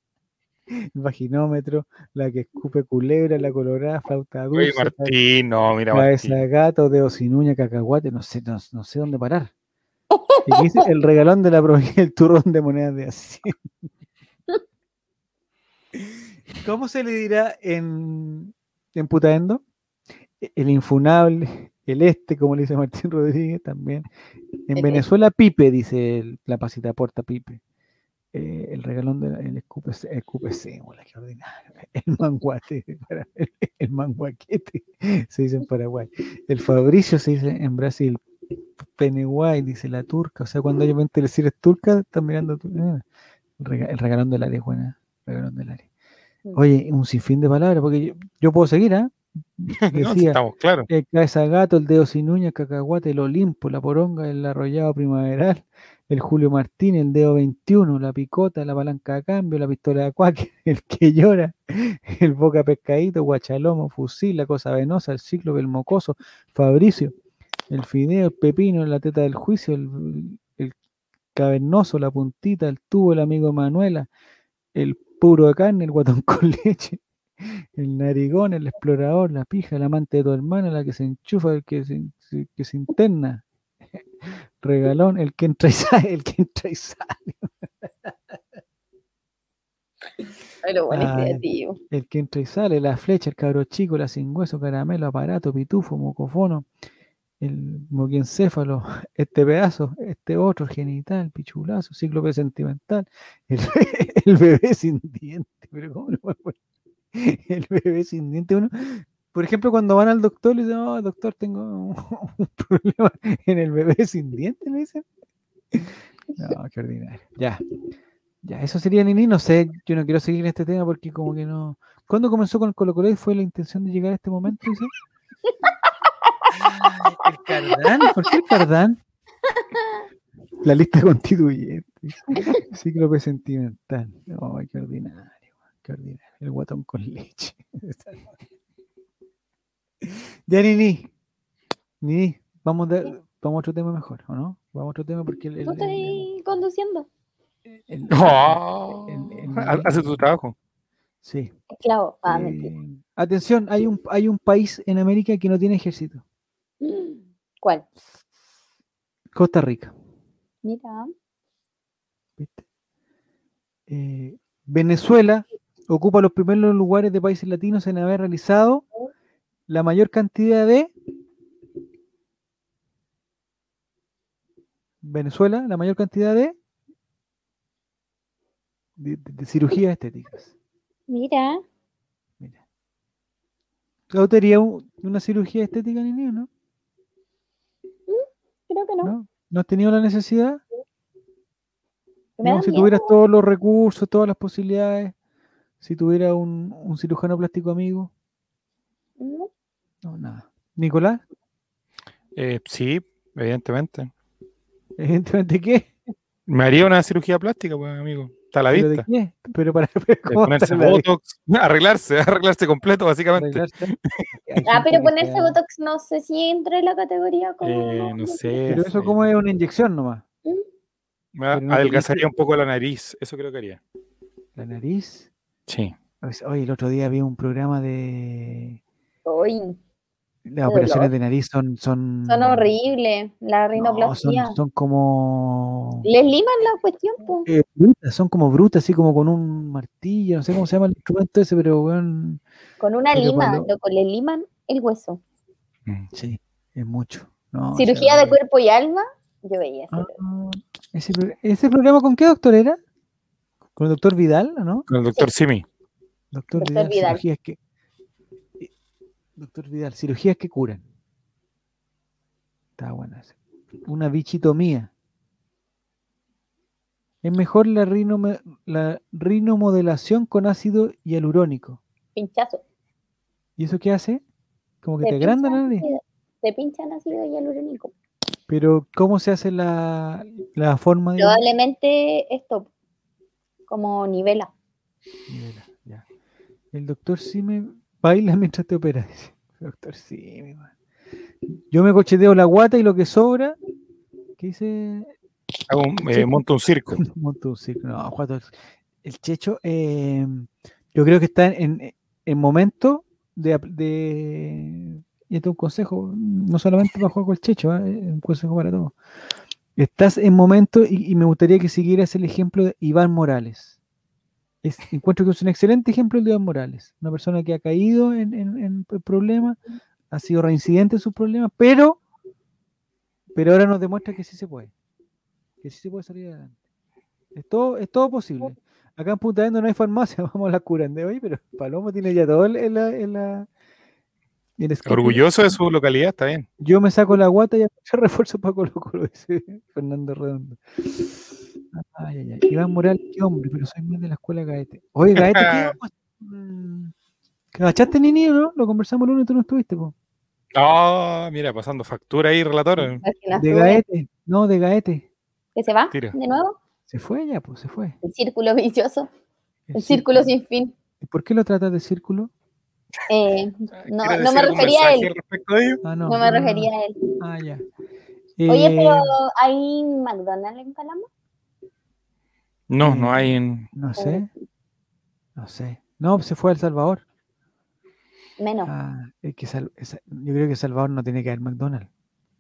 el vaginómetro, la que escupe culebra, la colorada, flauta Oye, dulce, Martín, no, mira, cabeza Martín. de gato, dedo sin uña, cacahuate, no sé, no, no sé dónde parar. Y aquí dice el regalón de la provincia, el turrón de monedas de Hacienda. ¿Cómo se le dirá en, en Putaendo? El infunable, el este, como le dice Martín Rodríguez también. En El Venezuela, Pipe, dice el- la pasita porta Pipe. Eh, el regalón del el escupe, escupe sémola, qué ordinario. El manguate, el, el manguaquete, se dice en Paraguay. El Fabricio se dice en Brasil. Peneguay, dice la turca. O sea, cuando ellos ven teleseries turcas, están mirando. ah, El, rega- el regalón del área, buena. Regalón del área. Mm. Oye, un sinfín de palabras, porque yo, yo puedo seguir, ¿ah? Decía, estamos claros. el cabeza de gato, el dedo sin uña, el cacahuate, el Olimpo, la poronga, el arrollado primaveral, el Julio Martín, el dedo 21, la picota, la palanca de cambio, la pistola de cuaque, el que llora, el boca pescadito, guachalomo, fusil, la cosa venosa, el ciclo, el mocoso, Fabricio, el fideo, el pepino, la teta del juicio, el, cavernoso, la puntita, el tubo, el amigo Manuela, el puro de carne, el guatón con leche, el narigón, el explorador, la pija, el amante de tu hermana, la que se enchufa, el que se- que se interna, regalón, el que entra y sale, el que entra y sale, Pero bueno, Ay. creativo. el que entra y sale, la flecha, el cabro chico, la sin hueso, caramelo, aparato, pitufo, mocofono, el moquiencéfalo, este pedazo, este otro, genital, pichulazo, cíclope sentimental, el, el bebé sin diente, pero ¿cómo no? El bebé sin diente, uno, por ejemplo, cuando van al doctor, le dicen, oh, doctor, tengo un, un problema en el bebé sin diente, le dicen. No, qué ordinario. Ya, ya, eso sería Nini, no sé, yo no quiero seguir en este tema porque como que no... ¿Cuándo comenzó con el Colo Colo y fue la intención de llegar a este momento? dice? Ay, el Cardán, ¿por qué el Cardán? La lista constituyente. Cíclope sentimental. Ay, qué ordinario, qué ordinario. El guatón con leche. ya, Nini. Nini, vamos, de- vamos a otro tema mejor, ¿o no? Vamos a otro tema porque el... el- No el- el- estoy conduciendo. el- Oh, el- el- ha- hace tu trabajo. Sí. Esclavo. Ah. Eh, atención, hay un, hay un país en América que no tiene ejército. ¿Cuál? Costa Rica. Mira. ¿viste? Eh, Venezuela ocupa los primeros lugares de países latinos en haber realizado la mayor cantidad de Venezuela, la mayor cantidad de de, de- de cirugías estéticas. Mira. Mira. ¿Tú te harías un- una cirugía estética, ni no? Creo que no. ¿No? ¿No has tenido la necesidad? No, si miedo. tuvieras todos los recursos, todas las posibilidades, si tuviera un, un cirujano plástico amigo, Mm, no, nada. Nicolás, Eh, sí, evidentemente. evidentemente, ¿qué? Me haría una cirugía plástica, pues, amigo. Está a la ¿Pero de vista. qué? Pero para pero De ¿cómo ponerse botox, arreglarse, arreglarse completo, básicamente. Arreglarse. Ah, pero ponerse se- Botox no sé si entra en la categoría como. Eh, no sé. Pero eso como es una inyección nomás. No adelgazaría un poco la nariz. Eso creo que haría. La nariz. Sí. Oye, el otro día vi un programa de... Uy, Las operaciones dolor. de nariz son... Son, son horribles. La no, rinoplastia. son, son como... Les liman la cuestión, eh, brutas, son como brutas, así como con un martillo, no sé cómo se llama el instrumento ese, pero weón, Con una lima, cuando- loco, le liman el hueso. Mm. sí, es mucho. No, o Cirugía sea, de cuerpo y alma, yo veía ese. ah, ese, ¿Ese programa con qué doctor era? ¿Con el doctor Vidal, o no? Con el doctor Simi. Doctor, Doctor Vidal, Vidal. cirugías que... Doctor Vidal, cirugías que curan. Está buena. Una bichitomía. Es mejor la, rinome- la rinomodelación con ácido hialurónico. Pinchazo. ¿Y eso qué hace? Como que Te te agranda la nariz. Te pinchan ácido hialurónico. Pero ¿cómo se hace la, la forma de Probablemente esto, como nivela. Nivela, ya. El doctor Sime baila mientras te opera, dice. Doctor Sime, man. Yo me cocheteo la guata y lo que sobra, ¿qué dice? Hago un- eh, Sí. monto un circo. Monto un circo. No, El Checho, eh, yo creo que está en, en momento de, de- Y este es un consejo, no solamente para jugar con el Checho, ¿eh? un consejo para todos. Estás en momento, y, y me gustaría que siguieras el ejemplo de Iván Morales. Es- encuentro que es un excelente ejemplo el de Iván Morales. Una persona que ha caído en, en- en problemas, ha sido reincidente en sus problemas, pero, pero ahora nos demuestra que sí se puede. Que sí se puede salir adelante. Es todo, es todo posible. Acá en Punta Arenas no hay farmacia, vamos a la curande hoy, pero Palomo tiene ya todo en la... En la. Orgulloso de su localidad, está bien. Yo me saco la guata y hago refuerzo para Colo Colo, dice Fernando Redondo. Ay, ay, ay. Iván Morales, qué hombre, pero soy más de la escuela Gaete. Oye, Gaete, ¿qué vamos a hacer? ¿Cachaste, Nini, no? Lo conversamos el lunes y tú no estuviste, po. Ah, mira, pasando factura ahí, relator. Imagina De Gaete, no, de Gaete. ¿Que se va Tira. de nuevo? Se fue ya, pues, se fue. El círculo vicioso, El el círculo sin fin. ¿Y por qué lo tratas de círculo? Eh, no, ¿Quieres no decir me algún refería a él. Ah, no. No me refería a él. Ah, ya. Oye, Eh, pero ¿hay McDonald's en Calama? No, no hay en. No sé. No sé. No, se fue a El Salvador. Menos. Ah, es que Sal- esa- yo creo que Salvador no tiene que haber McDonald's.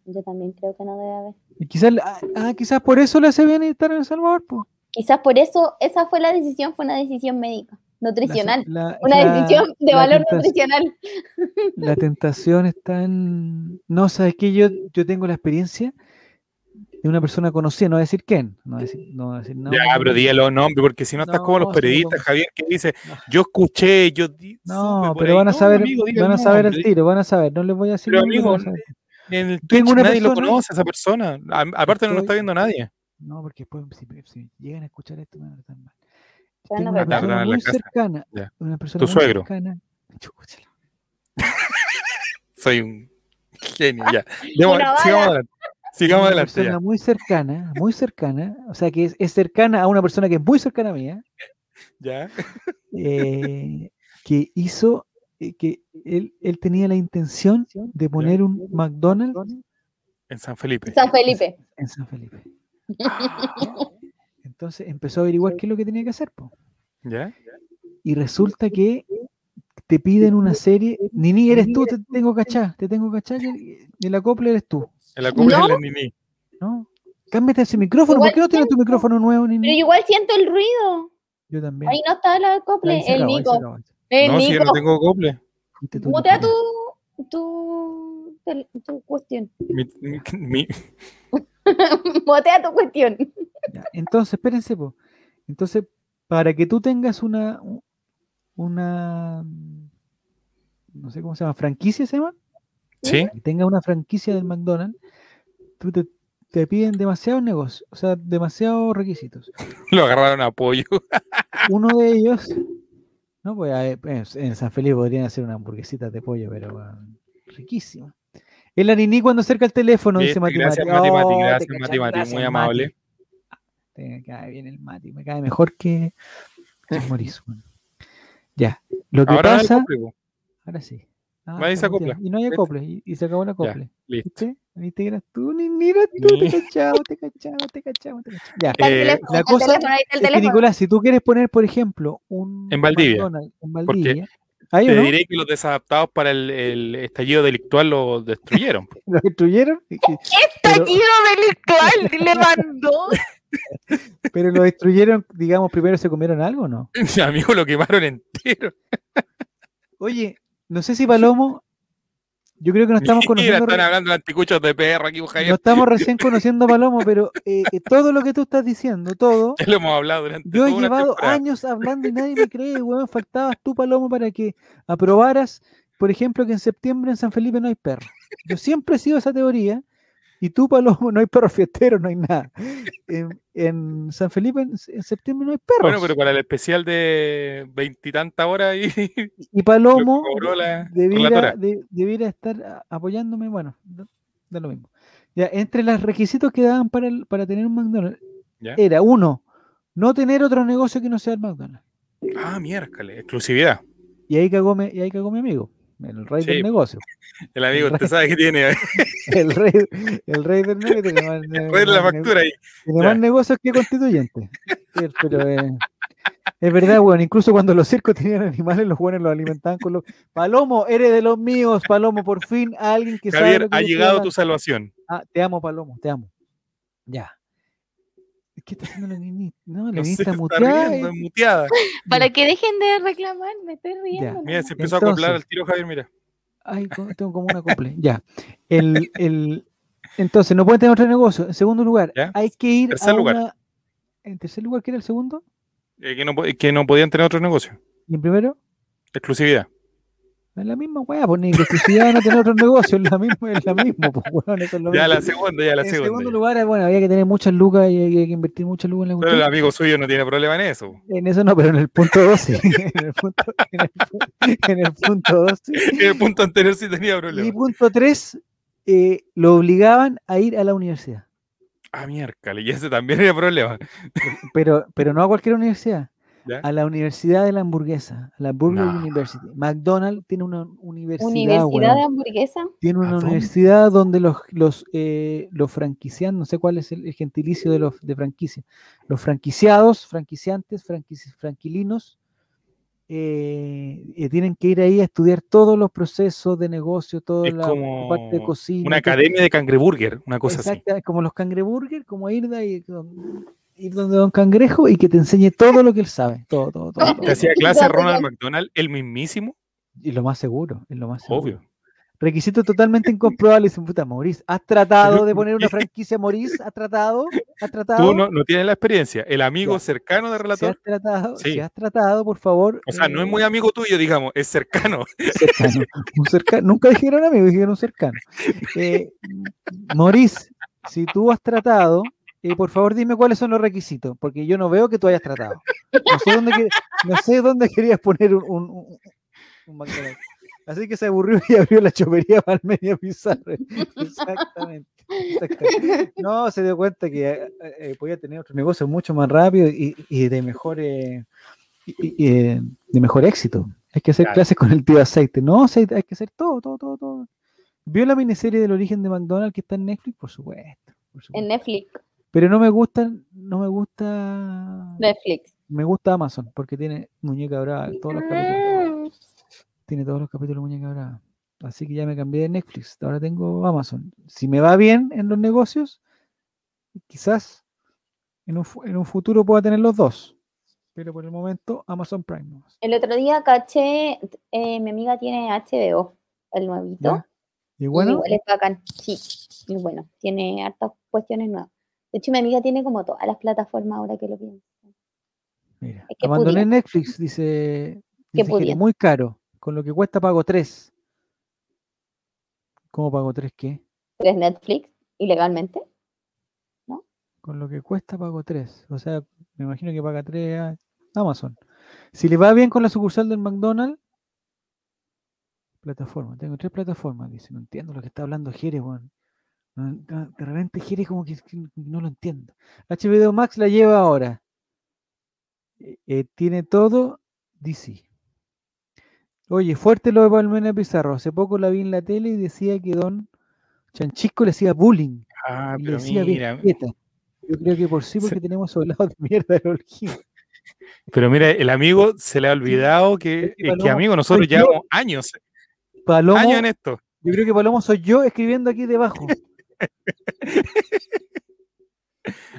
Yo también creo que no debe haber. Y quizás, ah, ah, quizás por eso le hace bien estar en El Salvador, pues. Quizás por eso esa fue la decisión, fue una decisión médica, nutricional. La- Una la- decisión de valor nutricional. La tentación está en. No, sabes que yo, yo tengo la experiencia de una persona conocida, no voy a decir quién, no voy a decir, no voy a decir ya, nombre, pero dígalo nombre, porque si no estás como los No, periodistas, no. Javier, que dice, No. yo escuché, yo di- No, pero ahí". van a No, saber, amigo, van a el saber el tiro, van a saber, no les voy a decir. Pero, amigo. En el Twitch nadie lo persona- conoce a esa persona. A- aparte no lo está viendo nadie. No, porque después, si, si llegan a escuchar esto, me van a tratar mal. Tengo una persona muy cercana, una persona Tu muy suegro. cercana. Soy un genio, ya. Una sigamos adelante. Sigamos una adelante persona ya. muy cercana, muy cercana, o sea que es, es cercana a una persona que es muy cercana a mía, ya. eh, que hizo, eh, que él, él tenía la intención de poner un McDonald's En San Felipe. San Felipe. en San Felipe. Entonces empezó a averiguar qué es lo que tenía que hacer. po. ¿Ya? Y resulta que te piden una serie. Nini, eres tú, te tengo cachá, te tengo cachá, el acople eres tú, En la cumbre ¿No? la Nini. ¿no? Cámbiate ese micrófono, Igual ¿por qué no tienes tu micrófono nuevo, Pero Nini? igual siento el ruido. Yo también. Ahí no está el acople. El acabó, Nico. El No, si yo Nico. no tengo acople. Mutea Nico. tu, tu, tu cuestión. Mi, mi- mi- Mutea tu cuestión. Ya, Entonces, espérense, po. Entonces, para que tú tengas una, una, no sé cómo se llama, franquicia se llama, ¿Sí? que tengas una franquicia del McDonald's, tú te, te piden demasiados negocios, o sea, demasiados requisitos. Lo agarraron a apoyo. Uno de ellos, no, pues eh, en San Felipe podrían hacer una hamburguesita de pollo, pero weón, riquísima. Es la Nini cuando acerca el teléfono, dice Mati Gracias, Mati. Mati Mati. Oh, te Gracias, cachai, Mati Mati. gracias, Muy Mati. amable. Te cae bien el Mati, me cae mejor que que weón. Ya, lo que Ahora pasa, acople, ahora sí. Ah, Nadie está se acopla. muteado. Y no hay ¿Viste? acople, y, y se acabó el acople. Listo. ¿Viste? ¿Viste que eras tú? Ni mira tú, Ni- te cachaba, te cachaba, te cachaba, te cachaba. Ya. Eh, teléfono, la cosa teléfono, Es que. Nicolás, si tú quieres poner, por ejemplo, un En Valdivia, en porque Valdivia, ahí Te diré que los desadaptados para el, el estallido delictual lo destruyeron. lo destruyeron, que- pero, delictual le mandó. pero lo destruyeron, digamos, primero se comieron algo, o ¿no? Amigo, lo quemaron entero. Oye, no sé si Palomo, yo creo que nos estamos Mira, conociendo. están hablando de anticuchos de PR aquí, No estamos recién conociendo a Palomo, pero eh, eh, todo lo que tú estás diciendo, todo, Ya lo hemos hablado durante yo he llevado temporada. años hablando y nadie me cree, weón. Faltabas tú, Palomo, para que aprobaras, por ejemplo, que en septiembre en San Felipe no hay perro. Yo siempre he sido esa teoría, y tú, Palomo, no hay perros fiesteros, no hay nada. En, en San Felipe en, en septiembre no hay perros. Bueno, pero para el especial de veintitantas horas ahí, y Palomo la debiera, relatora. de- debiera estar apoyándome, bueno, da, lo mismo. Ya, entre los requisitos que daban para, el- para tener un McDonald's, ¿Ya? era uno, no tener otro negocio que no sea el McDonald's. Ah, miércoles, exclusividad. Y ahí cagó mi, y ahí cagó mi amigo, el rey Sí. del negocio. El amigo, usted sabe que tiene, El rey, el rey del negocio tiene más, trae la más factura ahí. tiene más negocios que constituyente. Sí, Pero, eh, Es verdad, weón. Incluso cuando los circos tenían animales, los buenos los alimentaban con los. Palomo, eres de los míos, Palomo. Por fin alguien que sabe. Javier, lo que ha llegado tu salvación. Ah, te amo, Palomo, te amo. Ya. ¿Qué está haciendo la niña? No, la No niña sé, está está muteada. riendo, es muteada. Para que dejen de reclamar, me estoy riendo. Mira, se empezó a acoplar al tiro, Javier, mira. Ay, tengo como una cumple. Ya. El, el, entonces, no pueden tener otro negocio. En segundo lugar, Ya. hay que ir Tercer a lugar. una- En tercer lugar, ¿qué era el segundo? Eh, que, no, que no podían tener otro negocio. ¿Y en primero? Exclusividad. Es la misma weá, pues ni exclusividad no tener otro negocio, es la misma, es la misma, pues weón, eso es lo Ya mismo. la segunda, ya la en segunda. segundo ya. lugar, bueno, había que tener muchas lucas y había que invertir muchas lucas en la Pero el cuestión. amigo suyo no tiene problema en eso. En eso no, pero en el punto 2 sí. En el punto, en el, en el punto 2 sí. En el punto anterior sí tenía Y problema. punto 3, lo obligaban a ir a la universidad. Ah, miércoles, y ese también era problema. Pero, pero no a cualquier universidad. ¿Ya? A la Universidad de la Hamburguesa, a la Burger No. University. McDonald's tiene una universidad, Universidad weón. de hamburguesa. Tiene una universidad donde los, los, eh, los franquiciados, no sé cuál es el, el gentilicio de los de franquicia, los franquiciados, franquiciantes, franquici- franquilinos, eh, eh, tienen que ir ahí a estudiar todos los procesos de negocio, toda Es la como parte de cocina. Una academia de cangreburger, una cosa así. Exacto, como los cangreburger, como ir, de ahí, don- ir donde Don Cangrejo y que te enseñe todo lo que él sabe. Todo, todo, todo. todo. Te hacía clase Ronald. McDonald, el mismísimo, Y lo más seguro, es lo más seguro. obvio. Requisito totalmente incomprobable. Dicen, puta, Maurice, ¿has tratado de poner una franquicia Maurice? ¿Has tratado? ¿Has tratado? Tú no, no tienes la experiencia. El amigo Ya. cercano de Si has relator, tratado, Sí. si has tratado, por favor. o sea, no es muy amigo tuyo, digamos, es cercano. cercano. Un cercano. Nunca dijeron amigo, dijeron cercano. Eh, Maurice, si tú has tratado, eh, por favor dime cuáles son los requisitos, porque yo no veo que tú hayas tratado. No sé dónde, que- no sé dónde querías poner un, un- un- un McDonald's. Así que se aburrió y abrió la chopería Palmedia Pizarro. Exactamente, exactamente. No, se dio cuenta que eh, eh, podía tener otro negocio mucho más rápido y, y de mejor eh, y- y, eh, de mejor éxito. Hay que hacer Claro. clases con el tío aceite. No, aceite, hay que hacer todo, todo, todo, todo. ¿Vio la miniserie del origen de McDonald's que está en Netflix? Por supuesto. por supuesto. En Netflix. Pero no me gusta, no me gusta, Netflix. me gusta Amazon porque tiene muñeca brava, todos los capítulos, Mm. tiene todos los capítulos muñeca brava. Así que ya me cambié de Netflix, ahora tengo Amazon. Si me va bien en los negocios, quizás en un, en un futuro pueda tener los dos. Pero por el momento, Amazon Prime. El otro día caché, eh, mi amiga tiene HBO, el nuevito. ¿Ya? Y y bueno, igual es bacán. Sí, y bueno, tiene hartas cuestiones nuevas. De hecho, mi amiga tiene como todas las plataformas ahora que lo pienso. mira, es que abandoné pudiera. Netflix, dice, Que dice muy caro. Con lo que cuesta pago tres. ¿Cómo pago tres qué? ¿Pero es Netflix? ¿Ilegalmente? Con lo que cuesta pago 3. O sea, me imagino que paga 3 a Amazon. Si le va bien con la sucursal del McDonald's, plataforma. Tengo tres plataformas. Dice, no entiendo lo que está hablando Jerez, weón. No- no, De repente Jerez como que, no lo entiendo. HBO Max la lleva ahora. Eh, eh, tiene todo DC. Oye, fuerte lo de Palmena Pizarro. Hace poco la vi en la tele y decía que Don Chanchisco le hacía bullying. Ah, y le pero decía mira. Yo creo que por sí, Se- porque tenemos soldados de mierda de pero mira, el amigo se le ha olvidado que, amigo, nosotros llevamos años, Palomo, años en esto. yo creo que Palomo soy yo escribiendo aquí debajo.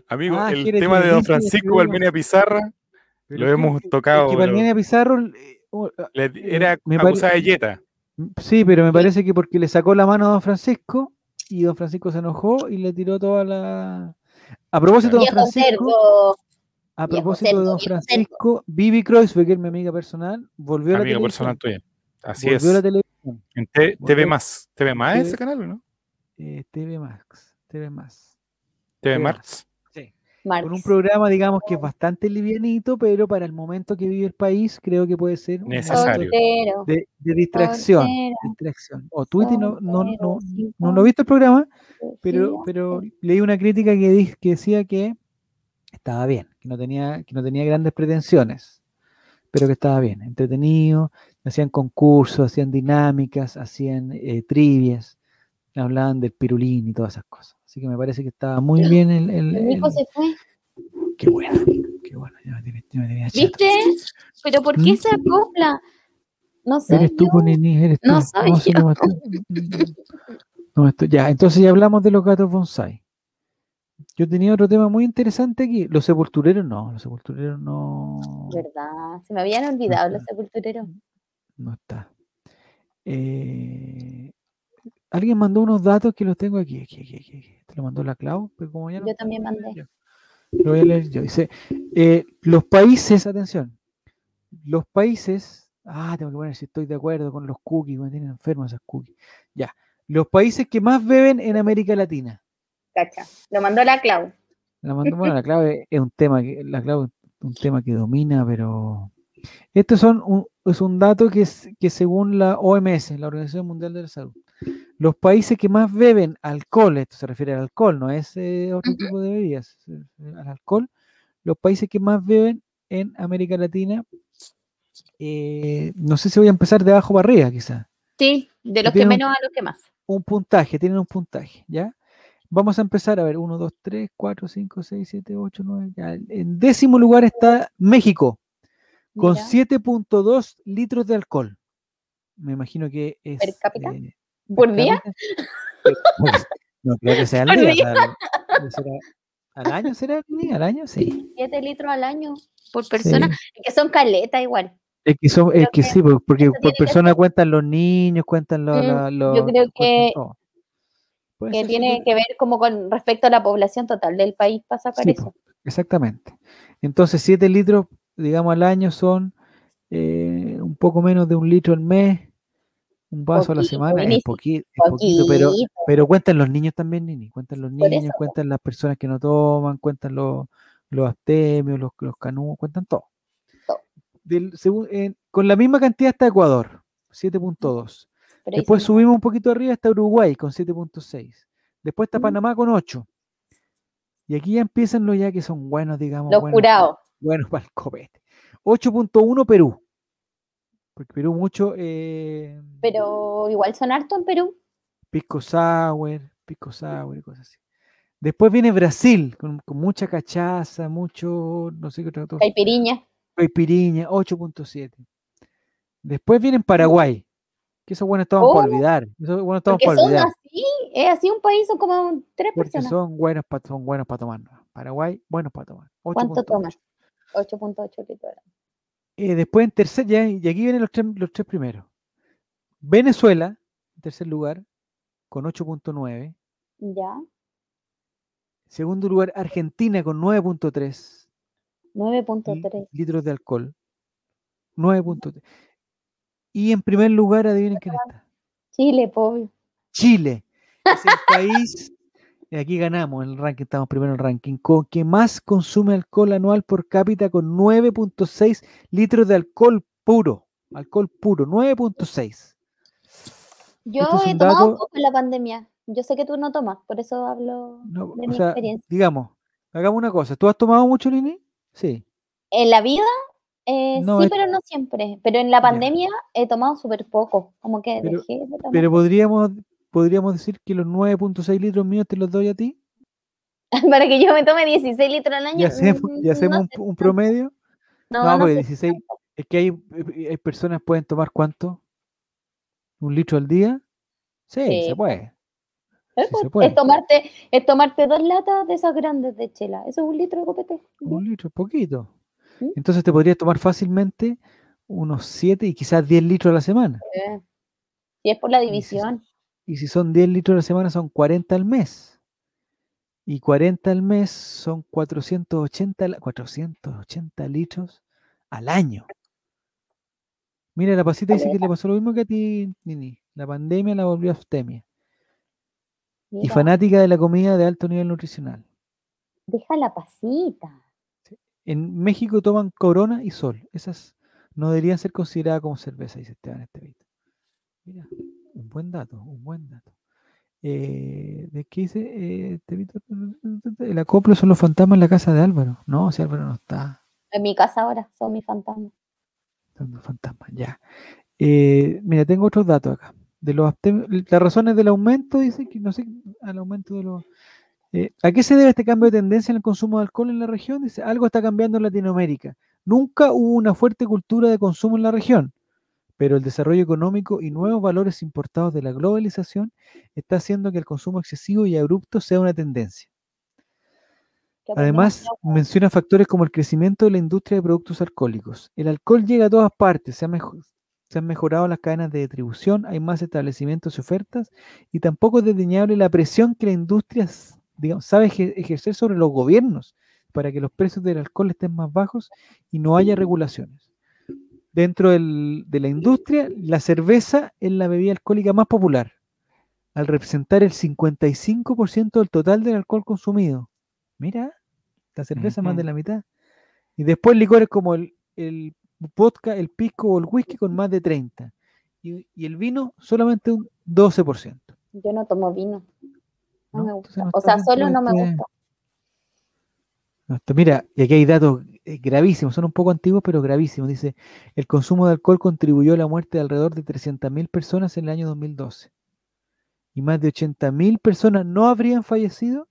Amigo, Ah, el tema te de Don Francisco. Balmenia Pizarra lo que- hemos es tocado. Palmenia Pizarro, eh, oh, ah, le- eh, era me acusada de yeta. sí, pero me parece que porque le sacó la mano a Don Francisco y Don Francisco se enojó y le tiró toda la. A propósito de Don Francisco, a propósito de Don. Francisco, Vivi Kreuzberger, mi amiga personal, volvió a la televisión. personal tuyo. Así volvió es. a la televisión. En TV Volvió- más. TV más TV ese canal, ¿o ¿no? Eh, TV Max, TV Más. TV TV Marx. Marx. con un programa, digamos, que es bastante livianito, pero para el momento que vive el país, creo que puede ser Necesario. De, de distracción. O Twitter no, no, no, no lo he visto el programa, pero, pero leí una crítica que, di- que decía que estaba bien, que no tenía, que no tenía grandes pretensiones, pero que estaba bien, entretenido, hacían concursos, hacían dinámicas, hacían eh, trivias, hablaban del pirulín y todas esas cosas. Así que me parece que estaba muy bien el, el- el- se fue. qué bueno, qué bueno. Ya me tiene, ya me tenía chato. ¿Viste? Pero ¿por qué ¿Mm? se acopla? No sé. Eres tú, yo. pues, Nini, eres tú. No soy yo. no, ya, entonces ya hablamos de los gatos bonsai. Yo tenía otro tema muy interesante aquí. Los sepultureros no, los sepultureros no, ¿Verdad? Se me habían olvidado los sepultureros. no está. Eh, alguien mandó unos datos que los tengo aquí. aquí, aquí, aquí, aquí. Te lo mandó la Clau, pero como ya Yo también mandé. yo. Lo voy a leer yo. Dice, eh, los países, atención, los países, ah, tengo que poner si estoy de acuerdo con los cookies, me tienen enfermos esas cookies. Ya, los países que más beben en América Latina. Cacha. Lo mandó la Clau. La mandó- bueno, la clave es un tema que la clave es un tema que domina, pero estos son un, es un dato que es que según la OMS, la Organización Mundial de la Salud, los países que más beben alcohol, esto se refiere al alcohol, no es eh, otro tipo de bebidas, refiere al alcohol, los países que más beben en América Latina, eh, no sé si voy a empezar de abajo para arriba, quizás Sí, de los que tiene un- menos a los que más. un puntaje, tienen un puntaje, ¿ya? Vamos a empezar a ver, 1, 2, 3, 4, 5, 6, 7, 8, 9, ya. En décimo lugar está México, con Mira, 7.2 litros de alcohol. Me imagino que es... ¿Per cápita? eh, ¿Por día? pues, no creo que sea al ¿Por día. o sea, ¿Al año será? ¿Al año? Sí. 7 litros al año por persona, Sí. que son caletas igual. Es que, son, es que que sí, por- porque por que persona cuentan los niños, cuentan los... Mm, yo creo que- Que tiene que ver como con respecto a la población total del país para sacar Sí, eso. exactamente. Entonces, 7 litros, digamos, al año son eh, un poco menos de un litro al mes, un vaso a la Poquito, semana, es, Vinicius, poqui- es poquito, pero, Poquito. pero cuentan los niños también, Nini, cuentan los niños, eso, cuentan las personas que no toman, cuentan los, los abstemios, los, los canús, cuentan todo. Del, con la misma cantidad está Ecuador, 7.2. Pero ahí Después subimos un poquito arriba está Uruguay con 7.6. Después está Mm. Panamá con 8. Y aquí ya empiezan los ya que son buenos, digamos. los buenos, jurados. buenos para el copete. 8.1 Perú. Porque Perú mucho eh, Pero igual son harto en Perú. pisco sour, pisco sour y cosas así. Después viene Brasil con, con mucha cachaza, mucho, no sé qué otra cosa. Caipiriña. Caipiriña, 8.7. Después viene Paraguay, que esos buenos estaban para Oh, olvidar. Esos buenos estaban Porque para son olvidar. así. Es así un país, son como tres Porque personas. son buenos para son buenos para tomar. Paraguay, buenos para tomar. ¿Cuánto 8.8. tomas? 8.8 litros. Eh, después en tercer, ya, y aquí vienen los tres, los tres primeros. Venezuela, en tercer lugar, con 8.9. Ya. Segundo lugar, Argentina con 9.3 li- 9.3. litros de alcohol. 9.3. Y en primer lugar, adivinen quién está. Chile, pobre. Chile. Es el país, aquí ganamos en el ranking, estamos primero en el ranking, con que más consume alcohol anual por cápita con 9.6 litros de alcohol puro. Alcohol puro, 9.6. Yo he tomado dato- poco en la pandemia. Yo sé que tú no tomas, por eso hablo No, de mi sea, experiencia. digamos, hagamos una cosa. ¿Tú has tomado mucho, Nini? Sí. En la vida, eh, No, sí, es- pero no siempre. Pero en la Ya. pandemia he tomado súper poco. Como que Pero- dejé de tomar. Pero podríamos, podríamos decir que los 9.6 litros míos te los doy a ti. Para que yo me tome 16 litros al año. Y hacemos, mm, y hacemos no un, promedio. No, No, no porque sé 16, tanto. es que hay, hay personas pueden tomar cuánto? ¿Un litro al día? Sí, Sí, se puede. Sí, se puede. Es tomarte, es tomarte dos latas de esas grandes de chela. Eso es un litro de copete. Un litro, poquito. ¿Mm? Entonces te podrías tomar fácilmente unos 7 y quizás 10 litros a la semana. Si es por la Y si- división. Y si son 10 litros a la semana, son 40 al mes. Y 40 al mes son 480, la- 480 litros al año. Mira, la pasita dice que le pasó lo mismo que a ti, Nini. La pandemia la volvió abstemia. Y Mira, fanática de la comida de alto nivel nutricional. deja la pasita. En México toman Corona y Sol. Esas no deberían ser consideradas como cerveza, dice Esteban Estevito. Mira, un buen dato, un buen dato. Eh, ¿De qué dice eh? El acoplo son los fantasmas en la casa de Álvaro. No, si Álvaro no está. En mi casa ahora son mis fantasmas. Son los fantasmas, ya. Eh, mira, tengo otros datos acá. De los las razones del aumento, dice que no sé, al aumento de los. Eh, ¿A qué se debe este cambio de tendencia en el consumo de alcohol en la región? Dice, algo está cambiando en Latinoamérica. Nunca hubo una fuerte cultura de consumo en la región, pero el desarrollo económico y nuevos valores importados de la globalización está haciendo que el consumo excesivo y abrupto sea una tendencia. ¿Qué Además, menciona factores como el crecimiento de la industria de productos alcohólicos. El alcohol llega a todas partes, se, ha se han mejorado las cadenas de distribución, hay más establecimientos y ofertas, y tampoco es desdeñable la presión que la industria digamos, sabe eje- ejercer sobre los gobiernos para que los precios del alcohol estén más bajos y no haya regulaciones. Dentro del- de la industria, la cerveza es la bebida alcohólica más popular, al representar el 55% del total del alcohol consumido. Mira, la cerveza más de la mitad. Y después licores como el, el vodka, el pisco o el whisky con más de 30. Y, y el vino solamente un 12%. Yo no tomo vino. No, ¿no? me gusta. no o sea, solo no me gusta. mira, y aquí hay datos gravísimos, son un poco antiguos, pero gravísimos. Dice, el consumo de alcohol contribuyó a la muerte de alrededor de 300.000 personas en el año 2012. Y más de 80.000 personas no habrían fallecido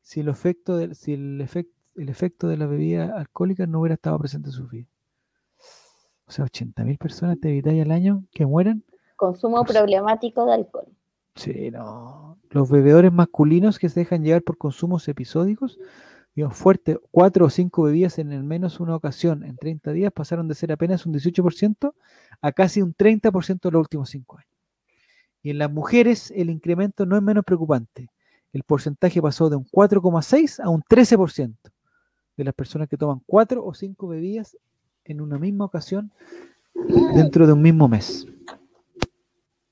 si el efecto, del- si el, efec- el efecto de la bebida alcohólica no hubiera estado presente en sus vidas. O sea, 80.000 personas te evitáis al año que mueran. Consumo Pues- problemático de alcohol. Sí, no. Los bebedores masculinos que se dejan llevar por consumos episódicos, fuerte, cuatro o cinco bebidas en al menos una ocasión en 30 días pasaron de ser apenas un 18% a casi un 30% en los últimos cinco años. Y en las mujeres el incremento no es menos preocupante. El porcentaje pasó de un 4,6 a un 13% de las personas que toman cuatro o cinco bebidas en una misma ocasión dentro de un mismo mes.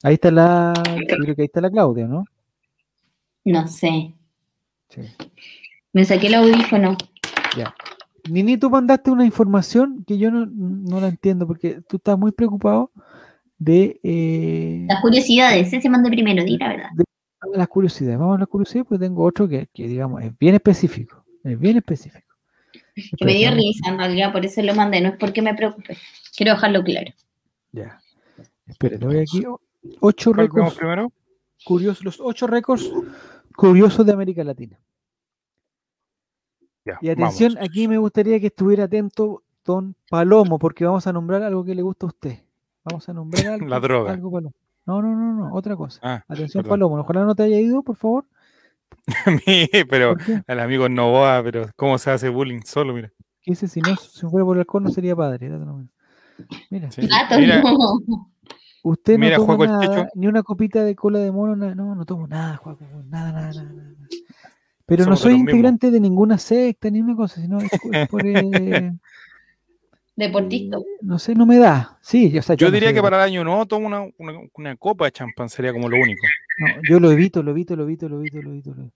Ahí está la, creo que ahí está la Claudia, ¿no? No sé. Sí. Me saqué el audífono. Nini, tú mandaste una información que yo no, no la entiendo porque tú estás muy preocupado de, eh, Las curiosidades, ese mandé primero, di la verdad. de las curiosidades. Vamos a las curiosidades, pues tengo otro que, que, digamos es bien específico. Es bien específico. Que me dio risa en realidad, por eso lo mandé, no es porque me preocupe. Quiero dejarlo claro. Ya. Espera, te voy aquí. Ocho ¿Cuál vemos récords primero? curiosos, los ocho récords curiosos de América Latina. Ya, Y atención, vamos. aquí me gustaría que estuviera atento Don Palomo, porque vamos a nombrar algo que le gusta a usted. Vamos a nombrar algo. La droga. algo, Palomo. No, no, no, no, otra cosa. Ah, Atención, perdón. Palomo. Ojalá no te haya ido, por favor. Mi- pero al amigo Novoa, pero cómo se hace bullying solo, mira. Que ese, si no si fuera por el alcohol, no sería padre. Mira, Sí. Gato, Mira, no. usted mira, no toma Juaco el nada, ni una copita de cola de mono, nada. no, no tomo nada, Juaco, nada, nada, nada. nada. Pero Somos no soy mismos. integrante de ninguna secta ni una cosa, sino es, por, eh, Deportista. no sé, no me da. Sí, o sea, Yo diría que para el año nuevo tomo una, una, una copa de champán, sería como lo único. No, yo lo evito, lo evito, lo evito, lo evito, lo evito. lo evito.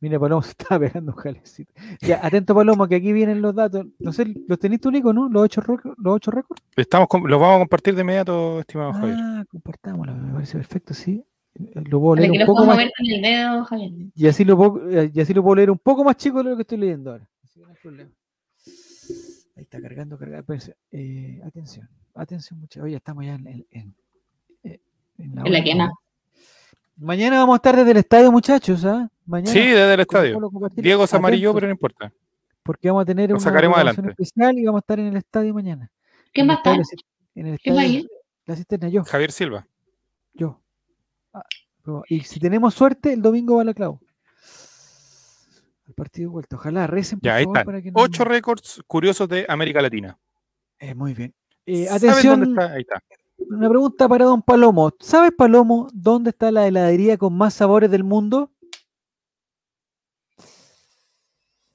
Mira, Palomo se está pegando un jalecito. Ya, atento, Palomo, que aquí vienen los datos. No sé, ¿los tenés tú, Nico, no? ¿Los ocho, récords- los ocho récords? Estamos con- los vamos a compartir de inmediato, estimado Javier. Ah, compartámoslo, me parece perfecto, sí. Lo puedo Para leer que un lo poco puedas más. mover con el dedo, Javier. Y así, lo puedo, eh, y así lo puedo leer un poco más chico de lo que estoy leyendo ahora. Así que no hay problema. Ahí está cargando, cargando. Eh, atención, atención, muchachos. Oye, estamos ya en, en, en- eh, en la quema. Mañana vamos a estar desde el estadio, muchachos. ¿ah? Mañana. Sí, desde el estadio. Diego amarilló, Atentos, pero no importa. porque vamos a tener una sacaremos adelante. especial y vamos a estar en el estadio mañana. ¿Quién va a estar? estadio En el ¿Quién va a estadio ir? La cisterna, yo. Javier Silva. Yo. Y si tenemos suerte, el domingo va la Clau. El partido de vuelta. Ojalá recen por Ya, ahí favor están. para que no- Ocho récords curiosos de América Latina. Eh, muy bien. Eh, ¿Saben atención, dónde está? Ahí está. una pregunta para don Palomo. ¿Sabes, Palomo, dónde está la heladería con más sabores del mundo?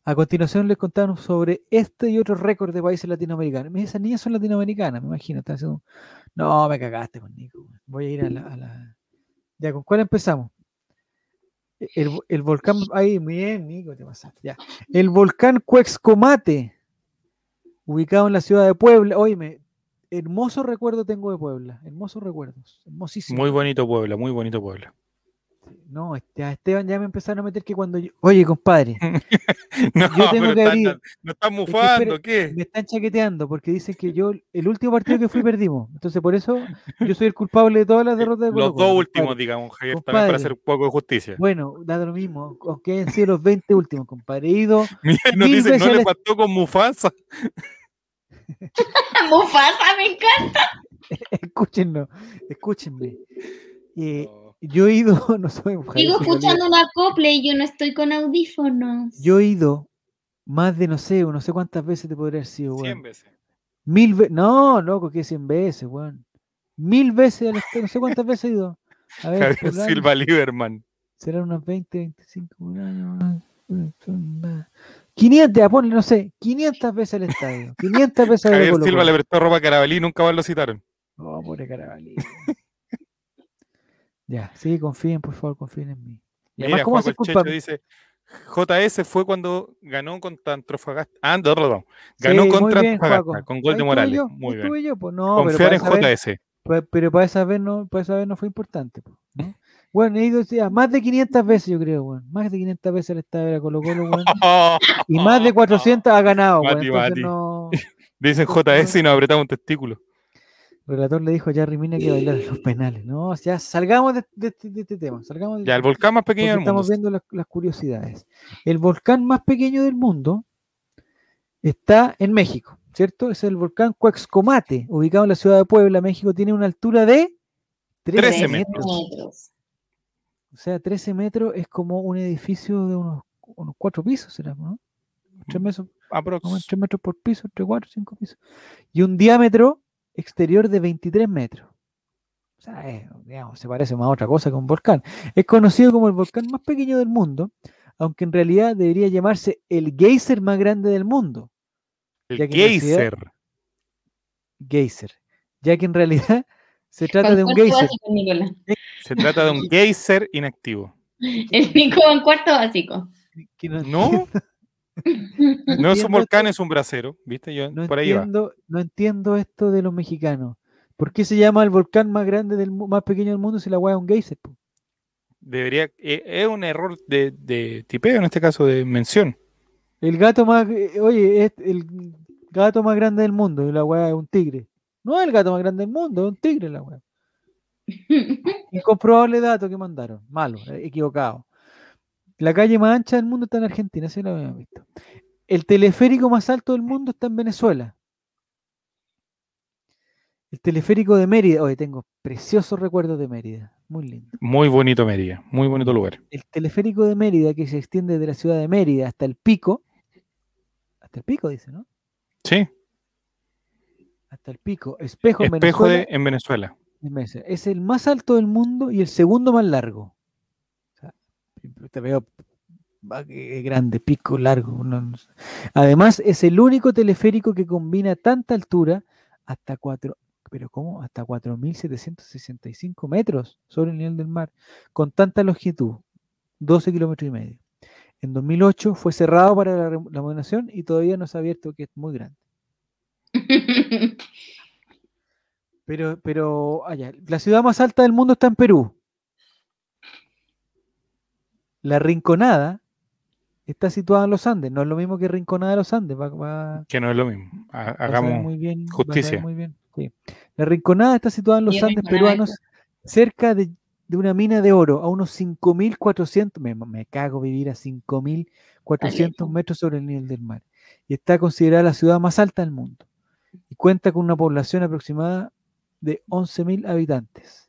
A continuación les contamos sobre este y otros récords de países latinoamericanos. Esas niñas son latinoamericanas, me imagino. están haciendo un- No, me cagaste con Nico. Voy a ir a la, a la- Ya, ¿con cuál empezamos? E, El, vo- el volcán... Ahí, muy bien, Nico, te pasaste. Ya. El volcán Cuexcomate, ubicado en la ciudad de Puebla. Oíme, hermoso recuerdo tengo de Puebla. Hermosos recuerdos. Hermosísimo. Muy bonito Puebla, muy bonito Puebla. No, este, a Esteban ya me empezaron a meter que cuando yo. Oye, compadre, No, Yo tengo pero que están, abrir- no están que mufando, ¿qué? me están chaqueteando porque dicen que yo, el último partido que fui, perdimos. Entonces, por eso yo soy el culpable de todas las derrotas de Los Colo-Colo, dos últimos, compadre. digamos, Javier, también Compadre. para hacer un poco de justicia. Bueno, da lo mismo, aunque hayan sido los 20 últimos, compadre. He ido, Mira, nos dicen, no le faltó con Mufasa. Mufasa, me encanta. escúchenlo, escúchenme. Eh, Oh. Yo he ido, no soy mujer, Sigo escuchando una copla y yo no estoy con audífonos. Yo he ido más de, no sé, no sé cuántas veces te podría haber sido, weón. 100 veces. Mil veces. No, loco, que 100 veces, weón. Mil veces, al estadio, no sé cuántas veces he ido. A ver, Javier Silva Lieberman. serán unas 20, 25 un año. más, son más. 500, ya ponle, no sé, 500 veces al estadio. 500 veces al Javier Silva le prestó ropa a Carabalí y nunca más lo citaron. Oh, pobre Carabalí. Ya, sí, confíen, por favor, confíen en mí. Y además, ¿cómo el culpa? Dice, JS fue cuando ganó contra Antofagasta. Ah, no, perdón. Ganó Sí, contra bien, Antofagasta con gol de Morales. yo, Muy bien. yo, pues no, pero Confiar para en JS. Pues, pero para esa vez no, para esa vez no fue importante. po, ¿no? Bueno, he ido ya, más de 500 veces, yo creo, weón. Más de 500 veces el estadio de Colo Colo. Y más de 400 ha ganado. Mati, Entonces Mati. no... Dicen JS y nos apretamos un testículo. El relator le dijo a Jerry Mina que bailar los penales. No, o sea, salgamos de, de este- de este tema. Salgamos Ya, el volcán más pequeño del mundo. estamos viendo las, las curiosidades. El volcán más pequeño del mundo está en México, ¿cierto? Es el volcán Cuexcomate, ubicado en la ciudad de Puebla, México. Tiene una altura de 13, 13 metros. metros. O sea, 13 metros es como un edificio de unos, unos 4 pisos, ¿será? ¿no? 3 metros, 3 metros por piso, entre 4 5 pisos. Y un diámetro exterior de 23 metros. O sea, es, digamos, se parece más a otra cosa que un volcán. Es conocido como el volcán más pequeño del mundo, aunque en realidad debería llamarse el geyser más grande del mundo. El ciudad- geyser. Geyser. Ya que en realidad se trata de un geyser. básico. Se trata de un geyser inactivo. El Nico en cuarto básico. no, No, no es un volcán, esto. es un brasero. ¿Viste? Yo, No por ahí va. entiendo, no entiendo esto de los mexicanos. ¿Por qué se llama el volcán más grande del más pequeño del mundo si la hueá es un geyser? po? Debería, eh, es un error de, de tipeo, en este caso de mención. El gato más, eh, oye, es el gato más grande del mundo y la hueá es un tigre. No es el gato más grande del mundo, es un tigre la hueá. Incomprobable dato que mandaron. Malo, eh, equivocado. La calle más ancha del mundo está en Argentina, si lo habíamos visto. El teleférico más alto del mundo está en Venezuela. El teleférico de Mérida. Oye, tengo preciosos recuerdos de Mérida. Muy lindo. Muy bonito Mérida, muy bonito lugar. El teleférico de Mérida, que se extiende de la ciudad de Mérida hasta el pico. Hasta el pico, dice, ¿no? Sí, Hasta el pico. Espejo en espejo Venezuela. de, en Venezuela. en Venezuela. Es el más alto del mundo y el segundo más largo. Te veo que grande, pico, largo. Además, es el único teleférico que combina tanta altura hasta 4, pero ¿cómo? Hasta 4.765 metros sobre el nivel del mar, con tanta longitud, 12 kilómetros y medio. En 2008 fue cerrado para la remodelación y todavía no se ha abierto, que es muy grande. Pero, pero, allá, la ciudad más alta del mundo está en Perú. La Rinconada está situada en los Andes. No es lo mismo que Rinconada de los Andes. Va, va- Que no es lo mismo. Hagamos. muy bien, justicia. muy bien, sí. La Rinconada está situada en los Andes peruanos, cerca de, de una mina de oro, a unos 5.400, me, me cago vivir a 5.400 lejos. metros sobre el nivel del mar. Y está considerada la ciudad más alta del mundo. Y cuenta con una población aproximada de 11.000 habitantes.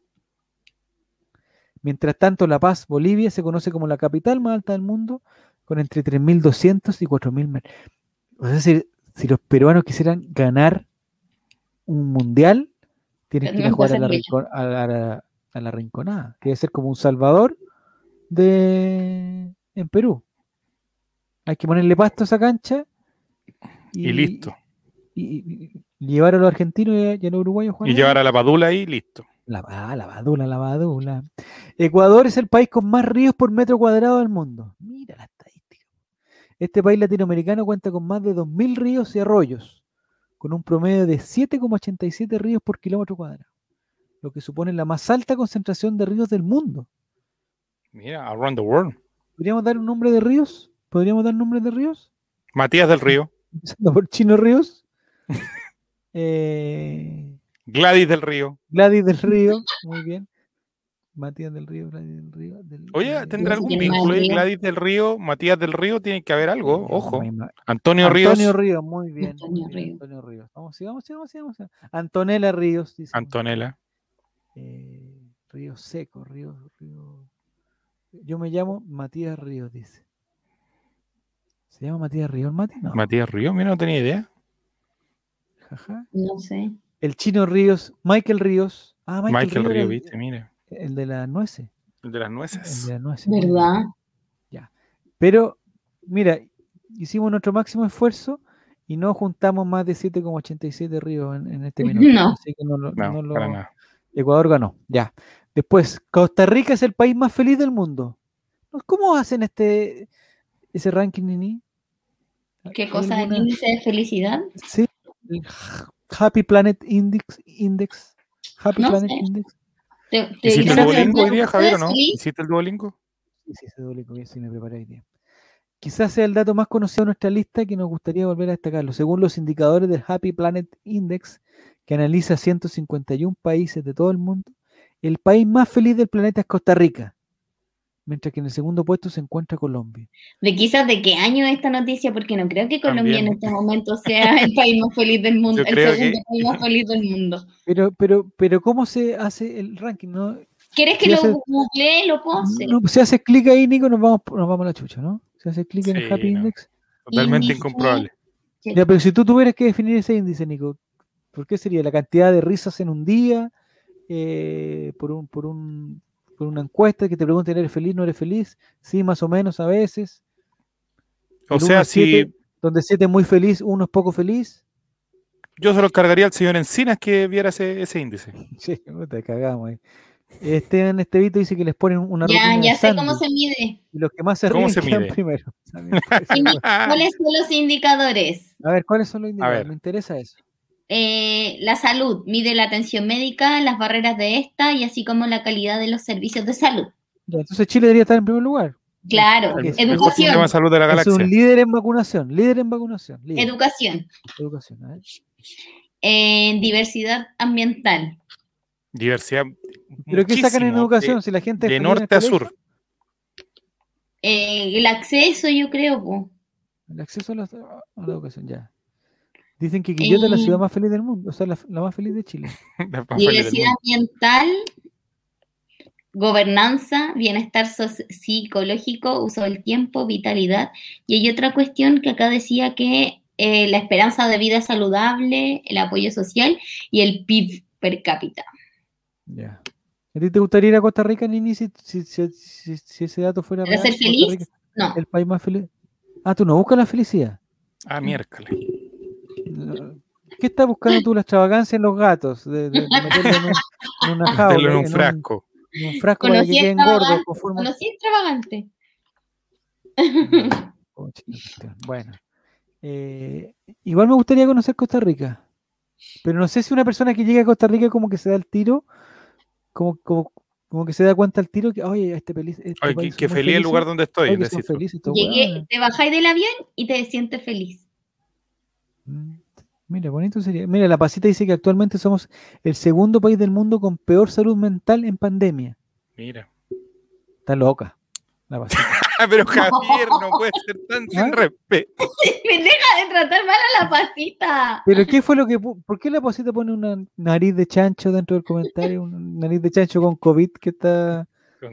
Mientras tanto, La Paz, Bolivia, se conoce como la capital más alta del mundo, con entre 3.200 y 4.000 metros. Es decir, si los peruanos quisieran ganar un mundial, tienen que ir a jugar a la, rincon- a la- a la rinconada, que debe ser como un Salvador de en Perú. Hay que ponerle pasto a esa cancha Y listo. y, y- y llevar a los argentinos y a, y a los uruguayos Y ahí. llevar a la padula ahí, listo. La, ah, la badula, la badula. Ecuador es el país con más ríos por metro cuadrado del mundo. Mira la estadística. Este país latinoamericano cuenta con más de 2.000 ríos y arroyos, con un promedio de 7,87 ríos por kilómetro cuadrado, lo que supone la más alta concentración de ríos del mundo. Mira, Around the World. ¿Podríamos dar un nombre de ríos? ¿Podríamos dar nombres de ríos? Matías del Río. Empezando por Chino Ríos. Eh, Gladys del Río. Gladys del Río, muy bien. Matías del Río, Gladys del Río. del- Oye, ¿tendrá algún ¿Quién más vínculo? Gladys del Río, Matías del Río, tiene que haber algo, ojo. Antonio Ríos, Antonio Ríos, muy bien. Antonio muy bien, Ríos. Antonio Ríos. Vamos, sigamos, sigamos. sigamos. Antonella Ríos, dice. Antonella. Eh, Río Seco, Río, Río. Yo me llamo Matías Ríos, dice. ¿Se llama Matías Ríos, Mati? No. Matías Ríos, mira, no tenía idea. Jaja. No sé. El chino Ríos, Michael Ríos. Ah, Michael, Michael Ríos el- viste, mira. El de las nueces. El de las El nueces. de las nueces. ¿Verdad? Pero, mira, hicimos nuestro máximo esfuerzo y no juntamos más de 7,87 ríos en, en este minuto. No. Así que no lo- No, no lo- para nada. Ecuador ganó, ya. Después, Costa Rica es el país más feliz del mundo. ¿Cómo hacen este ese ranking, Nini? ¿Qué ¿Hay cosa? ¿El alguna- índice de felicidad? Sí, el Happy Planet Index. Index Happy No Planet sé. Index. ¿Te, te ¿Hiciste el quizás Duolingo hoy día, ¿Tú Javier, o no? ¿Hiciste el Duolingo? Sí, sí, ese Duolingo, bien, sí me preparé hoy día. Quizás sea el dato más conocido de nuestra lista que nos gustaría volver a destacarlo. Según los indicadores del Happy Planet Index, que analiza 151 países de todo el mundo, el país más feliz del planeta es Costa Rica, mientras que en el segundo puesto se encuentra Colombia. De quizás de qué año es esta noticia, porque no creo que Colombia en este momento sea el país más feliz del mundo, el segundo que- país más feliz del mundo. Pero, pero, pero ¿cómo se hace el ranking? ¿No? ¿Quieres que lo hace- googlee? Lo hacer. No, si haces clic ahí, Nico, nos vamos, nos vamos a la chucha, ¿no? Si haces clic en el Happy no. Index. Totalmente Índice. incomprobable. Ya, pero si tú tuvieras que definir ese índice, Nico, ¿por qué sería? ¿La cantidad de risas en un día? Eh, por, un, por, un, por una encuesta que te pregunten, ¿eres feliz, no eres feliz? Sí, más o menos a veces. O uno sea, al siete, si Donde 7 es muy feliz, uno es poco feliz. yo se lo cargaría al señor Encinas que viera ese, ese índice. Sí, puta, cagamos ahí. Esteban Estevito dice que les ponen una Ya, ya sé cómo se mide. y los que más se ¿Cómo ríen se mide? primero. Bueno. ¿Cuáles son los indicadores? A ver, ¿cuáles son los indicadores? Me interesa eso. Eh, la salud mide la atención médica, las barreras de esta y así como la calidad de los servicios de salud. Entonces Chile debería estar en primer lugar. Claro, El- educación. sistema de salud de la Es un líder en vacunación, líder en vacunación. líder. Educación, Educación, a ver. eh, diversidad ambiental, Diversidad. ¿Pero qué sacan en educación De, si la gente de norte a sur. eh, el acceso, yo creo. po. El acceso a la, a la educación, ya. Dicen que Quillota es la ciudad más feliz del mundo, o sea, la, la más feliz de Chile. Diversidad ambiental, gobernanza, bienestar psicológico, uso del tiempo, vitalidad. Y hay otra cuestión que acá decía que eh, la esperanza de vida saludable, el apoyo social y el PIB per cápita. Ya. ¿A ti te gustaría ir a Costa Rica, Nini, si, si, si- si- si ese dato fuera ¿Para ser feliz? Rica, No, el país más feliz. Ah, tú no buscas la felicidad. Ah, miércoles. No. ¿Qué estás buscando tú? La extravagancia en los gatos, de, de- de meterlo en, un- en una jaula, Meterlo en un frasco. en un frasco para que Conocí queden gordos. extravagante, con forma- conocí extravagante. Cuestión. Bueno, eh, igual me gustaría conocer Costa Rica, pero no sé si una persona que llega a Costa Rica como que se da el tiro, como, como, como que se da cuenta al tiro que, oye, este, peli- este Ay, país que, que feliz el lugar donde estoy. oye, Llegué, hueones". te bajáis del avión y te sientes feliz. Mira, bonito sería. Mira, la pasita dice que actualmente somos el segundo país del mundo con peor salud mental en pandemia. Mira. Está loca. La pasita. Pero Javier no puede ser tan ¿Ah? sin respeto. Me deja de tratar mal a la pasita. Pero ¿qué fue lo que... ¿Por qué la pasita pone una nariz de chancho dentro del comentario? Una nariz de chancho con COVID que está...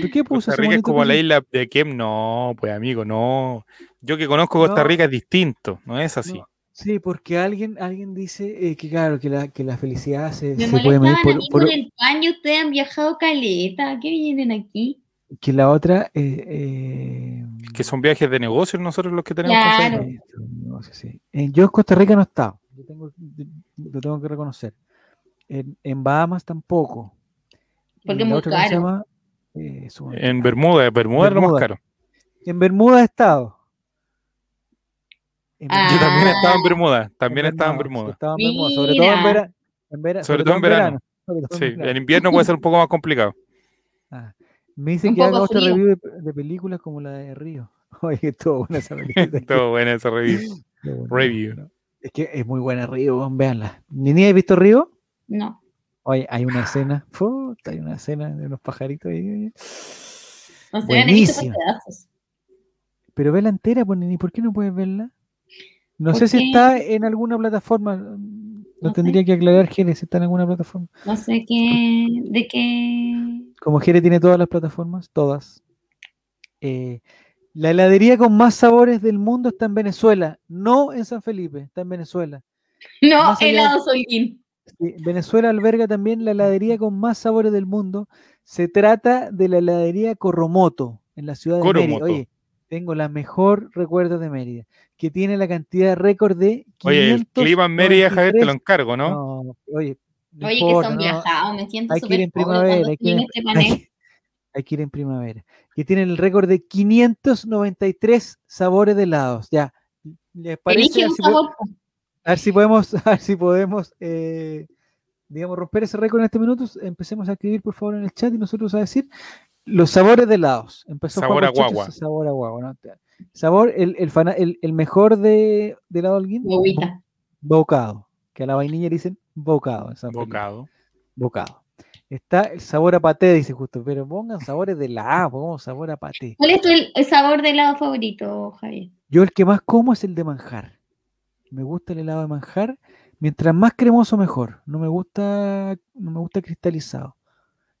¿Por qué puso Costa Rica es como la isla de Kem. No, pues amigo, no. Yo que conozco Costa No. Rica es distinto, no es así. No, Sí, porque alguien, alguien dice eh, que claro, que la, que la felicidad se, Me se puede medir molestaban a por, mí por- el paño, ustedes han viajado caleta. ¿Qué vienen aquí? que la otra eh, eh, Que son viajes de negocios nosotros los que tenemos Claro. que eh, yo en Costa Rica no he estado, yo tengo, lo tengo que reconocer. En, en Bahamas tampoco. Porque es muy otra, ¿cómo se caro. llama? Eh, En. Bermuda, Bermuda es lo más Bermuda. caro. En Bermuda he estado. Ah. Yo también Ah. estaba en Bermuda, también en estaba en Bermuda. estaba en Bermuda, sobre todo en verano. En vera- Sobre todo en verano. Sí, en invierno puede ser un poco más complicado. Ah, Me dicen Un que haga otra review de, de películas como la de Río. Oye, que estuvo buena esa película. Review. Estuvo buena, review. bueno. Es que es muy buena Río, weón, véanla. ¿Ni ni has visto Río? No. Oye, hay una escena, puta, hay una escena de unos pajaritos ahí. No sé, Buenísima. Pero vela entera, pues, Nini, ¿por qué no puedes verla? No sé ¿Por si está en alguna plataforma. Lo No sé. tendría que aclarar Jere si está en alguna plataforma. No sé qué. ¿De qué? Como Jere tiene todas las plataformas, todas. eh, la heladería con más sabores del mundo está en Venezuela, no en San Felipe, está en Venezuela. No, allá- helado Solín. Venezuela alberga también la heladería con más sabores del mundo. Se trata de la heladería Corromoto, en la ciudad de Mérida. Coromoto. Oye, tengo la mejor recuerdo de Mérida, que tiene la cantidad récord de Oye, el clima en Mérida, Javier, te lo encargo, ¿no? No, oye, no Oye, importa, que son no, viajados, me siento hay que ir súper en primavera, hay que ir en en- este hay hay que ir en primavera. Que tiene el récord de 593 sabores de helados. Ya, ¿les parece? A ver un si sabor. a ver si podemos, a ver si podemos, eh, digamos, romper ese récord en este minuto. Empecemos a escribir, por favor, en el chat y nosotros a decir los sabores de helados. Empezó Sabor a guagua. Sabor a guagua. ¿no? Sabor, el, el, fana- el, el mejor de, de helado Holguín, Guaguita. bocado. Que a la vainilla le dicen bocado. en San Felipe. Bocado. Bocado. Está el sabor a paté, dice justo, pero pongan sabores de helado, pongamos sabor a paté. ¿Cuál es tu el, el sabor de helado favorito, Javier? Yo el que más como es el de manjar. Me gusta el helado de manjar. Mientras más cremoso, mejor. No me gusta, no me gusta cristalizado.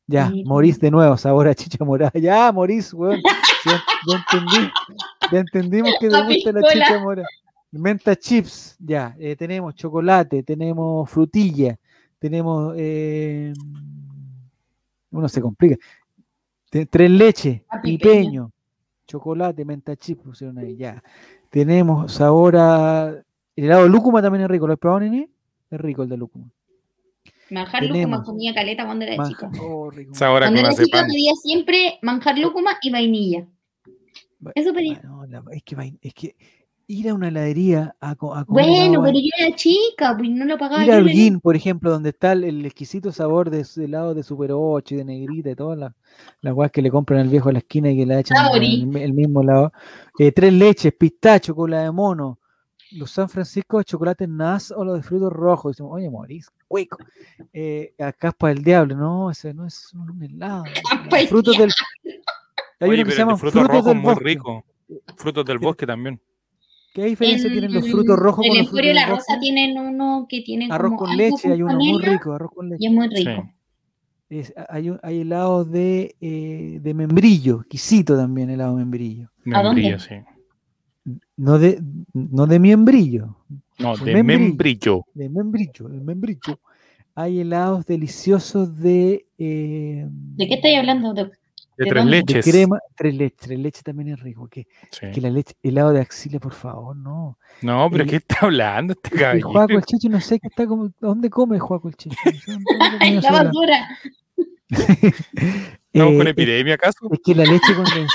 Ya, morís de nuevo, sabor a chicha morada. Ya, morís, weón. Ya, ya entendí. Ya entendimos que te gusta la chicha morada. Menta chips, ya. eh, tenemos chocolate, tenemos frutilla, tenemos. eh, uno se complica. Tres leches, pipeño. pipeño, chocolate, menta chips pusieron ahí, ya. Tenemos sabor a. El helado de lúcuma también es rico. ¿Lo has probado, Nini? Es rico el de lúcuma. Manjar lúcuma comía caleta cuando era Manja- chica. oh, rico. Sabor a Cuando era chica pedía siempre manjar lúcuma y vainilla. Va- Eso pedía. ah, no, la- es, que, vain- es que ir a una heladería a, a comer Bueno, pero yo era chica, pues no lo pagaba Ir a Holguín, por ejemplo, donde está el, el exquisito sabor de helado de Super 8 y de negrita y todas las las guas que le compran al viejo a la esquina y que le echan en el, el mismo lado. Eh, tres leches, pistacho, cola de mono, los San Francisco de chocolate nas o los de frutos rojos. Decimos, oye, morís, hueco. Eh, a caspa del diablo, no, ese no es un helado. Frutos del. Hay Oye, uno que se el llama frutos frutos rojos del muy bosque. rico. Frutos del bosque también. ¿Qué diferencia tienen los En frutos rojos el con los frutos Emporio del La Rosa tienen uno que tiene Arroz como con leche, hay uno muy rico, arroz con leche. Y es muy Sí. rico. Es- hay, un- hay helado de, eh, de membrillo, exquisito también helado de membrillo. ¿A dónde? Membrillo, sí. No de, no de membrillo, No, De membrillo. membrillo. de membrillo, de membrillo. Hay helados deliciosos de, eh, ¿De qué estoy hablando? De- De ¿De tres dónde? de leches. crema, tres leches, tres leches también es rico. Que, Sí. que la leche, helado de axila, por favor, no. No, pero el- ¿qué está hablando este caballero? Juaco el Chicho, no sé qué está como, ¿dónde come Juaco el? No comió En la basura. ¿Estamos con Eh, epidemia acaso? Es que la leche condensada.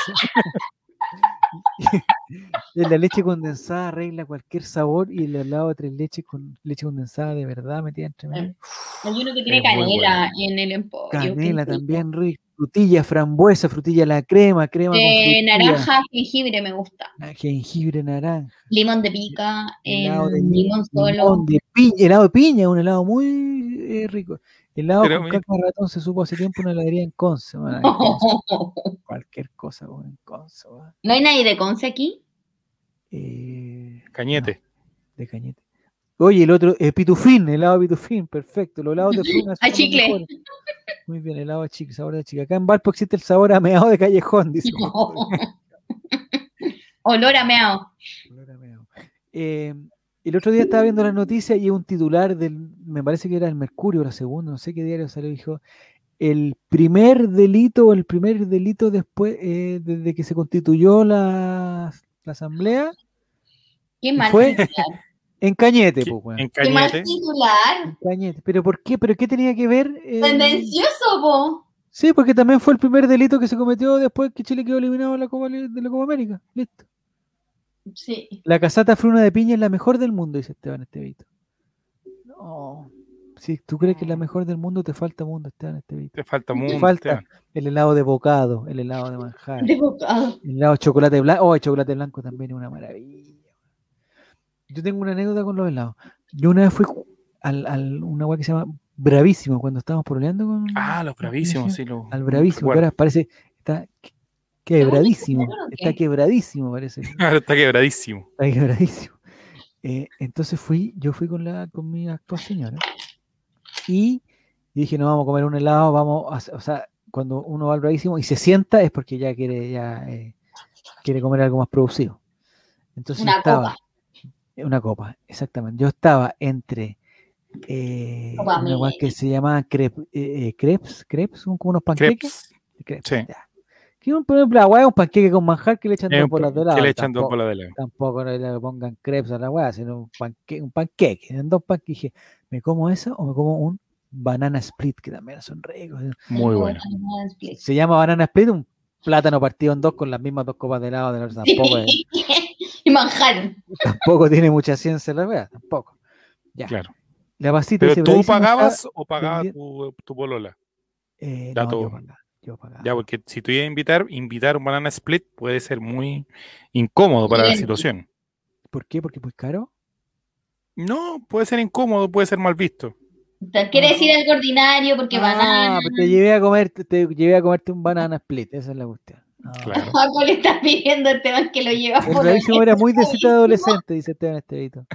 la leche condensada arregla cualquier sabor y el helado de tres leches con leche condensada de verdad metida entre medio. Hay uno que tiene Es canela en el emporio. Canela también rico. Frutilla, frambuesa, frutilla la crema, crema Eh, naranja, jengibre me gusta. ah, jengibre, naranja, Limón de pica, helado de em, li- limón solo. limón de piña, helado de piña, un helado muy eh, rico. Helado Pero con caca de ratón se supo hace tiempo en una heladería en Conce, man, en Conce, cualquier cosa en Conce. ¿No hay nadie de Conce aquí? Eh, Cañete. de cañete. Oye, el otro, eh, pitufín, helado de pitufín, perfecto. Los helados de frutas A chicle. mejores. Muy bien, helado de chicle, sabor de chicle. Acá en Valpo existe el sabor a meado de callejón, dice. Olor a. Olor a. Eh, el otro día estaba viendo las noticias y un titular del, me parece que era el Mercurio, la segunda, no sé qué diario salió, dijo, el primer delito o el primer delito después, eh, desde que se constituyó la, la asamblea, Qué mal fue? titular. en Cañete, ¿Qué- pues, weón. En Qué mal Cañete. titular. En Cañete. ¿Pero por qué? ¿Pero qué tenía que ver? eh, Tendencioso, po. Sí, porque también fue el primer delito que se cometió después que Chile quedó eliminado de la Copa, Li- de la Copa América. Listo. Sí. La casata fruna de piña es la mejor del mundo, dice Esteban Estevito. No. Si tú crees que es la mejor del mundo, te falta mundo, Esteban Estevito. Te falta mucho. falta. Esteban. El helado de bocado, el helado de manjar, De bocado. el helado de chocolate blanco. Oh, el chocolate blanco también es una maravilla. Yo tengo una anécdota con los helados. Yo una vez fui al, al una weá que se llama Bravísimo, cuando estábamos pololeando con. Ah, los bravísimos, sí. Lo, Al Bravísimo, que ahora parece. Está que- quebradísimo. ¿Cómo que Está quebradísimo, parece. Ahora está quebradísimo. Está quebradísimo. Eh, entonces fui, yo fui con la con mi actual señora y dije, no, vamos a comer un helado, vamos a, o sea, cuando uno va al bravísimo y se sienta es porque ya quiere, ya eh, quiere comer algo más producido. Entonces Una estaba, copa. una copa, exactamente. Yo estaba entre eh, Copa una guay que se llama crep, eh, eh, crepes, crepes, son como unos panqueques. Crepes. crepes, Sí. ya. Que un, por ejemplo, la es un panqueque con manjar que le echan dos bolas de helado. que le echan dos tampoco- bolas de helado. tampoco no le pongan crepes a la weá, sino un, panque, un panqueque. En dos panqueques dije, ¿me como eso o me como un banana split? Que también son ricos. Muy bueno. Se llama banana split, un plátano partido en dos con las mismas dos copas de helado. De la, tampoco, es- y manjar. tampoco tiene mucha ciencia la weá, tampoco. Ya. Claro. La pasita Pero tú pagabas está- o pagaba tu, tu polola. eh, no, yo todo. pagaba, yo pagaba. Ya, porque si tú ibas a invitar, invitar un banana split puede ser muy incómodo para la situación. ¿Por qué? Porque es muy caro. No, puede ser incómodo, puede ser mal visto. Quiere decir algo ordinario porque Ah, banana. pues te llevé a comer, te, llevé a comerte un banana split, esa es la cuestión. No. Claro. Le está pidiendo a Esteban que lo lleva El por bravísimo era muy de cita de adolescente, dice Esteban Estevito.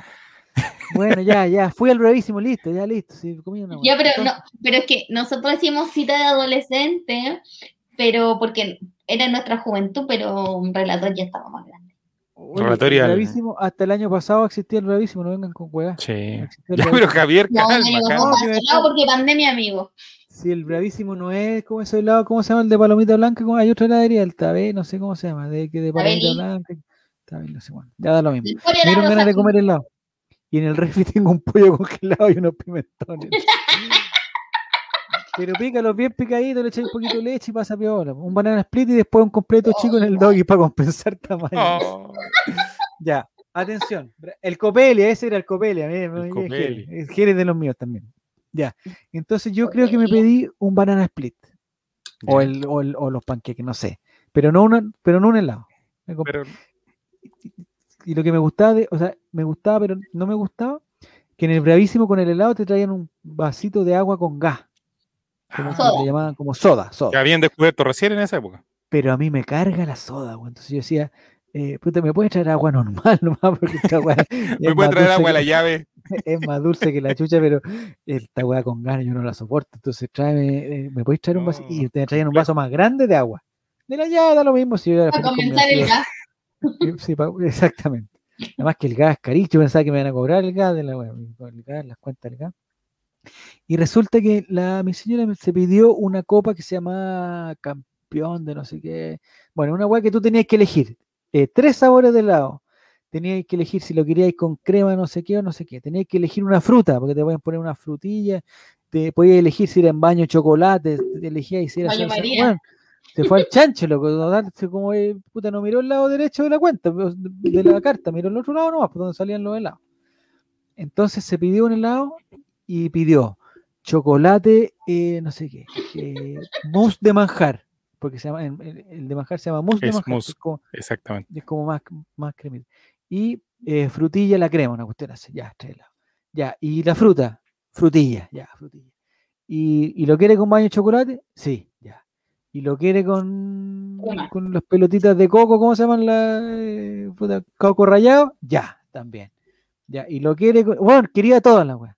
Bueno, ya, ya, fui al bravísimo, listo, ya listo. Sí, comí una Ya, pero no, pero es que nosotros decimos cita de adolescente, pero porque era nuestra juventud, pero un relator ya estaba más grande. oye, Relatorial. el bravísimo, hasta el año pasado existía el bravísimo, no vengan con hueá. Sí. el Ya, pero. Javier, No, calma, amigo, calma. no porque pandemia, amigo. Si el bravísimo no es como ese helado, ¿cómo se llama el de palomita blanca? ¿Cómo- Hay otra heladería, el tabé, no sé cómo se llama, de, que de palomita blanca. Tabé, no sé cuándo. Ya da lo mismo. Me dieron ganas de comer helado. Y en el refri tengo un pollo congelado y unos pimentones. Pero pícalo bien picadito, le echáis un poquito de leche y pasa piola. Un banana split y después un completo chico en el doggy para compensar tamaño. Oh, Ya, atención. El Copelia, ese era el Copelia. el Jere de los míos también. Ya. Entonces yo creo que me pedí un banana split. O, el, o, el- o los panqueques, no sé. Pero no, una, pero no un helado. Pero y lo que me gustaba, de, o sea, me gustaba, pero no me gustaba, que en el Bravísimo con el helado te traían un vasito de agua con gas. Como que Soda. le llamaban como soda, soda. que habían descubierto recién en esa época. Pero a mí me carga la soda, güey. Entonces yo decía, eh, puta, ¿me puedes traer agua normal nomás? Porque esta weá Me más puede traer agua a la llave. es más dulce que la chucha, pero esta weá con ganas yo no la soporto. Entonces tráeme, eh, ¿me podéis traer un vaso? Y te traían un vaso más grande de agua. De la llave da lo mismo si yo era A comenzar el gas. Sí, exactamente. Además que el gas es carísimo, yo pensaba que me iban a cobrar el gas de la el gas, las cuentas del gas. Y resulta que la, mi señora me- se pidió una copa que se llama campeón de no sé qué. Bueno, una weá que tú tenías que elegir. eh, tres sabores de helado. Teníais que elegir si lo queríais con crema, no sé qué o no sé qué. Teníais que elegir una fruta, porque te pueden poner una frutilla. Te podías elegir si era en baño chocolate, te elegías si era Baño salsa- María. Bueno, se fue al chancho, loco. como eh, puta, no miró el lado derecho de la cuenta, pues, de la carta, miró el otro lado nomás, por donde salían los helados. Entonces se pidió un helado y pidió chocolate, eh, no sé qué, eh, mousse de manjar, porque se llama, el, el- de manjar se llama mousse de Es manjar, mousse. es como, Exactamente. es como más, más cremita. Y eh, frutilla la crema, una cuestión así, ya, helados. Ya, y la fruta, frutilla, ya, frutilla. ¿Y, y lo quiere con baño de chocolate? Sí. ¿Y lo quiere con, con las pelotitas de coco? ¿Cómo se llaman las eh, puta, coco rallado? Ya, también. Ya, y lo quiere con, bueno, quería todas las weas.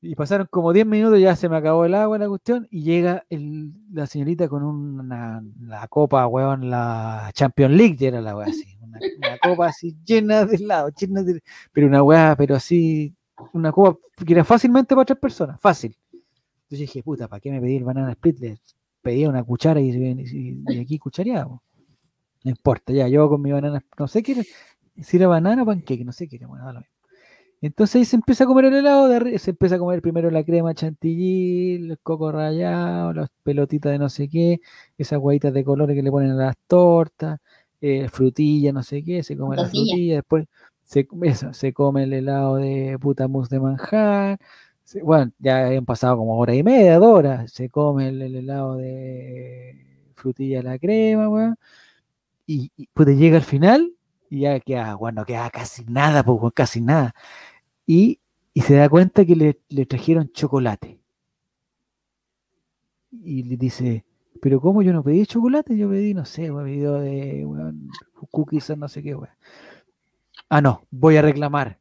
Y pasaron como 10 minutos, ya se me acabó el agua la cuestión, y llega el- la señorita con una, la copa, weón, la Champions League, ya era la wea así. Una, una copa así llena de helado, llena de. Pero una wea, pero así, una copa que era fácilmente para tres personas, fácil. Entonces dije, puta, ¿para qué me pedí el banana split? Pedía una cuchara y, y- y aquí cuchareaba. No importa, ya, yo con mi banana, no sé qué era, si era banana o panqueque, no sé qué era, bueno, da lo mismo. Entonces ahí se empieza a comer el helado, de se empieza a comer primero la crema chantilly, el coco rallado, las pelotitas de no sé qué, esas guaitas de colores que le ponen a las tortas, eh, frutilla, no sé qué, se come la Frutilla. frutilla, después se, eso, se come el helado de puta mousse de manjar, se- bueno, ya habían pasado como hora y media, dos horas. Se come el, el helado de frutilla la crema, weón. Y, y pues llega al final y ya queda, bueno, queda casi nada, pues, casi nada. Y, y se da cuenta que le, le trajeron chocolate. Y le dice, pero ¿cómo yo no pedí chocolate? Yo pedí, no sé, weón, pedí de weón, cookies no sé qué, weón. Ah, no, voy a reclamar.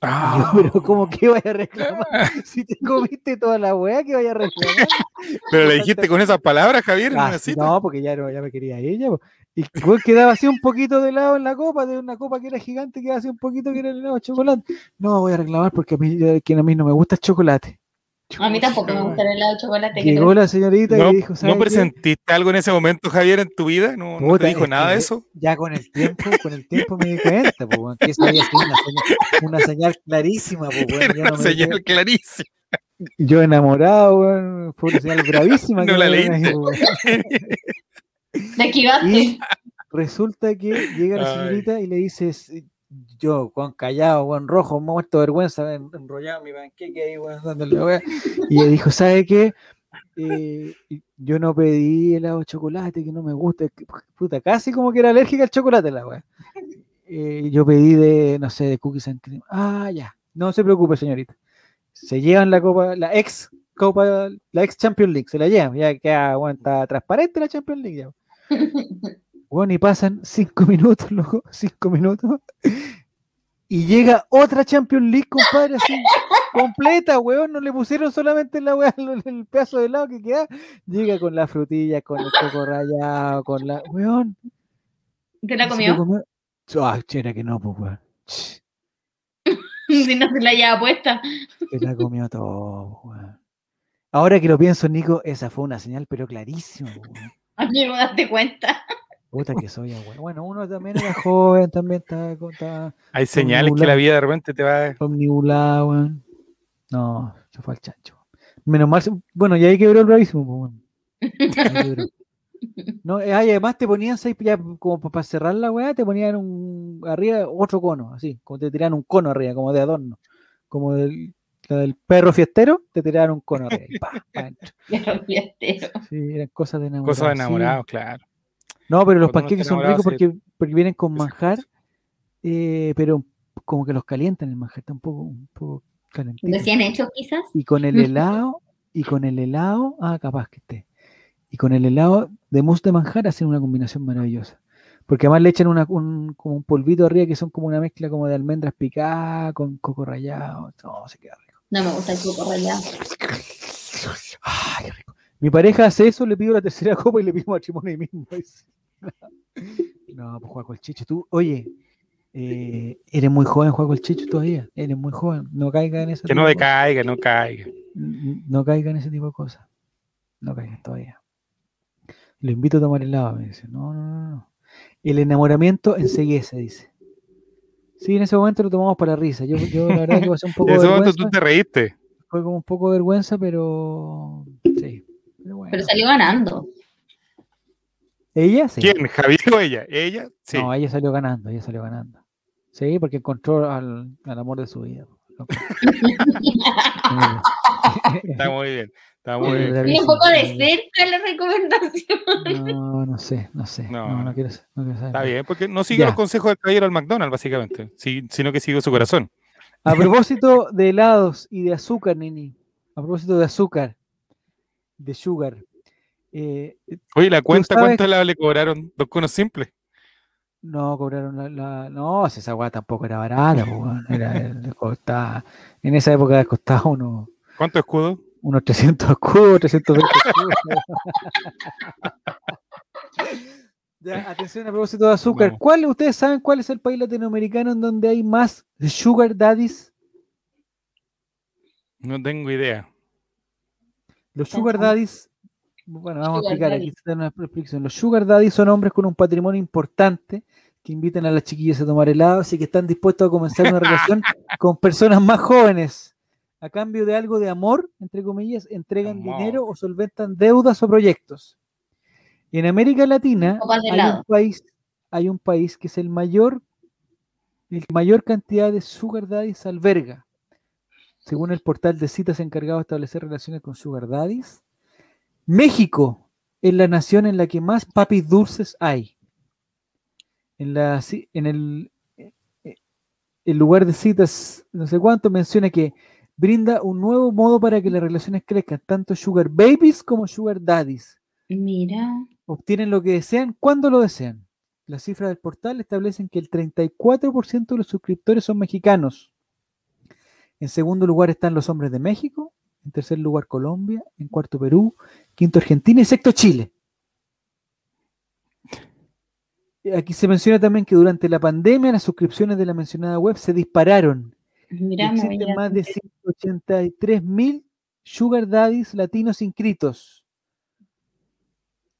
Yo, Ah, pero ¿cómo que vaya a reclamar? Si te comiste toda la weá, que vaya a reclamar. pero le dijiste con esas palabras, Javier, en Ah, una no, porque ya, no, ya me quería ella. po. Y weón, quedaba así un poquito de helado en la copa, de una copa que era gigante, quedaba así un poquito que era el helado de chocolate. No, voy a reclamar porque a mí, que a mí no me gusta el chocolate. A mí tampoco me gusta el helado de chocolate. que Llegó la señorita y ¿No, le dijo, ¿sabe ¿No qué? presentiste algo en ese momento, Javier, en tu vida? ¿No, te dijo es nada de eso? Ya con el tiempo, con el tiempo me di cuenta, po, weón, que eso había sido una señal, una señal clarísima, po, yo una no me di señal clarísima. Yo enamorado, weón, fue una señal bravísima. No que la me dieron ahí, leíste. weón. Te esquivaste. Y resulta que llega la señorita y le dice, "Sí, yo, Juan callado, Juan rojo, muerto de vergüenza, en- enrollado en mi panqueque ahí, weón, dándole weá. Y le dijo, ¿sabe qué? Eh, yo no pedí helado de chocolate, que no me gusta. que, Puta, casi como que era alérgica al chocolate la weá. Eh, yo pedí de, no sé, de cookies and cream. Ah, ya. No se preocupe, señorita. Se llevan la copa, la ex copa, la ex Champions League, se la llevan. Ya queda, bueno, está transparente la Champions League. Bueno, y pasan cinco minutos, loco, cinco minutos. Y llega otra Champions League, compadre, así, completa, weón. No le pusieron solamente la weá, el, pedazo de helado que queda. Llega con la frutilla, con el coco rallado, con la. Weón. ¿Te la comió? comió. Ah, chera que no, pues, weón. Si no se la lleva puesta. Se la comió todo, weón. Ahora que lo pienso, Nico, esa fue una señal, pero clarísima, weón. A mí no date cuenta. Puta que soy, weón. Bueno, uno también era joven, también estaba, estaba Hay señales que la vida de repente te va a... omnibulado, weón. No, se fue al chancho. Menos mal, bueno, y ahí quebró el bravísimo, pues, weón. No, eh, ay, además te ponían seis, ya como para cerrar la weá, te ponían un arriba otro cono, así, como te tiraban un cono arriba, como de adorno. Como del, la del perro fiestero, te tiraban un cono arriba. y pa. Pero fiestero. Sí, eran cosas de enamorados. Cosas de sí. enamorados, claro. No, pero los panqueques son ricos porque, porque vienen con manjar, eh, pero como que los calientan el manjar, está un poco, un poco calentito. Recién hecho, quizás. Y con el helado, y con el helado, ah, capaz que esté. Y con el helado de mousse de manjar hacen una combinación maravillosa. Porque además le echan una, un, como un polvito arriba que son como una mezcla como de almendras picadas con coco rallado. No, se queda rico. No me gusta el coco rallado. Ay, qué rico. Mi pareja hace eso, le pido la tercera copa y le pido matrimonio ahí mismo. No, pues Juaco el Chicho, tú, oye, eh, eres muy joven, Juaco el Chicho, todavía. Eres muy joven. No caiga en ese Que tipo no decaiga, no caiga. No caiga en ese tipo de cosas. No caigan todavía. Lo invito a tomar helado, me dice. No, no, no, no. El enamoramiento enseguece, dice. Sí, en ese momento lo tomamos para la risa. Yo, yo la verdad que pasé un poco En de ese momento tú te reíste. Fue como un poco de vergüenza, pero. Pero bueno. Pero salió ganando. ¿Ella? Sí. ¿Quién? ¿Javier o ella? Ella, sí. No, ella salió ganando, ella salió ganando. Sí, porque encontró al, al amor de su vida. Está muy bien. Está muy bien. David, un poco de cerca la recomendación. No, no sé, no sé. No, No. no, quiero, sa- no quiero saber. Está bien, porque no sigue Ya. los consejos del caballero al McDonald's, básicamente, sí, sino que sigue su corazón. A propósito de helados y de azúcar, Nini. A propósito de azúcar, de sugar. eh, Oye, la cuenta, sabes- ¿cuánto la le cobraron? Dos conos simples. no cobraron la, la- No, esa weá tampoco era barata. era, le costaba- en esa época costaba unos, ¿Cuánto escudo? unos 300 escudos, 320 escudos. Ya, atención a propósito de azúcar. Vamos. ¿Cuál, ¿Ustedes saben cuál es el país latinoamericano en donde hay más sugar daddies? No tengo idea. Los sugar daddies, bueno, vamos a explicar, aquí una explicación. Los sugar daddies son hombres con un patrimonio importante que invitan a las chiquillas a tomar helado, así que están dispuestos a comenzar una relación con personas más jóvenes. A cambio de algo de amor, entre comillas, entregan Amor. dinero o solventan deudas o proyectos. En América Latina hay un país, hay un país que es el mayor, el mayor cantidad de sugar daddies alberga. Según el portal de citas encargado de establecer relaciones con Sugar Daddies, México es la nación en la que más papis dulces hay. En, la, en el, eh, el lugar de citas, no sé cuánto, menciona que brinda un nuevo modo para que las relaciones crezcan, tanto Sugar Babies como Sugar Daddies. Mira. Obtienen lo que desean cuando lo desean. Las cifras del portal establecen que el 34% de los suscriptores son mexicanos. En segundo lugar están los hombres de México. En tercer lugar Colombia. En cuarto Perú. Quinto Argentina y sexto Chile. Aquí se menciona también que durante la pandemia las suscripciones de la mencionada web se dispararon. voy existen más de meter. 183 mil Sugar Daddies latinos inscritos.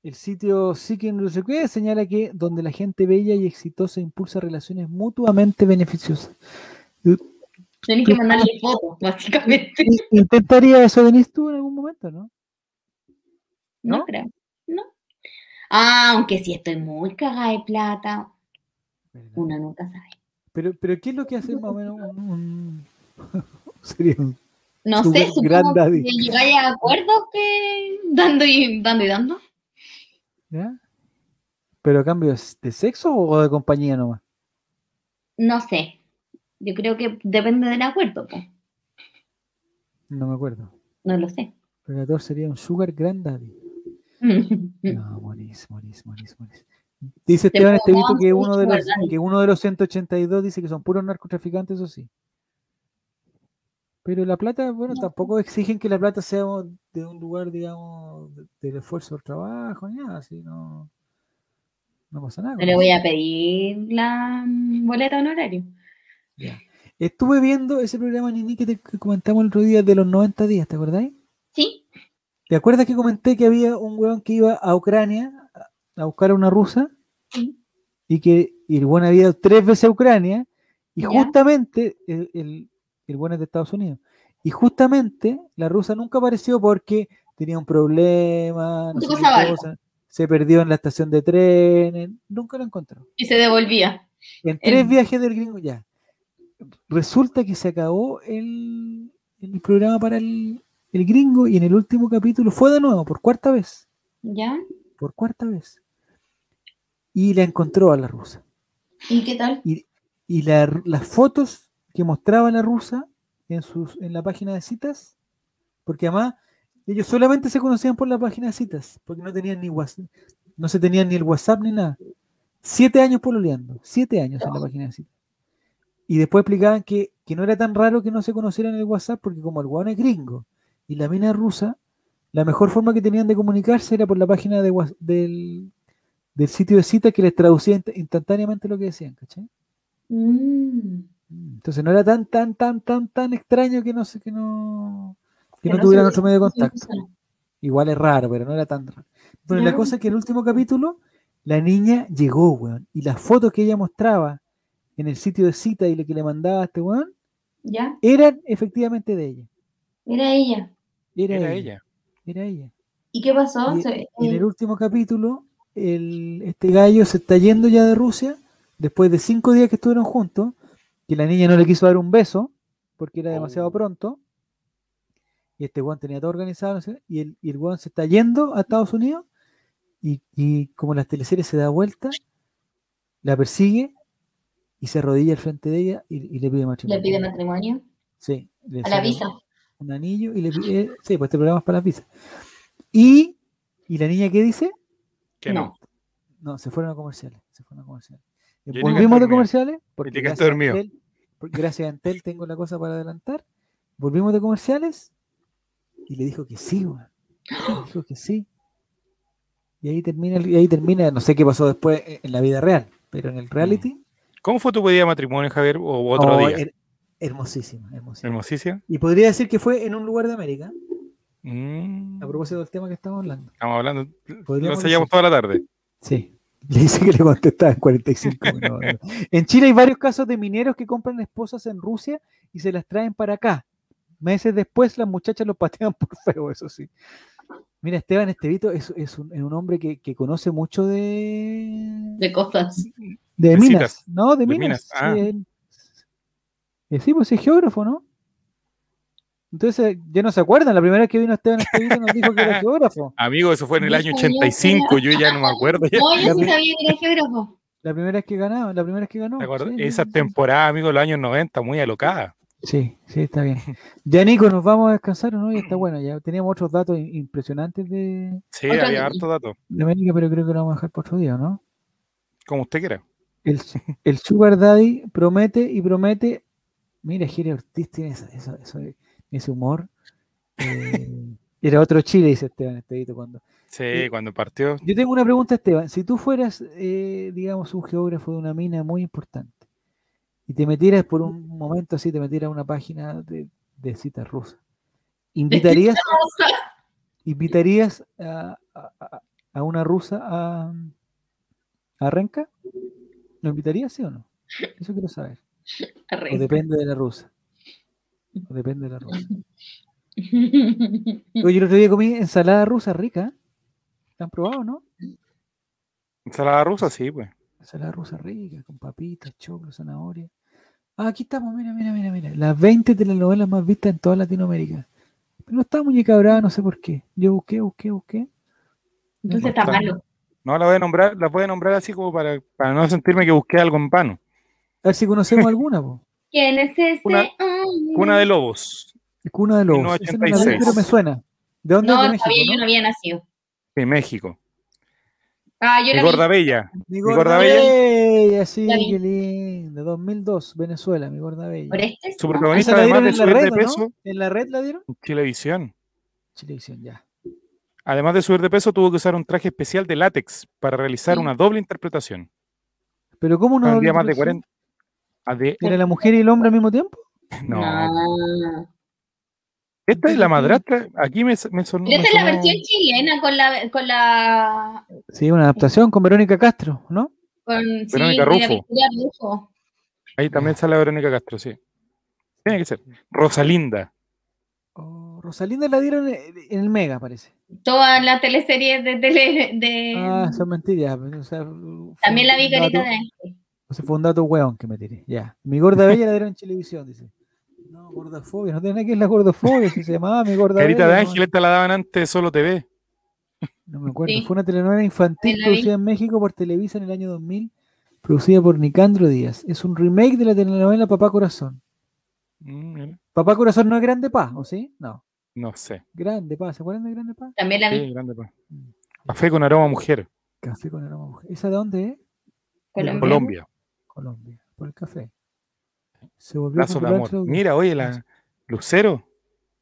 El sitio Seeking no sé qué señala que donde la gente bella y exitosa impulsa relaciones mutuamente beneficiosas. Tenés que mandarle fotos, básicamente. ¿Intentaría eso, Denise, tú en algún momento, no? No, ¿No? creo. No. Ah, aunque sí estoy muy cagada de plata, una nunca sabe. Pero, pero ¿qué es lo que hace más o menos un... un- sería un- No sé, supongo que llegáis a acuerdos que dando y dando y dando. ¿ya? ¿Pero a cambio de sexo o de compañía nomás? No sé. Yo creo que depende del acuerdo, pues. No me acuerdo. No lo sé. Relator sería un Sugar Granddaddy. No, buenísimo, buenísimo, buenísimo. buenísimo. Dice Te Esteban Estevito que un uno, de los, que uno de los 182 dice que son puros narcotraficantes, eso sí. Pero la plata, bueno, tampoco exigen que la plata sea de un lugar, digamos, de- del esfuerzo del trabajo, ni nada, así, no, no pasa nada. No le voy a pedir la mm, boleta honorario. Ya. Estuve viendo ese programa, Nini, que te que comentamos el otro día de los 90 días, ¿te acordáis? ¿Sí? ¿Te acuerdas que comenté que había un weón que iba a Ucrania a- buscar a una rusa? Sí. y que y el buen había ido tres veces a Ucrania y Ya. justamente el, el, el buen es de Estados Unidos y justamente la rusa nunca apareció porque tenía un problema, no sé qué cosa, se perdió en la estación de trenes, nunca lo encontró. Y se devolvía. En tres El- viajes del gringo ya. Resulta que se acabó el, el programa para el, el gringo y en el último capítulo fue de nuevo, por cuarta vez, ¿Ya? por cuarta vez. Y la encontró a la rusa. ¿Y qué tal? y la- las fotos que mostraba la rusa en, sus, en la página de citas, porque además ellos solamente se conocían por la página de citas, porque no tenían ni WhatsApp, no se tenían ni el WhatsApp ni nada. Siete años pololeando, siete años en la página de citas. Y después explicaban que, que no era tan raro que no se conocieran en el WhatsApp, porque como el guano es gringo y la mina es rusa, la mejor forma que tenían de comunicarse era por la página de, del, del sitio de citas que les traducía inst- instantáneamente lo que decían, ¿cachai? Mm. Entonces no era tan, tan, tan, tan, tan extraño que no sé, que no, que Que no no tuvieran otro medio de contacto. Igual es raro, pero no era tan raro. Bueno, la cosa es que en el último capítulo, la niña llegó, weón. Y las fotos que ella mostraba en el sitio de cita y lo que le mandaba a este weón, ¿Ya? eran efectivamente de ella. Era ella. Era, Era ella. ella. Era ella. ¿Y qué pasó? Y, Se- y en el último capítulo, el, este gallo se está yendo ya de Rusia, después de cinco días que estuvieron juntos, que la niña no le quiso dar un beso, porque era demasiado Oh. pronto, y este weón tenía todo organizado, no sé, y el, y el weón se está yendo a Estados Unidos, y, y como las teleseries se da vuelta, la persigue, y se arrodilla al frente de ella, y, y le pide matrimonio. le pide matrimonio. Sí, le A la visa. Un anillo, y le pide, sí, pues este programa es para las visas. Y, y la niña, ¿qué dice? Que no. No, se fueron a comerciales. Se fueron a comerciales. Yo Volvimos a de comerciales. Porque gracias, a dormido. Entel, porque gracias a Entel tengo la cosa para adelantar. Volvimos de comerciales y le dijo que sí, weón. Le dijo que sí. Y ahí termina, y ahí termina, no sé qué pasó después en en la vida real, pero en el reality, ¿Cómo fue tu pedida de matrimonio, Javier? ¿O otro oh, día? her- hermosísima, hermosísima. Hermosísima. Y podría decir que fue en un lugar de América, Mm, a propósito del tema que estamos hablando. Estamos hablando. Podríamos Lo toda la tarde. Sí. Le dice que le contestaba en 45 minutos. En Chile hay varios casos de mineros que compran esposas en Rusia y se las traen para acá. Meses después las muchachas los patean por feo, eso sí. Mira, Esteban Estevito es, es un, es un hombre que, que conoce mucho de, De cosas. De de minas, citas. ¿no? De, De minas. minas, sí, ah. él- eh, sí, pues es geógrafo, ¿no? Entonces, ya no se acuerdan, la primera vez que vino Esteban Estevito nos dijo que era geógrafo. Amigo, eso fue en el año sabía que 85, yo ya no me acuerdo. No, yo La sí sabía que era geógrafo. La primera vez que ganaba, la primera vez que ganó. Sí, Esa sí, temporada, amigo, de los años 90, muy alocada. Sí, sí, está bien. Ya, Nico, nos vamos a descansar, ¿o ¿no? Ya está bueno, ya teníamos otros datos impresionantes de, Sí, había día. harto dato. de América, pero creo que lo vamos a dejar para otro día, ¿no? Como usted quiera. El, el Sugar Daddy promete y promete. Mira, Jere Ortiz tiene eso- eso- ese humor. eh, era otro Chile, dice Esteban Estevito cuando. Sí, Eh, cuando partió. Yo tengo una pregunta, Esteban. Si tú fueras, eh, digamos, un geógrafo de una mina muy importante y te metieras por un momento así, te metieras a una página de, de citas rusas, ¿invitarías, invitarías a, a- a- a una rusa a, a Renca? ¿Lo invitarías, sí o no? Eso quiero saber. O depende de la rusa. O depende de la rusa. Oye, el otro día comí ensalada rusa rica. ¿La han probado, no? Ensalada rusa, sí, pues. Ensalada rusa rica, con papitas, choclo, zanahoria. Ah, aquí estamos, mira, mira, mira, mira. Las 20 telenovelas más vistas en toda Latinoamérica. Pero no está muñeca brava, no sé por qué. Yo busqué, busqué, busqué. Entonces está malo. No la voy a nombrar, la voy a nombrar así como para, para no sentirme que busqué algo en vano. A ver si conocemos alguna, po. ¿Quién es hombre? Cuna de Lobos, Cuna de Lobos. Esa no la vi, 1986. pero me suena. ¿De dónde? No, es de México, todavía yo ¿no? había nacido. de México. Ah, yo Mi la vi. gorda bella. Mi gorda gorda bella. bella, sí, qué lindo. 2002, Venezuela, mi gorda bella. ¿Por este? Su ¿no? protagonista, ¿Esa la además de en la subir red, de peso, no? ¿En la red la dieron? Chilevisión. Chilevisión, ya. Además de subir de peso, tuvo que usar un traje especial de látex para realizar Sí. una doble interpretación. Pero ¿cómo no? Tendría más de 40. Ah, de- ¿Era la mujer y el hombre al mismo tiempo? no. No. Esta es la madrastra. Aquí me, me sonó. Pero esta es la versión chilena con la, con la, Sí, una adaptación con Verónica Castro, ¿no? con, Verónica sí, Rufo. Rufo. Ahí también sale Verónica Castro, sí. Tiene que ser. Rosalinda. Oh, Rosalinda la dieron en el Mega, parece. Todas las teleseries de tele, de, Ah, son mentiras. o sea, fue también la vi Carita de Ángel. o sea, fue un dato hueón que me tiré. Ya. Mi gorda bella la dieron en televisión, dice. No, gordofobia, no tiene nada que ver la gordofobia, si se llamaba mi gorda Carita bella. de no- Ángel, esta la daban antes de Solo TV. No me acuerdo. Sí. Fue una telenovela infantil producida en México por Televisa en el año 2000, producida por Nicandro Díaz. Es un remake de la telenovela Papá Corazón. Mm. Papá Corazón no es Grande Paz, ¿o sí? No. No sé. Grande Paz, ¿se acuerdan de Grande Paz? También la vi Sí, grande, pa. Café con aroma a mujer. Café con aroma a mujer. ¿Esa de dónde es? Colombia. Colombia. Colombia, por el café. Se volvió Lazo de amor. Mira, oye, la Lucero.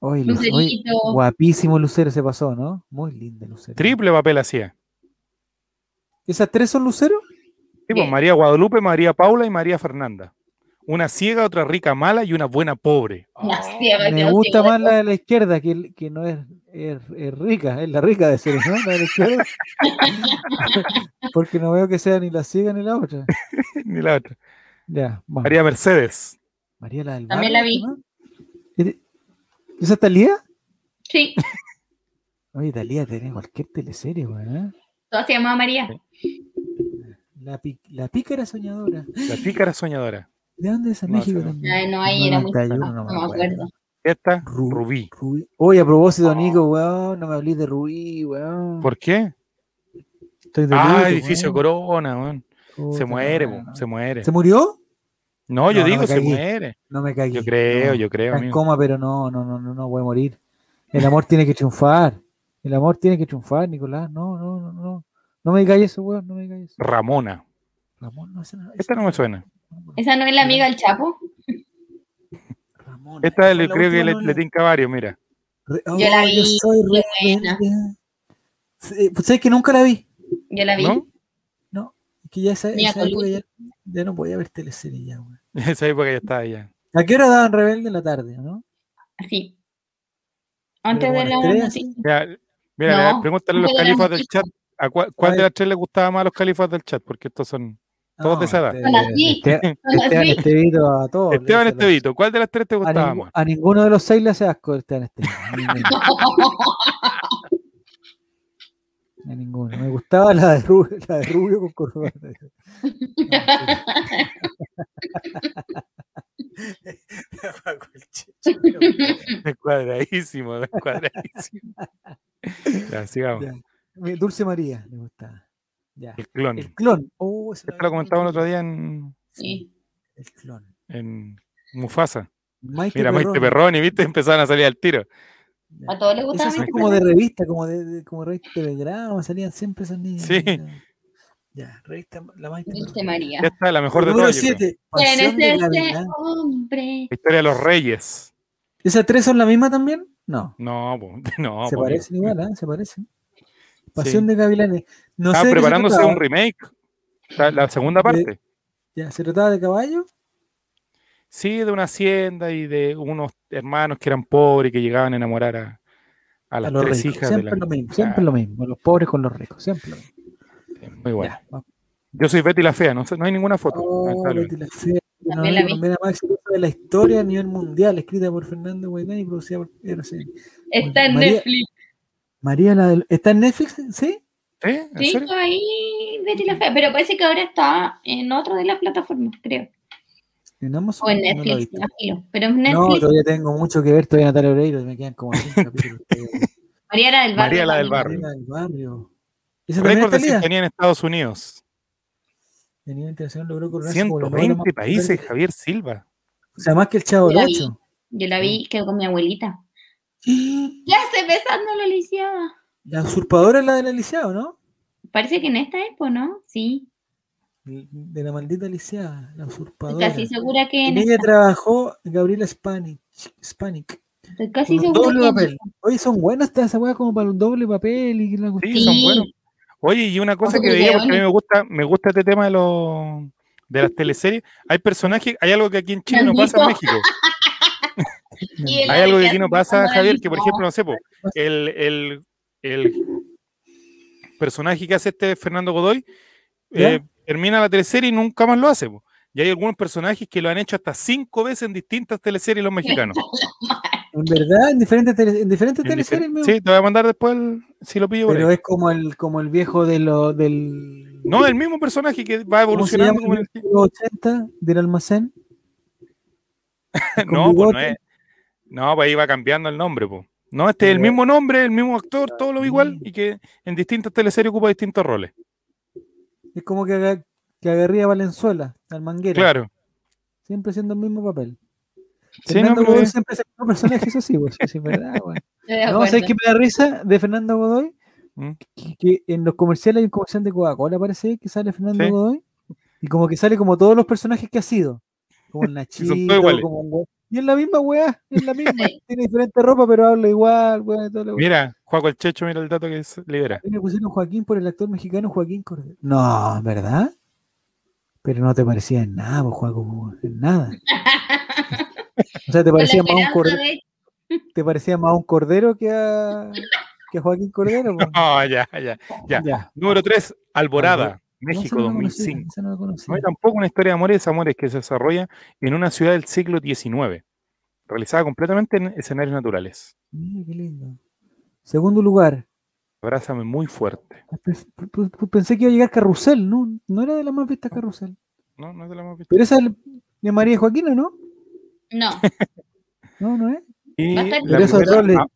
Oye, Lu- oye, Lucerito. guapísimo Lucero se pasó, ¿no? Muy linda Lucero. Triple papel hacía. ¿Esas tres son Lucero? Sí, pues. María Guadalupe, María Paula y María Fernanda. Una ciega, otra rica mala y una buena pobre. La ciega, Me gusta más la de la izquierda, que, que no es, es, es rica, es la rica de ser, ¿no? La de la izquierda. Porque no veo que sea ni la ciega ni la otra. Ni la otra. Ya. María Mercedes. María la del También barrio, la vi. ¿no? ¿Es- ¿Esa es Talía? Sí, Oye, Talía tiene cualquier teleserie, weón. ¿eh? toda se llamaba María. La, pi- la pícara soñadora. La pícara soñadora. ¿De dónde es? No, México también. Ay, no, ahí era muy 91, no, no me acuerdo. Esta, Ru- Rubí. Rubí. Oye, a propósito, Oh. Nico, weón, no me hablís de Rubí, weón. ¿Por qué? Estoy de Ah, edificio weón. Corona, weón. Se muere, no. se muere. ¿Se murió? No, yo No, digo, se muere. No me cagué. Yo creo, no. yo creo, Está en coma, pero no, no, no, no, no voy a morir. El amor tiene que triunfar. El amor tiene que triunfar, Nicolás. No, no, no, no. No me digáis eso, weón. No me digáis eso. Ramona. Ramón, no, esa no, Esta no me suena. ¿Esa no es la amiga del Chapo? Ramón. Esta la creo que le, le tinca varios, mira. Re- Yo la Oh, vi, Yo soy buena. Sí, Pues sabes que nunca la vi. Yo la vi. ¿No? No, es que ya esa, Mira, esa época ya, ya no podía ver teleseries ya, weón. Esa época ya está ya. ¿A qué hora daban Rebelde en la tarde, no? Así. Antes Pero de la noticia. Mira, mira, No, pregúntale a los califas del chat. ¿A cuál, cuál de las tres les gustaba más a los califas del chat? Porque estos son todos de son Esteban. Estevito a todos. Esteban Estevito, ¿cuál de las tres te gustaba más? a ninguno de los seis le hace asco Esteban Estevito. A ninguno. A ninguno. Me gustaba la de Rubio, la de Rubio con corbata. No, sí. Descuadradísimo, descuadradísimo. Ya, sigamos. Ya. Dulce María, le gustaba. Ya. El clon. El clon. Oh, ese Esto lo comentaba el otro día en, Sí. El clon. en Mufasa. Maite Mira, Maite Perroni. Perroni, ¿viste? Empezaron a salir al tiro. A todos les gustaba como de Perroni. revista, como de, de- como revista de Belgrano, salían siempre esas niñas. Sí. Ya, revista La Maite Dulce Perroni. María. Esta es la mejor de todas. yo creo. 7. ¿Quién es este hombre? La historia de los reyes. ¿Esas tres son la misma también? No. No, no. se parecen igual, ¿ah? Se parecen. Pasión de Gavilanes. No Estaba sé de preparándose un remake. La, la segunda parte. Ya, ¿se trataba de caballo? Sí, de una hacienda y de unos hermanos que eran pobres y que llegaban a enamorar a, a las a los tres ricos. hijas de Siempre la. lo mismo, siempre lo mismo. Los pobres con los ricos, siempre lo mismo. Muy bueno. Ya. Yo soy Betty la Fea, no, hay ninguna foto. Oh. Betty la Fea, la novela colombiana más exitosa de la historia a nivel mundial, escrita por Fernando Guaidán y producida por Ceni. Está en María- Netflix. María la del... ¿Está en Netflix? ¿Sí? ¿Sí? ¿En Sí, serio? ahí Betty la Fea. Pero parece que ahora está en otra de las plataformas, creo. ¿En Amazon? O en No la Netflix, imagino. Pero en No, Netflix, todavía tengo mucho que ver, todavía Natalia Oreiro, me quedan como cinco capítulos. María la del barrio. María la del barrio. María del barrio. ¿Esa también Récord de sintonía en Estados Unidos. A nivel internacional logró coronarse como la novela 120 más países, Javier Silva. O sea, más que el Chavo del La vi. 8. Yo la vi, quedó con mi abuelita. ¿Qué hace besando la lisiada? La usurpadora es la de la lisiada, ¿no? Parece que en esta época, ¿no? Sí. De la maldita lisiada, la usurpadora. Estoy casi segura que en En ella esta. trabajó Gabriela Spanik. Spanik Estoy casi con un segura doble que en papel. esta. Oye, son buenas estas esas weas como para un doble papel y que la Sí, cuestión. son Sí. buenos. Oye, y una cosa que veía, porque a mí me gusta, me gusta este tema de los de las teleseries. Hay personajes, hay algo que aquí en Chile no pasa en México. Hay algo que aquí no hace pasa, Javier, que por ejemplo, no sé, po, el, el, el personaje que hace este Fernando Godoy eh, termina la teleserie y nunca más lo hace. po. Y hay algunos personajes que lo han hecho hasta cinco veces en distintas teleseries los mexicanos. En verdad, en diferentes, tele- en diferentes En teleseries difer- mismo. sí, te voy a mandar después el- si lo pillo Pero es como el, como el viejo de lo, del. No, el mismo personaje que va ¿Cómo se evolucionando llama como en el el de los 80 del almacén? No, pues no es. No, pues va cambiando el nombre, pues. No, este es el mismo nombre, el mismo actor, todo lo igual, y que en distintas teleseries ocupa distintos roles. Es como que, aga- que agarría a Valenzuela, al manguera. Claro. Siempre haciendo el mismo papel. Sí, Fernando no, Godoy es- siempre es el mismo personaje, eso sí, pues, sí, verdad, No. ¿sabes qué me da risa de Fernando Godoy? ¿Mm? Que, que en los comerciales hay un comercial de Coca-Cola, parece que sale Fernando Sí. Godoy. Y como que sale como todos los personajes que ha sido. Como el Nachito, como un we- Y es la misma weá, es la misma. Tiene diferente ropa, pero habla igual, weá, todo lo Mira, Juaco el Checho, mira el dato que se libera. Le pusieron Joaquín por el actor mexicano Joaquín Cordero. No, ¿verdad? Pero no te parecía en nada, pues, Joaco, en nada. O sea, te parecía más un cordero, de- te parecía más a un cordero que a, que a Joaquín Cordero. pues. No, ya, ya. ya. Ya. Número 3, Alborada, México no la conocía, 2005. esa no. No hay tampoco una historia de amor y desamores que se desarrolla en una ciudad del siglo XIX, realizada completamente en escenarios naturales. Mira qué lindo. Segundo lugar, Abrázame muy fuerte. pe- pe- pe- pensé que iba a llegar Carrusel, ¿no? No era de la más vista Carrusel. No, no es de la más vista. Pero esa es de María Joaquina, ¿no? No, No, no es. Y Pero esos primera- dos, le, ah,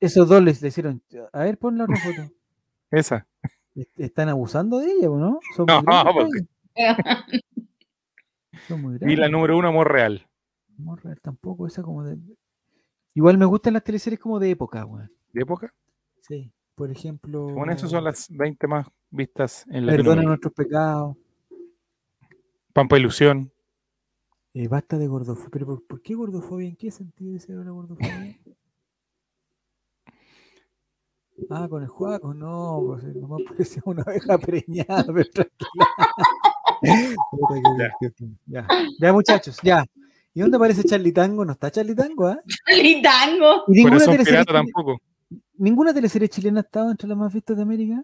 esos dos les le hicieron. A ver, pon la otra foto. esa. Est- Están abusando de ella, ¿o ¿no? Son No, muy porque- Son muy Y la número uno, Amor Real. No, real tampoco, esa como de. Igual me gustan las teleseries como de época, weón. ¿De época? Sí. Por ejemplo. Según eso son las 20 más vistas en la Perdona nuestros pecados. Pampa Ilusión. Eh, basta de gordofobia. ¿Pero por, por qué gordofobia? ¿En qué sentido dice la gordofobia? Ah, con el juego, no, pues eh, nomás parecía una abeja preñada, pero tranquila. Ya. ya, muchachos, ya. ¿Y dónde aparece Charlie Tango? No está Charlie Tango, ¿ah? Charlie Tango. ¿Y Por ninguna teleserie, tampoco. ninguna teleserie chilena ha estado entre las más vistas de América?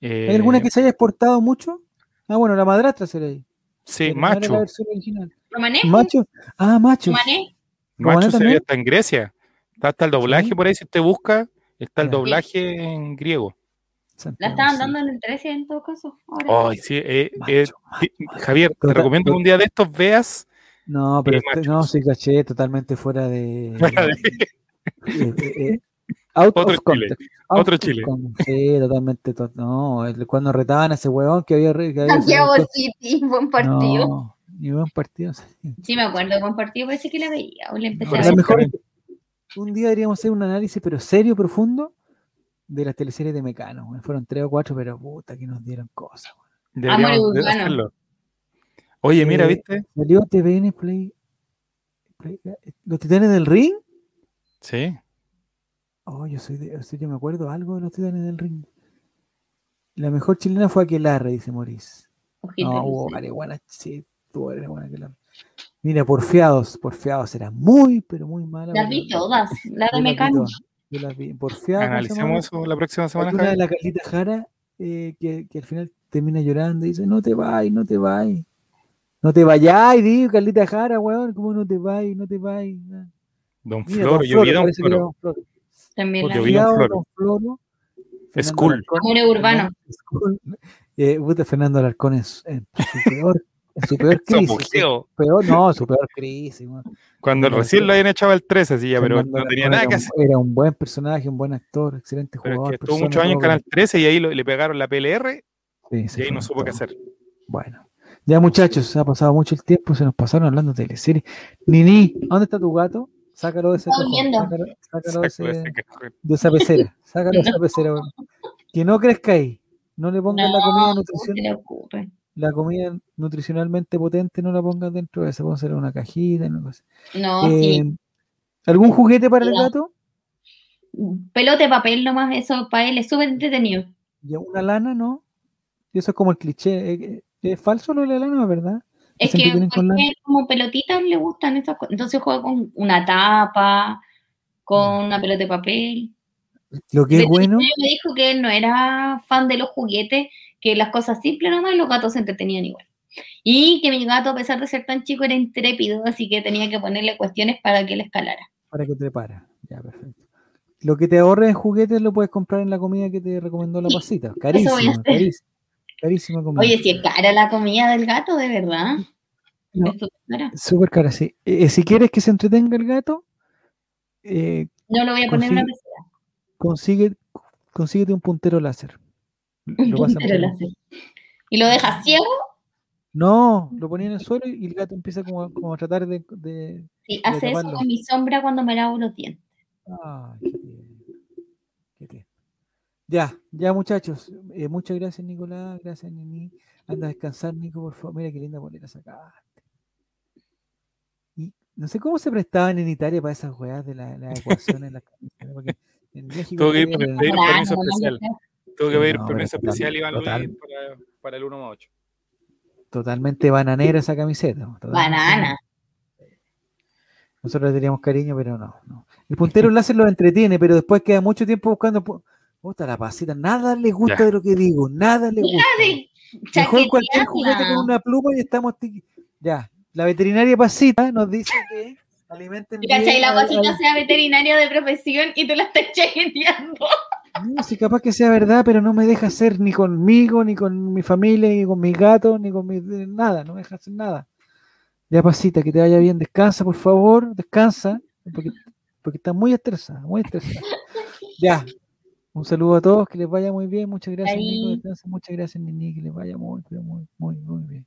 Eh, ¿Hay alguna que se haya exportado mucho? Ah, bueno, la madrastra será ahí. Sí, pero no era Macho. la versión original. Romané. ¿Macho? Ah, macho. Romané. ¿Romané Macho se ve hasta en Grecia. Está hasta el doblaje Sí. por ahí, si usted busca, está el doblaje en griego. La estaban dando en el 13 en todo caso. Ahora. Ay, sí, eh, eh, macho, sí, macho. Javier, te recomiendo que un día de estos veas No, pero Eh, este- no, sí caché, totalmente fuera de. Fuera de- eh, eh, eh, out Otro of Chile. Out otro of Chile. Sí, totalmente. to- no, el- cuando retaban a ese huevón que había. Que había Santiago City, buen partido. No, ni buen partido. sí. Sí, me acuerdo, buen partido, parece que la veía. O le empecé No, a ver. mejor un día deberíamos hacer un análisis, pero serio, profundo, de las teleseries de Mecano. Fueron tres o cuatro, pero puta que nos dieron cosas. güey. Deberíamos de hacerlo. Oye, mira, Eh, ¿viste? Salió TVN Play, Play- ¿Los Titanes del Ring? Sí. Oh, yo soy de, o sea, yo me acuerdo algo de los Titanes del Ring. La mejor chilena fue Aquelarre, dice Maurice. Ojito, No, hubo sí, tuvo varias buenas Aquelarre. Mira, Porfiados, Porfiados era muy, pero muy mala. Las vi todas, la de todas, Yo las vi. Porfiados. Analicemos eso la próxima semana, una de la Carlita Jara eh, que, que al final termina llorando y dice, no te vayas, no te vayas. No te vayas, digo, Carlita Jara, weón, ¿cómo no te vayas, no te vayas? Don Mira, Floro, Don yo vi Don parece que era Floro. También la vi. Don Porfiado, Floro. Don Floro, Fernando School. Amores urbanos. School. Eh, Fernando Alarcón en su peor, en su peor crisis. su peor, no, su peor crisis. Cuando Mira, recién lo habían echado al 13, sí, ya, pero no tenía nada que hacer. Era un buen personaje, un buen actor, excelente Pero es jugador. que estuvo muchos años en Canal 13 y ahí lo- le pegaron la PLR sí, y ahí no supo qué hacer. Bueno, ya muchachos, se ha pasado mucho el tiempo, se nos pasaron hablando de teleseries. Nini, ¿dónde está tu gato? Sácalo de ese Está cajón, durmiendo. sácalo, sácalo de, Saco ese- ese cajón. de esa pecera, sácalo de esa pecera. weón. Que no crezca ahí, no le pongas la comida No, ¿cómo nutrición, se le ocurre? La comida nutricionalmente potente, no la pongas dentro de esa, vamos a hacer una cajita, una cosa. No, Eh, sí. ¿Algún juguete para el gato? Pelote de papel nomás, eso para él es súper entretenido. ¿Y una lana, no? Y eso es como el cliché. eh, eh, ¿Es falso lo de la lana, verdad? Es que porque como pelotitas le gustan esas cosas. Entonces juega con una tapa, con una pelota de papel. Lo que es bueno, me dijo que él no era fan de los juguetes, que las cosas simples nomás los gatos se entretenían igual. Y que mi gato, a pesar de ser tan chico, era intrépido, así que tenía que ponerle cuestiones para que él escalara. para que te para. Ya, perfecto. Lo que te ahorres en juguetes lo puedes comprar en la comida que te recomendó la Sí, pasita. Carísima, carísima. Carísima comida. Oye, si es cara la comida del gato, de verdad. No. Es súper cara. Súper cara, sí. Eh, si quieres que se entretenga el gato, eh, No lo voy a poner en una pecera. consigue, consíguete un puntero láser. Lo. Y lo dejas ciego, No, lo ponía en el suelo y el gato empieza como, a- como a tratar de, de- sí, de hace eso taparlo. con mi sombra cuando me lavo los dientes. Ay, qué tierno. Ya, ya muchachos. eh, muchas gracias, Nicolás. Gracias, Nini. Anda a descansar, Nico, por favor. Mira qué linda bolera sacaste. Y no sé cómo se prestaban en Italia para esas weas de la- las ecuaciones. las camisas, porque en México Tuvo que ir pedir Ah, permiso especial. Tuvo que pedir no, permiso especial Iván total- Luis para, para el 1 más 8. totalmente bananera esa camiseta. Banana. Nosotros le teníamos cariño, pero no, no. El puntero láser lo entretiene, pero después queda mucho tiempo buscando. pu- Puta la pasita, nada le gusta Ya. de lo que digo, nada le gusta. Mejor cualquier juguete con una pluma y estamos. Ya, la veterinaria pasita nos dice que alimenten ¿Y ¿Cachai? La al- sea veterinaria de profesión y tú la estás chaqueteando. No, si capaz que sea verdad, pero no me deja hacer ni conmigo, ni con mi familia, ni con mis gatos, ni con mi nada, no me deja hacer nada. Ya pasita, que te vaya bien, descansa, por favor, descansa, porque, porque está muy estresada, muy estresada. Ya, un saludo a todos, que les vaya muy bien, muchas gracias, Nico, muchas gracias, Nini, que les vaya muy, muy, muy, muy bien.